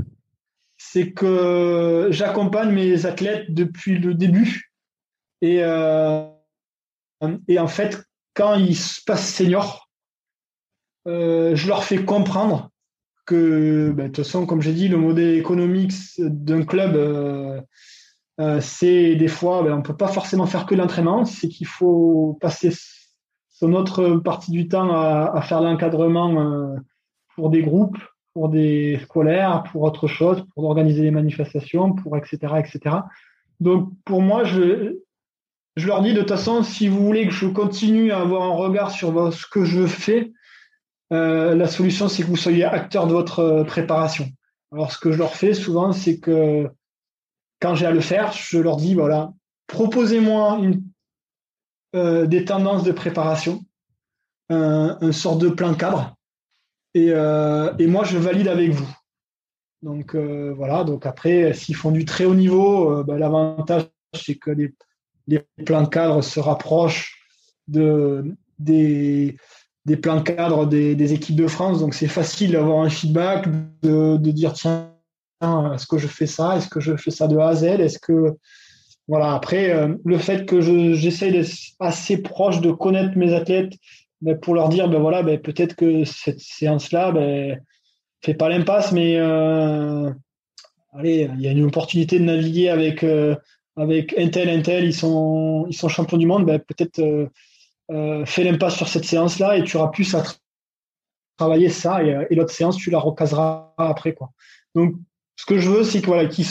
c'est que j'accompagne mes athlètes depuis le début. Et, et en fait, quand ils se passent seniors, je leur fais comprendre que, ben, de toute façon, comme j'ai dit, le modèle économique d'un club, euh, euh, c'est des fois, ben, on ne peut pas forcément faire que l'entraînement, c'est qu'il faut passer son autre partie du temps à, faire l'encadrement euh, pour des groupes, pour des scolaires, pour autre chose, pour organiser des manifestations, pour etc. etc. Donc pour moi, je, je leur dis de toute façon, si vous voulez que je continue à avoir un regard sur ce que je fais, euh, la solution, c'est que vous soyez acteur de votre euh, préparation. Alors, ce que je leur fais souvent, c'est que quand j'ai à le faire, je leur dis, voilà, proposez-moi euh, des tendances de préparation, un, sort de plan cadre, et, moi, je valide avec vous. Donc, voilà, donc après, s'ils font du très haut niveau, bah, l'avantage, c'est que les, les plans cadres se rapprochent de, des, des plans cadres des, équipes de France. Donc c'est facile d'avoir un feedback, de, dire tiens, est-ce que je fais ça? Est-ce que je fais ça de A à Z? Est-ce que voilà. Après, euh, le fait que j'essaye d'être assez proche de connaître mes athlètes ben, pour leur dire ben voilà, ben, peut-être que cette séance-là, ben, fait pas l'impasse, mais euh, allez, il y a une opportunité de naviguer avec euh, avec Intel, Intel, ils sont ils sont champions du monde, ben, peut-être euh, fais l'impasse sur cette séance-là et tu auras plus à travailler ça euh, et, l'autre séance, tu la recaseras après. Quoi. Donc, ce que je veux, c'est voilà, qu'ils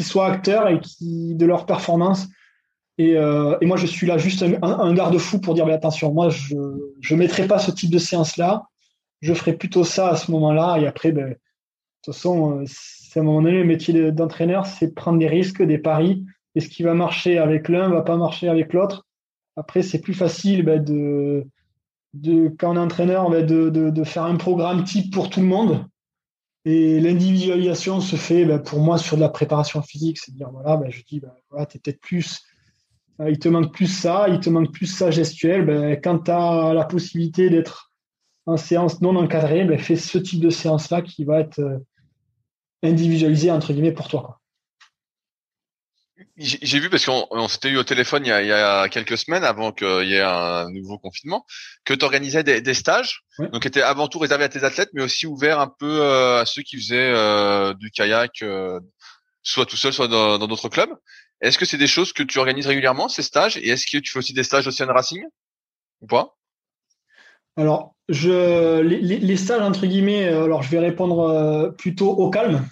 soient acteurs et qui, de leur performance. Et, euh, moi, je suis là juste un, garde-fou pour dire, mais attention, moi, je ne mettrai pas ce type de séance-là. Je ferai plutôt ça à ce moment-là. Et après, ben, de toute façon, c'est à un moment donné, le métier d'entraîneur, c'est prendre des risques, des paris. Et ce qui va marcher avec l'un va pas marcher avec l'autre. Après, c'est plus facile bah, de, de, quand on est entraîneur bah, de, de, faire un programme type pour tout le monde. Et l'individualisation se fait bah, pour moi sur de la préparation physique. C'est-à-dire, voilà, je dis, voilà, peut-être plus. Euh, il te manque plus ça, il te manque plus ça gestuel. quand tu as la possibilité d'être en séance non encadrée, fais ce type de séance-là qui va être euh, individualisé entre guillemets pour toi. J'ai vu parce qu'on s'était eu au téléphone il y, a, quelques semaines avant qu'il y ait un nouveau confinement que tu organisais des, stages, donc qui étaient avant tout réservés à tes athlètes, mais aussi ouverts un peu euh, à ceux qui faisaient euh, du kayak, euh, soit tout seul, soit dans d'autres clubs. Est-ce que c'est des choses que tu organises régulièrement ces stages? Et est-ce que tu fais aussi des stages Ocean Racing? Ou pas? Alors, je les, les, stages entre guillemets, alors je vais répondre plutôt au calme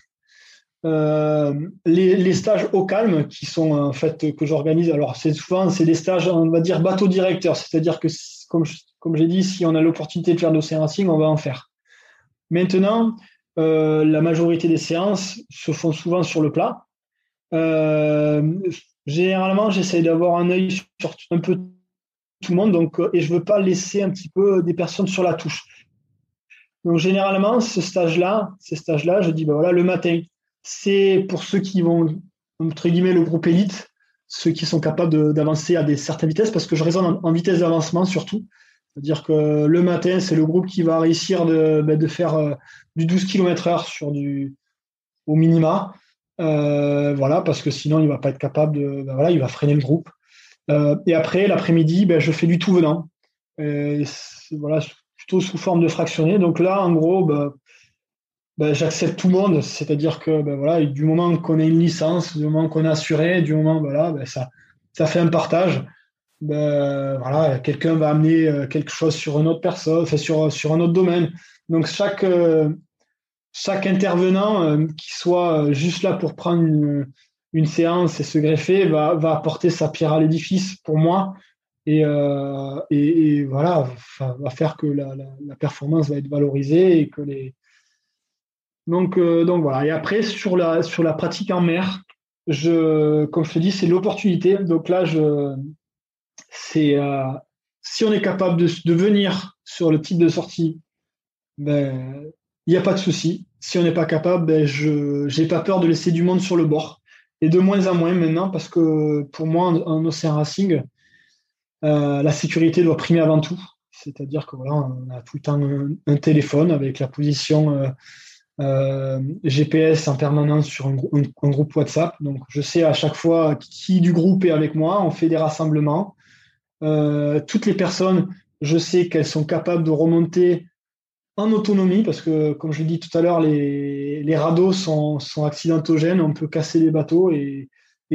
euh, les, stages au calme qui sont en fait que j'organise, alors c'est souvent c'est des stages on va dire bateau directeur, c'est-à-dire que comme comme j'ai dit, si on a l'opportunité de faire d'océan racing, on va en faire. Maintenant, euh, la majorité des séances se font souvent sur le plat. Euh, généralement, j'essaie d'avoir un œil sur un peu tout le monde, donc et je veux pas laisser un petit peu des personnes sur la touche. Donc généralement, ce stage-là, ces stages-là, je dis ben voilà le matin, c'est pour ceux qui vont, entre guillemets, le groupe élite, ceux qui sont capables d'avancer à des certaines vitesses, parce que je raisonne en, vitesse d'avancement surtout. C'est-à-dire que le matin, c'est le groupe qui va réussir de, ben, faire euh, du 12 km heure sur au minima. Euh, voilà, parce que sinon, il va pas être capable de. Ben, voilà, il va freiner le groupe. Euh, et après, l'après-midi, ben, je fais du tout venant. voilà, plutôt sous forme de fractionné. Donc là, en gros, ben, j'accepte tout le monde. C'est-à-dire que ben, voilà, du moment qu'on a une licence, du moment qu'on est assuré, du moment voilà, ben, ça, ça fait un partage. Ben, voilà, quelqu'un va amener euh, quelque chose sur une autre personne, enfin, sur, sur un autre domaine. Donc chaque, euh, chaque intervenant euh, qui soit juste là pour prendre une, séance et se greffer va, va apporter sa pierre à l'édifice pour moi et, et, voilà, va faire que la, la, la, performance va être valorisée et que les, donc, euh, donc voilà. Et après, sur la, sur la pratique en mer, je, comme je te dis, c'est l'opportunité. Donc là, je, c'est, euh, si on est capable de, de, venir sur le type de sortie, ben, il n'y a pas de souci. Si on n'est pas capable, ben, je n'ai pas peur de laisser du monde sur le bord. Et de moins en moins maintenant, parce que pour moi, en, Océan Racing, euh, la sécurité doit primer avant tout. C'est-à-dire que voilà, on a tout le temps un, téléphone avec la position GPS en permanence sur un, un, groupe WhatsApp. Donc, je sais à chaque fois qui du groupe est avec moi. On fait des rassemblements. toutes les personnes, je sais qu'elles sont capables de remonter en autonomie, parce que, comme je l'ai dit tout à l'heure, les, radeaux sont, accidentogènes, on peut casser les bateaux et,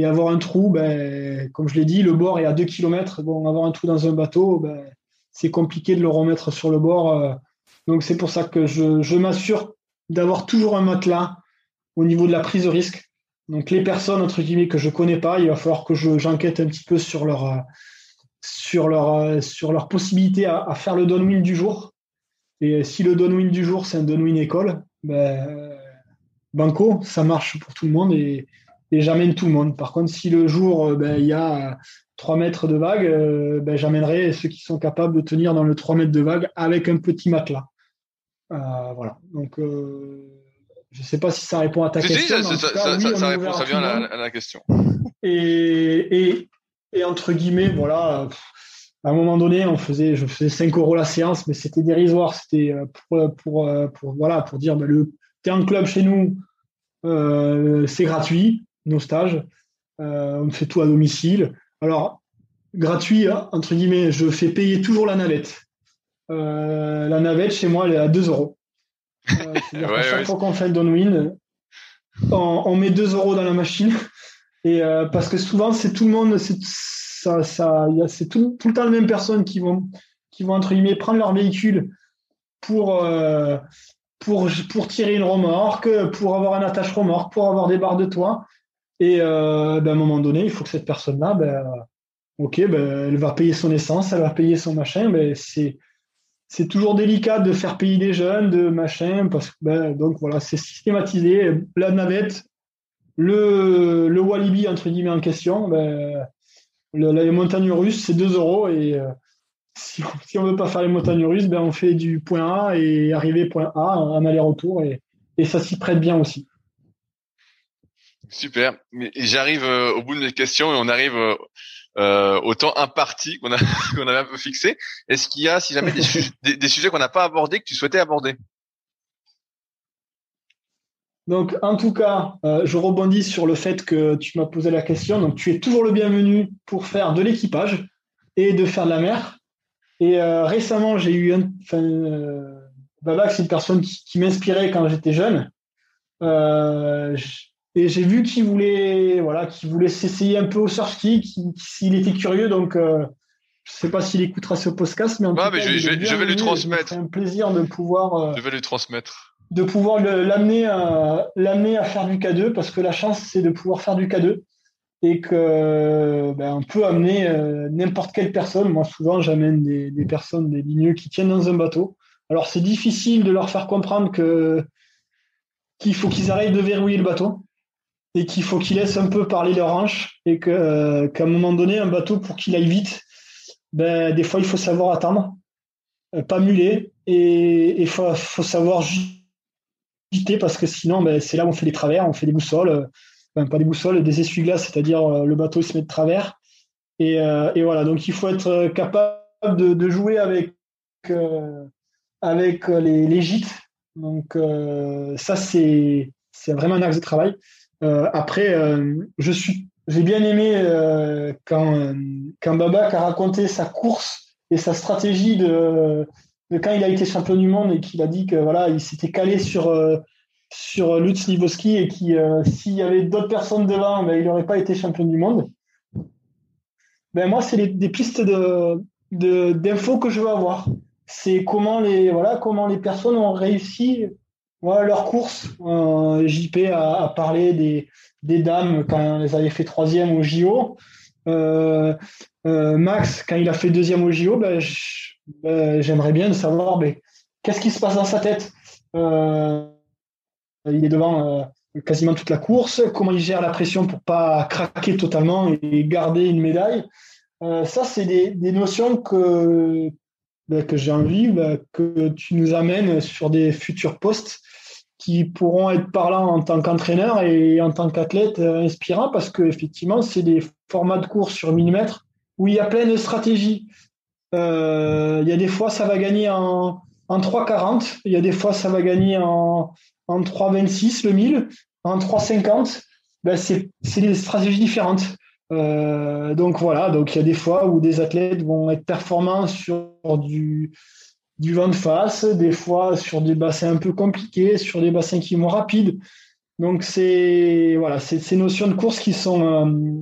avoir un trou, ben, comme je l'ai dit, le bord est à 2 km. Bon, avoir un trou dans un bateau, ben, c'est compliqué de le remettre sur le bord. Euh. donc, c'est pour ça que je m'assure d'avoir toujours un matelas au niveau de la prise de risque. Donc, les personnes, entre guillemets, que je connais pas, il va falloir que j'enquête un petit peu sur leur, euh, euh, possibilité à, faire le downwind du jour. Et si le downwind du jour, c'est un downwind école, ben, banco, ça marche pour tout le monde et, j'amène tout le monde. Par contre, si le jour, euh, ben, il y a 3 mètres de vague, ben, j'amènerai ceux qui sont capables de tenir dans le 3 mètres de vague avec un petit matelas. Euh, voilà. Donc, je ne sais pas si ça répond à ta question. ça, ça, répond très bien à la, question. Et, et, et, entre guillemets, voilà, à un moment donné, on faisait, je faisais 5 euros la séance, mais c'était dérisoire. C'était euh, pour, euh, pour, euh, pour, voilà, pour dire, bah, le, t'es un club chez nous, c'est gratuit, nos stages. on fait tout à domicile. Alors, gratuit, hein, entre guillemets, je fais payer toujours la navette. La navette, chez moi, elle est à 2 euros. c'est-à-dire ouais, chaque fois qu'on fait le downwind, on, on, met 2 euros dans la machine. Et parce que souvent, c'est tout le monde, c'est ça, ça, tout, tout, le temps les mêmes personnes qui vont, qui vont entre guillemets prendre leur véhicule pour, euh, pour, pour tirer une remorque, pour avoir un attache remorque, pour avoir des barres de toit. Et euh, ben, à un moment donné, il faut que cette personne-là, ben, ok, ben, elle va payer son essence, elle va payer son machin. Ben, c'est, c'est toujours délicat de faire payer des jeunes, de machin, parce que ben, donc voilà, c'est systématisé. La navette, le, Walibi entre guillemets en question, ben, les montagnes russes, c'est 2 euros. Et euh, si, on ne veut pas faire les montagnes russes, ben on fait du point A et arriver point A, un aller-retour. Et, et ça s'y prête bien aussi. Super. J'arrive euh, au bout de mes questions et on arrive euh, au temps imparti qu'on a qu'on avait un peu fixé. Est-ce qu'il y a, si jamais, des, des sujets qu'on n'a pas abordés que tu souhaitais aborder? Donc, en tout cas, euh, je rebondis sur le fait que tu m'as posé la question. Donc, tu es toujours le bienvenu pour faire de l'équipage et de faire de la mer. Et euh, récemment, j'ai eu un. Enfin, euh, c'est une personne qui, m'inspirait quand j'étais jeune. Et j'ai vu qu'il voulait, voilà, qu'il voulait s'essayer un peu au surf ski, s'il était curieux. Donc, je ne sais pas s'il écoutera ce podcast, mais en tout cas, je, vais lui transmettre. C'est un plaisir de pouvoir. je vais lui transmettre de pouvoir l'amener à, l'amener à faire du K2 parce que la chance c'est de pouvoir faire du K2 et que ben, on peut amener euh, n'importe quelle personne. Moi souvent j'amène des, des, personnes, des ligneux qui tiennent dans un bateau. Alors c'est difficile de leur faire comprendre que qu'il faut qu'ils arrêtent de verrouiller le bateau et qu'il faut qu'ils laissent un peu parler leur hanche et euh, qu'à un moment donné un bateau pour qu'il aille vite, ben des fois il faut savoir attendre, euh, pas muler et il faut, savoir parce que sinon, ben, c'est là où on fait des travers, on fait des boussoles, euh, pas des boussoles, des essuie-glaces, c'est-à-dire le bateau se met de travers. Et, voilà, donc il faut être capable de, jouer avec, avec les, gîtes. Donc ça, c'est vraiment un axe de travail. Après, je suis j'ai bien aimé quand, quand Babac a raconté sa course et sa stratégie de, quand il a été champion du monde et qu'il a dit que voilà, il s'était calé sur euh, sur Lutz Liboski et qui euh, s'il y avait d'autres personnes devant, ben, il n'aurait pas été champion du monde. Ben moi, c'est des pistes de d'infos que je veux avoir. C'est comment les voilà comment les personnes ont réussi voilà, leur course. Euh, JP a, parlé des, des dames quand elles avaient fait troisième au JO. Max, quand il a fait deuxième au JO, ben, ben, j'aimerais bien savoir qu'est-ce qui se passe dans sa tête? Euh, il est devant euh, quasiment toute la course, comment il gère la pression pour pas craquer totalement et garder une médaille? Euh, ça, c'est des, notions que, ben, que j'ai envie que tu nous amènes sur des futurs postes qui pourront être parlants en tant qu'entraîneur et en tant qu'athlète inspirant parce qu'effectivement, c'est des formats de course sur 1000 mètres où il y a plein de stratégies. Euh, il y a des fois, ça va gagner en, en 3,40. Il y a des fois, ça va gagner en, en 3,26 le 1000. En 3,50, ben c'est des stratégies différentes. Euh, donc voilà, donc il y a des fois où des athlètes vont être performants sur du, du vent de face, des fois sur des bassins un peu compliqués, sur des bassins qui vont rapides. Donc c'est voilà, ces notions de course qui sont euh,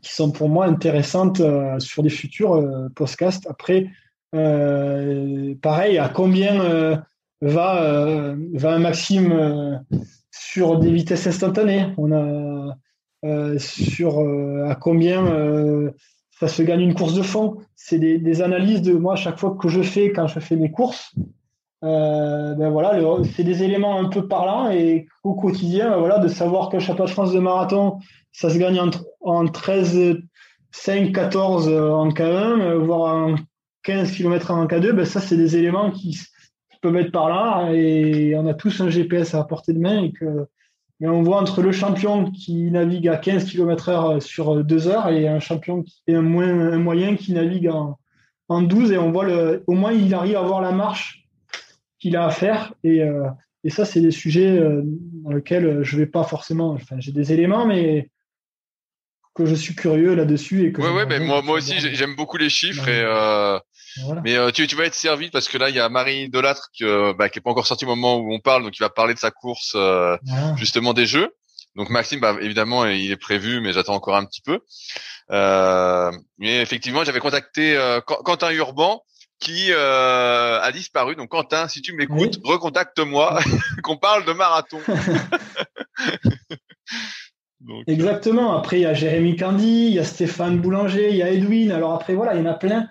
qui sont pour moi intéressantes euh, sur des futurs euh, podcasts. Après, pareil, à combien va va un Maxime sur des vitesses instantanées? On a sur à combien ça se gagne une course de fond. C'est des, analyses de moi chaque fois que je fais quand je fais mes courses. Euh, ben voilà, c'est des éléments un peu parlants et au quotidien, ben de savoir qu'un championnat de France de marathon, ça se gagne en, en 13, 5, 14 en K1, voire en 15 km en K2, ben ça, c'est des éléments qui, peuvent être parlants et on a tous un GPS à portée de main et que mais on voit entre le champion qui navigue à 15 km heure sur deux heures et un champion qui est un, moyen qui navigue en, en 12 et on voit le, au moins il arrive à voir la marche qu'il a à faire. Et, euh, et ça, c'est des sujets euh, dans lesquels je vais pas forcément. Enfin, j'ai des éléments, mais que je suis curieux là-dessus. Et que ouais, ouais, mais moi, moi aussi, j'aime beaucoup les chiffres. Et, euh, Mais tu, tu vas être servi parce que là, il y a Marie Delattre qui, bah, qui est pas encore sortie au moment où on parle, donc il va parler de sa course justement des jeux. Donc Maxime, bah, évidemment, il est prévu, mais j'attends encore un petit peu. Euh, mais effectivement, j'avais contacté Quentin Urban qui euh, a disparu. Donc Quentin, si tu m'écoutes, recontacte-moi, qu'on parle de marathon. Euh, Exactement. Après, il y a Jérémy Candy, il y a Stéphane Boulanger, il y a Edwin. Alors après, voilà, il y en a plein.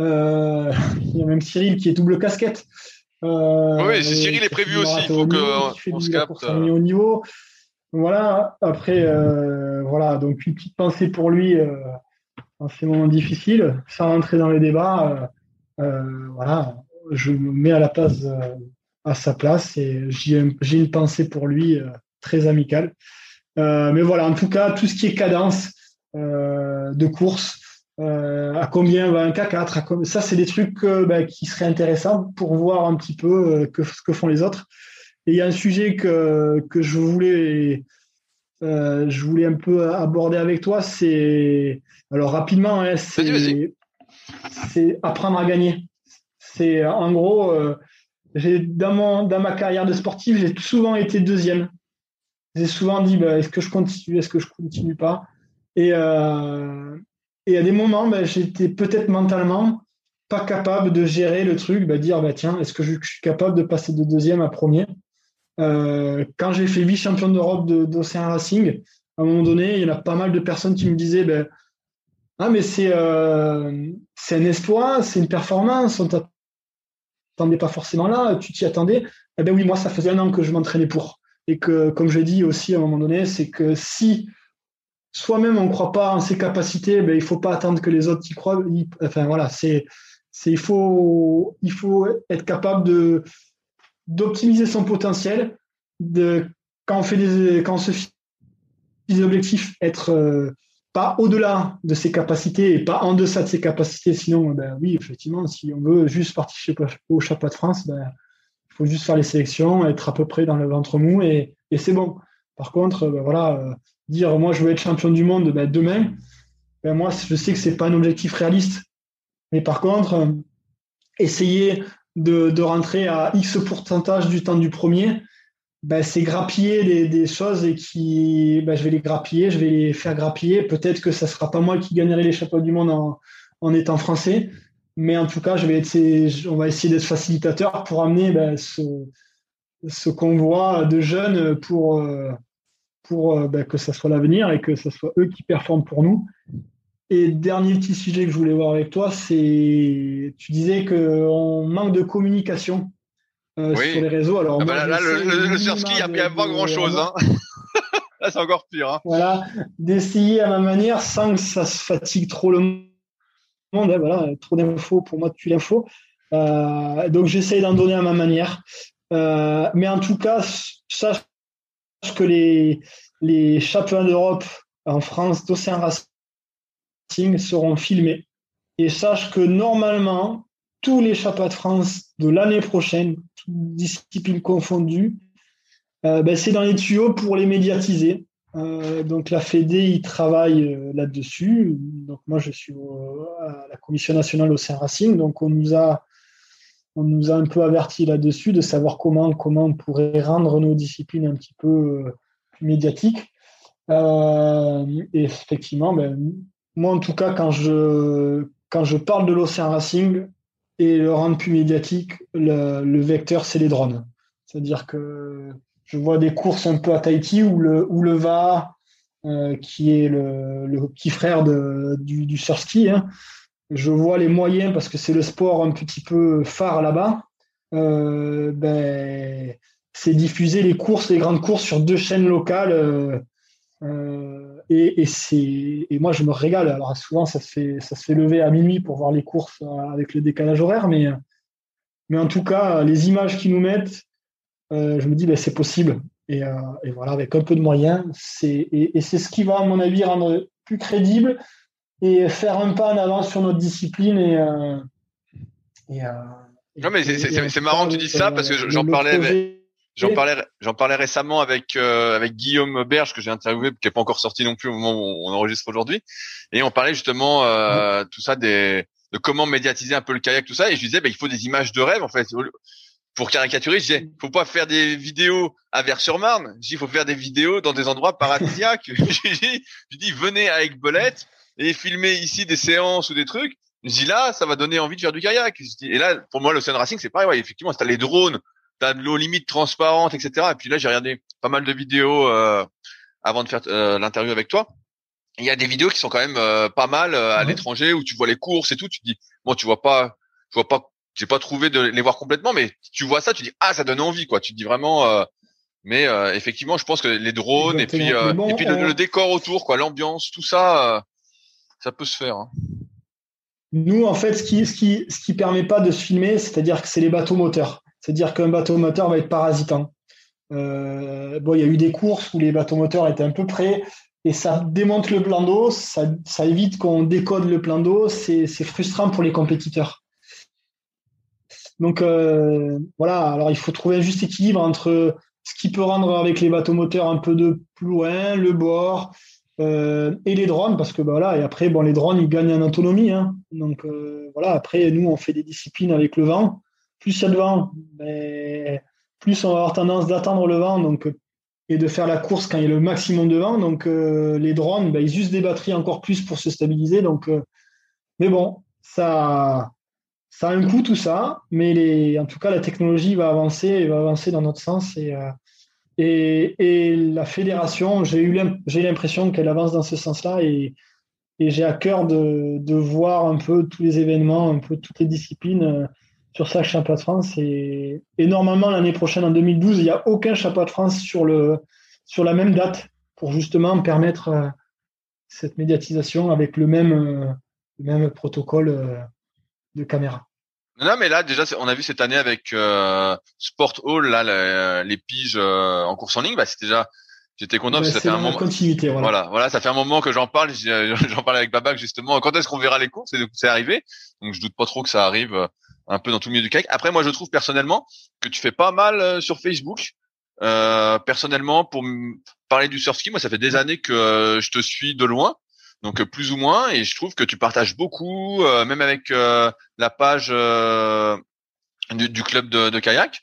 Euh, il y a même Cyril qui est double casquette. oui, Cyril est prévu aussi. Il faut qu'on se capte. Au niveau. Voilà. Après, voilà. Donc une petite pensée pour lui dans ces moments difficiles, sans rentrer dans les débats. Euh, voilà, je me mets à la place, euh, à sa place et j'ai une pensée pour lui euh, très amicale. mais voilà, en tout cas, tout ce qui est cadence de course, à combien va un K4 Ça, c'est des trucs bah, qui seraient intéressants pour voir un petit peu que, ce que font les autres. Et il y a un sujet que, que je voulais je voulais un peu aborder avec toi. C'est alors rapidement, hein, c'est c'est apprendre à gagner. C'est en gros, euh, j'ai dans, dans ma carrière de sportif, j'ai souvent été deuxième. J'ai souvent dit, bah, est-ce que je continue, est-ce que je continue pas? Et, euh, et à des moments, bah, j'étais peut-être mentalement pas capable de gérer le truc, bah, dire, bah, tiens, est-ce que je, suis capable de passer de deuxième à premier? Euh, Quand j'ai fait vice-champion d'Europe d'Océan Racing, à un moment donné, il y en a pas mal de personnes qui me disaient, ben, ah, mais c'est euh, un espoir, c'est une performance, on t'attendait pas forcément là, tu t'y attendais. Eh bien oui, moi, ça faisait un an que je m'entraînais pour. Et que, comme je dis aussi à un moment donné, c'est que si soi-même on ne croit pas en ses capacités, ben, il ne faut pas attendre que les autres y croient. enfin voilà, c'est, c'est, il, faut, il faut être capable de, d'optimiser son potentiel, de, quand on, fait des, quand on se fixe des objectifs, être euh, pas au-delà de ses capacités et pas en deçà de ses capacités. Sinon, ben oui, effectivement, si on veut juste participer au chapeau de France, ben, il faut juste faire les sélections, être à peu près dans le ventre mou et, et c'est bon. Par contre, ben voilà, euh, dire moi je veux être champion du monde ben, demain, ben moi je sais que c'est pas un objectif réaliste. Mais par contre, euh, essayer de, rentrer à X pourcentage du temps du premier, ben, c'est grappiller des, choses et qui, ben, je vais les grappiller, je vais les faire grappiller. Peut-être que ça sera pas moi qui gagnerai les chapeaux du monde en, en étant français, mais en tout cas, je vais on va essayer d'être facilitateur pour amener ben, ce, ce convoi de jeunes pour, pour ben, que ça soit l'avenir et que ce soit eux qui performent pour nous. Et dernier petit sujet que je voulais voir avec toi, c'est tu disais qu'on manque de communication euh, sur les réseaux. Alors, ah bah là, le, le, surski, il n'y a, pas grand-chose. Hein. là, c'est encore pire. Hein. Voilà, d'essayer à ma manière sans que ça se fatigue trop le monde. Hein, voilà, trop d'infos, pour moi, tu l'info. Euh, donc, j'essaye d'en donner à ma manière. Euh, mais en tout cas, sache que les, les championnats d'Europe en France d'Océan Racing seront filmés. Et sache que normalement, tous les championnats de France de l'année prochaine, disciplines confondues, ben, c'est dans les tuyaux pour les médiatiser. donc la Fédé, il travaille là-dessus. Donc moi, je suis à la Commission nationale Saint Racing. Donc on nous a on nous a un peu averti là-dessus de savoir comment, comment on pourrait rendre nos disciplines un petit peu euh, médiatiques. Euh, et effectivement, ben, moi en tout cas, quand je, quand je parle de l'Océan Racing et le rendre plus médiatique, le, vecteur, c'est les drones. C'est-à-dire que je vois des courses un peu à Tahiti où le, où le VA, euh, qui est le, petit frère du, du surski, hein, je vois les moyens, parce que c'est le sport un petit peu phare là-bas, euh, ben, c'est diffuser les courses, les grandes courses sur deux chaînes locales. Euh, euh, et, moi, je me régale. Alors, souvent, ça se, fait, ça se fait lever à minuit pour voir les courses avec le décalage horaire, mais, en tout cas, les images qu'ils nous mettent, je me dis, ben, c'est possible. Et, et, voilà, avec un peu de moyens, et, c'est ce qui va, à mon avis, rendre plus crédible et faire un pas en avant sur notre discipline et, euh, euh, non mais c'est marrant que tu dises ça parce que j'en parlais j'en parlais j'en parlais récemment avec euh, avec Guillaume Berge que j'ai interviewé qui est pas encore sorti non plus au moment où on enregistre aujourd'hui. Et on parlait justement tout ça des de comment médiatiser un peu le kayak tout ça. Et je disais bah, il faut des images de rêve en fait. Pour caricaturer, je disais, faut pas faire des vidéos à Vers-sur-Marne. Je dis, faut faire des vidéos dans des endroits paradisiaques. je dis, je dis, venez avec Belette, et filmer ici des séances ou des trucs, je dis là, ça va donner envie de faire du kayak. Et là, pour moi, le Sun Racing, c'est pareil. Ouais, effectivement, t'as les drones, t'as de l'eau limite transparente, etc. Et puis là, j'ai regardé pas mal de vidéos euh, avant de faire euh, l'interview avec toi. Il y a des vidéos qui sont quand même euh, pas mal à l'étranger où tu vois les courses et tout. Tu te dis, bon, tu vois pas, je vois pas, j'ai pas trouvé de les voir complètement, mais tu vois ça, tu dis, ah, ça donne envie, quoi. Tu te dis vraiment. mais effectivement, je pense que les drones et puis et puis le, le, décor autour, quoi, l'ambiance, tout ça ça peut se faire. Hein. Nous, en fait, ce qui ce qui ce qui permet pas de se filmer, c'est-à-dire que c'est les bateaux moteurs. C'est-à-dire qu'un bateau moteur va être parasitant. Euh, bon, il y a eu des courses où les bateaux moteurs étaient un peu près et ça démonte le plan d'eau, ça, ça, évite qu'on décode le plan d'eau, c'est frustrant pour les compétiteurs. Donc euh, voilà, alors il faut trouver un juste équilibre entre ce qui peut rendre avec les bateaux moteurs un peu de plus loin, le bord, euh, et les drones, parce que bah, voilà, et après, bon, les drones, ils gagnent en autonomie. Hein. Donc euh, voilà, après, nous, on fait des disciplines avec le vent. Plus il y a de vent, ben, plus on va avoir tendance d'attendre le vent donc, et de faire la course quand il y a le maximum de vent. Donc euh, les drones, ben, ils usent des batteries encore plus pour se stabiliser. Donc, mais bon, ça, ça a un coût tout ça, mais les, en tout cas, la technologie va avancer et va avancer dans notre sens. Et, et, la fédération, j'ai eu l'impression qu'elle avance dans ce sens-là et, j'ai à cœur de, voir un peu tous les événements, un peu toutes les disciplines euh, sur chaque championnat de France. Et, normalement, l'année prochaine, en 2012, il n'y a aucun championnat de France sur, le, sur la même date pour justement permettre euh, cette médiatisation avec le même, euh, le même protocole de caméra. Non, mais là déjà, on a vu cette année avec euh, Sport Hall là les, piges euh, en course en ligne. Bah, c'est déjà, j'étais content parce que ça fait un moment. Continuité, voilà. voilà. ça fait un moment que j'en parle. J'en parle avec Babac justement. Quand est-ce qu'on verra les courses? C'est arrivé. Donc je doute pas trop que ça arrive euh, un peu dans tout le milieu du kayak. Après, moi, je trouve personnellement que tu fais pas mal sur Facebook. personnellement, pour parler du surf ski, moi, ça fait des années que je te suis de loin donc euh, plus ou moins. Et je trouve que tu partages beaucoup, euh, même avec euh, la page du, club de, kayak.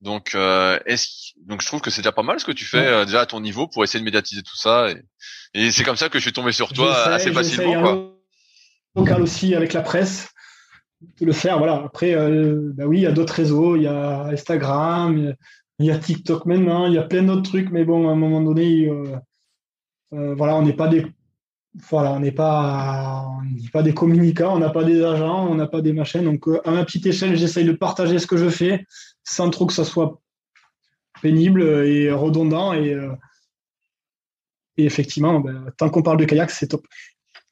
Donc, donc je trouve que c'est déjà pas mal ce que tu fais déjà à ton niveau pour essayer de médiatiser tout ça. Et, c'est comme ça que je suis tombé sur toi assez facilement. Quoi. Local aussi avec la presse, le faire. Voilà. Après, bah oui, il y a d'autres réseaux, il y a Instagram, il y a TikTok maintenant, il y a plein d'autres trucs. Mais bon, à un moment donné, voilà, on n'est pas des voilà, on n'est pas, pas des communicants, on n'a pas des agents, on n'a pas des machines. Donc, euh, à ma petite échelle, j'essaye de partager ce que je fais sans trop que ça soit pénible et redondant. Et, euh, effectivement, ben, tant qu'on parle de kayak, c'est top.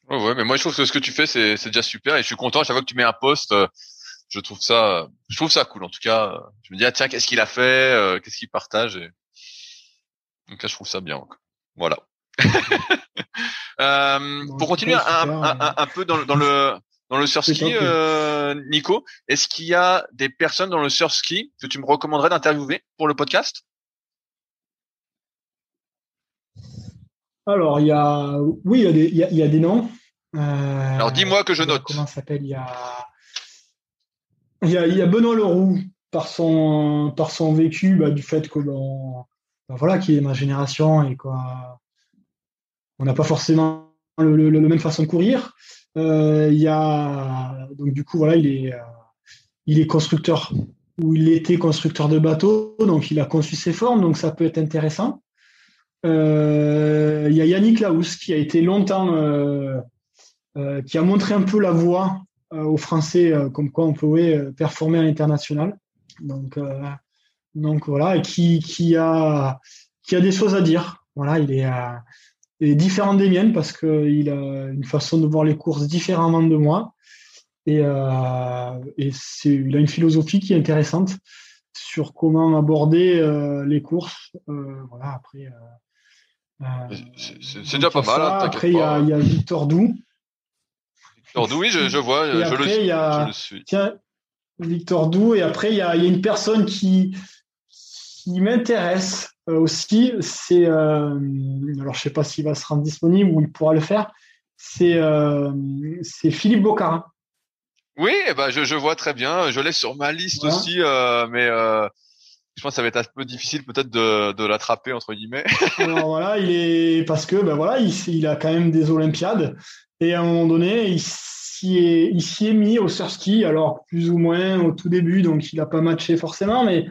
Ouais, mais moi, je trouve que ce que tu fais, c'est, déjà super et je suis content. À chaque fois que tu mets un post, euh, je trouve ça, je trouve ça cool. En tout cas, je me dis, ah, tiens, qu'est-ce qu'il a fait, qu'est-ce qu'il partage. Donc là, je trouve ça bien. Voilà. Euh, pour continuer un, un, un, peu dans, dans, le dans le surski, euh, Nico. Est-ce qu'il y a des personnes dans le surski que tu me recommanderais d'interviewer pour le podcast? Alors, il y a, oui, il y a des, il y a, des noms. Euh, Alors, dis-moi que je note. Comment s'appelle? Il y a, il y a, il y a Benoît Leroux par son, par son vécu, bah, du fait que l'on, bah, voilà, qui est ma génération et quoi, on n'a pas forcément le, même façon de courir. Euh, il y a donc du coup voilà, il est, euh, il est constructeur ou il était constructeur de bateaux, donc il a conçu ses formes, donc ça peut être intéressant. Euh, il y a Yannick Laous qui a été longtemps, qui a montré un peu la voie aux Français, comme quoi on pouvait performer à l'international. Donc, donc voilà, et qui, qui, a, qui a des choses à dire. Voilà, il est, est différent des miennes parce qu'il a une façon de voir les courses différemment de moi. Et, euh, et c'est, il a une philosophie qui est intéressante sur comment aborder euh, les courses. Euh, voilà, après. c'est, déjà pas mal. Hein, après, il y, a, y a Victor Doux. Victor Doux, oui, je, je vois. je, après, le, y a, je le suis. Tiens, Victor Doux. Et après, il y a, y a, une personne qui, qui m'intéresse euh, aussi, c'est euh, alors je sais pas s'il va se rendre disponible ou il pourra le faire. C'est euh, c'est Philippe Bocarin. Oui, ben je, je vois très bien. Je l'ai sur ma liste aussi, mais je pense que ça va être un peu difficile peut-être de, de l'attraper entre guillemets. Alors voilà, il est parce que ben voilà, il, il, a quand même des Olympiades et à un moment donné, il s'y est, il s'y est mis au surski, alors plus ou moins au tout début, donc il a pas matché forcément, mais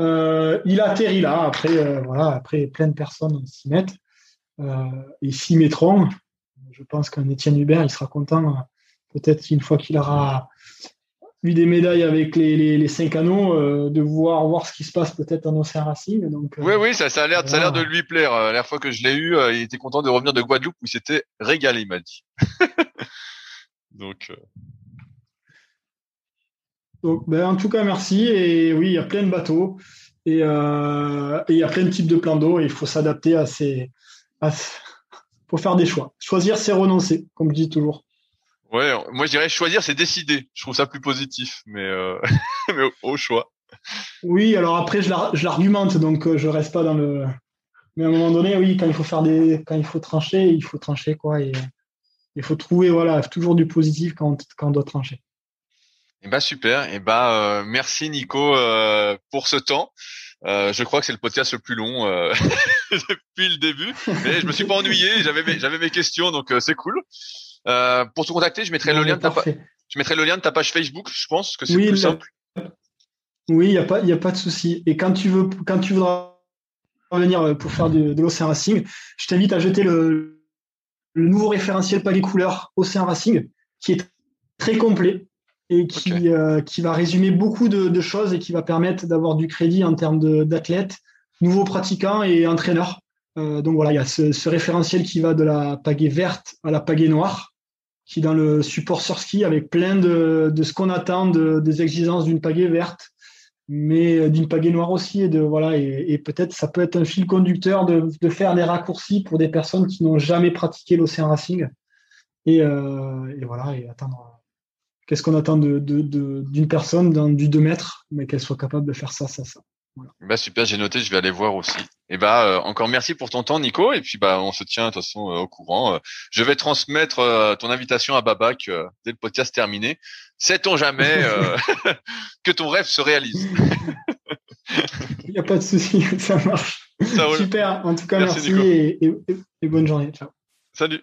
euh, il atterrit là. Après, euh, voilà, après plein de personnes s'y mettent euh, et s'y mettront. Je pense qu'un Étienne Hubert, il sera content. Peut-être une fois qu'il aura eu des médailles avec les, les, cinq anneaux, de voir voir ce qui se passe peut-être en Océan Racing. Donc, oui, oui, ça, ça a l'air, ça a l'air de lui plaire. La dernière fois que je l'ai eu, il était content de revenir de Guadeloupe où il s'était régalé, il m'a dit. donc. Donc, ben, en tout cas, merci. Et oui, il y a plein de bateaux euh, et, il y a plein de types de plans d'eau et il faut s'adapter à ces. Il faut faire des choix. Choisir, c'est renoncer, comme je dis toujours. Ouais, moi je dirais choisir, c'est décider. Je trouve ça plus positif, mais, euh, mais au, choix. Oui, alors après, je l'argumente, donc euh, je reste pas dans le. Mais à un moment donné, oui, quand il faut faire des, quand il faut trancher, il faut trancher quoi, et il faut trouver voilà toujours du positif quand, quand on doit trancher. Eh ben super. Et eh ben euh, merci Nico euh, pour ce temps. Euh, je crois que c'est le podcast le plus long depuis le début, mais je me suis pas ennuyé. J'avais mes, j'avais mes questions, donc c'est cool. pour te contacter, je mettrai le lien de ta je mettrai le lien de ta page Facebook. Je pense que c'est plus simple. Oui, il y a pas, il y a pas de souci. Et quand tu veux, quand tu voudras revenir pour faire de, de l'Océan Racing, je t'invite à jeter le, le nouveau référentiel palais couleur Océan Racing, qui est très complet et qui, euh, qui va résumer beaucoup de, choses et qui va permettre d'avoir du crédit en termes d'athlètes, nouveaux pratiquants et entraîneurs. Euh, donc voilà, il y a ce, référentiel qui va de la pagaie verte à la pagaie noire, qui est dans le support sur ski avec plein de, de ce qu'on attend des exigences d'une pagaie verte, mais d'une pagaie noire aussi. Et, de, voilà, et, peut-être ça peut être un fil conducteur de, de, faire des raccourcis pour des personnes qui n'ont jamais pratiqué l'océan racing. Et, euh, et voilà, et attendre qu'est-ce qu'on attend d'une de, de, personne dans du 2 mètres, mais qu'elle soit capable de faire ça, ça, ça. Bah super, j'ai noté, je vais aller voir aussi. Et bah euh, encore merci pour ton temps, Nico. Et puis bah on se tient de toute façon euh, au courant. Euh, je vais transmettre ton invitation à Babac dès le podcast terminé. Sait-on jamais que ton rêve se réalise? Il n'y a pas de souci, ça marche. Super. En tout cas, merci, et, et bonne journée. Ciao. Salut.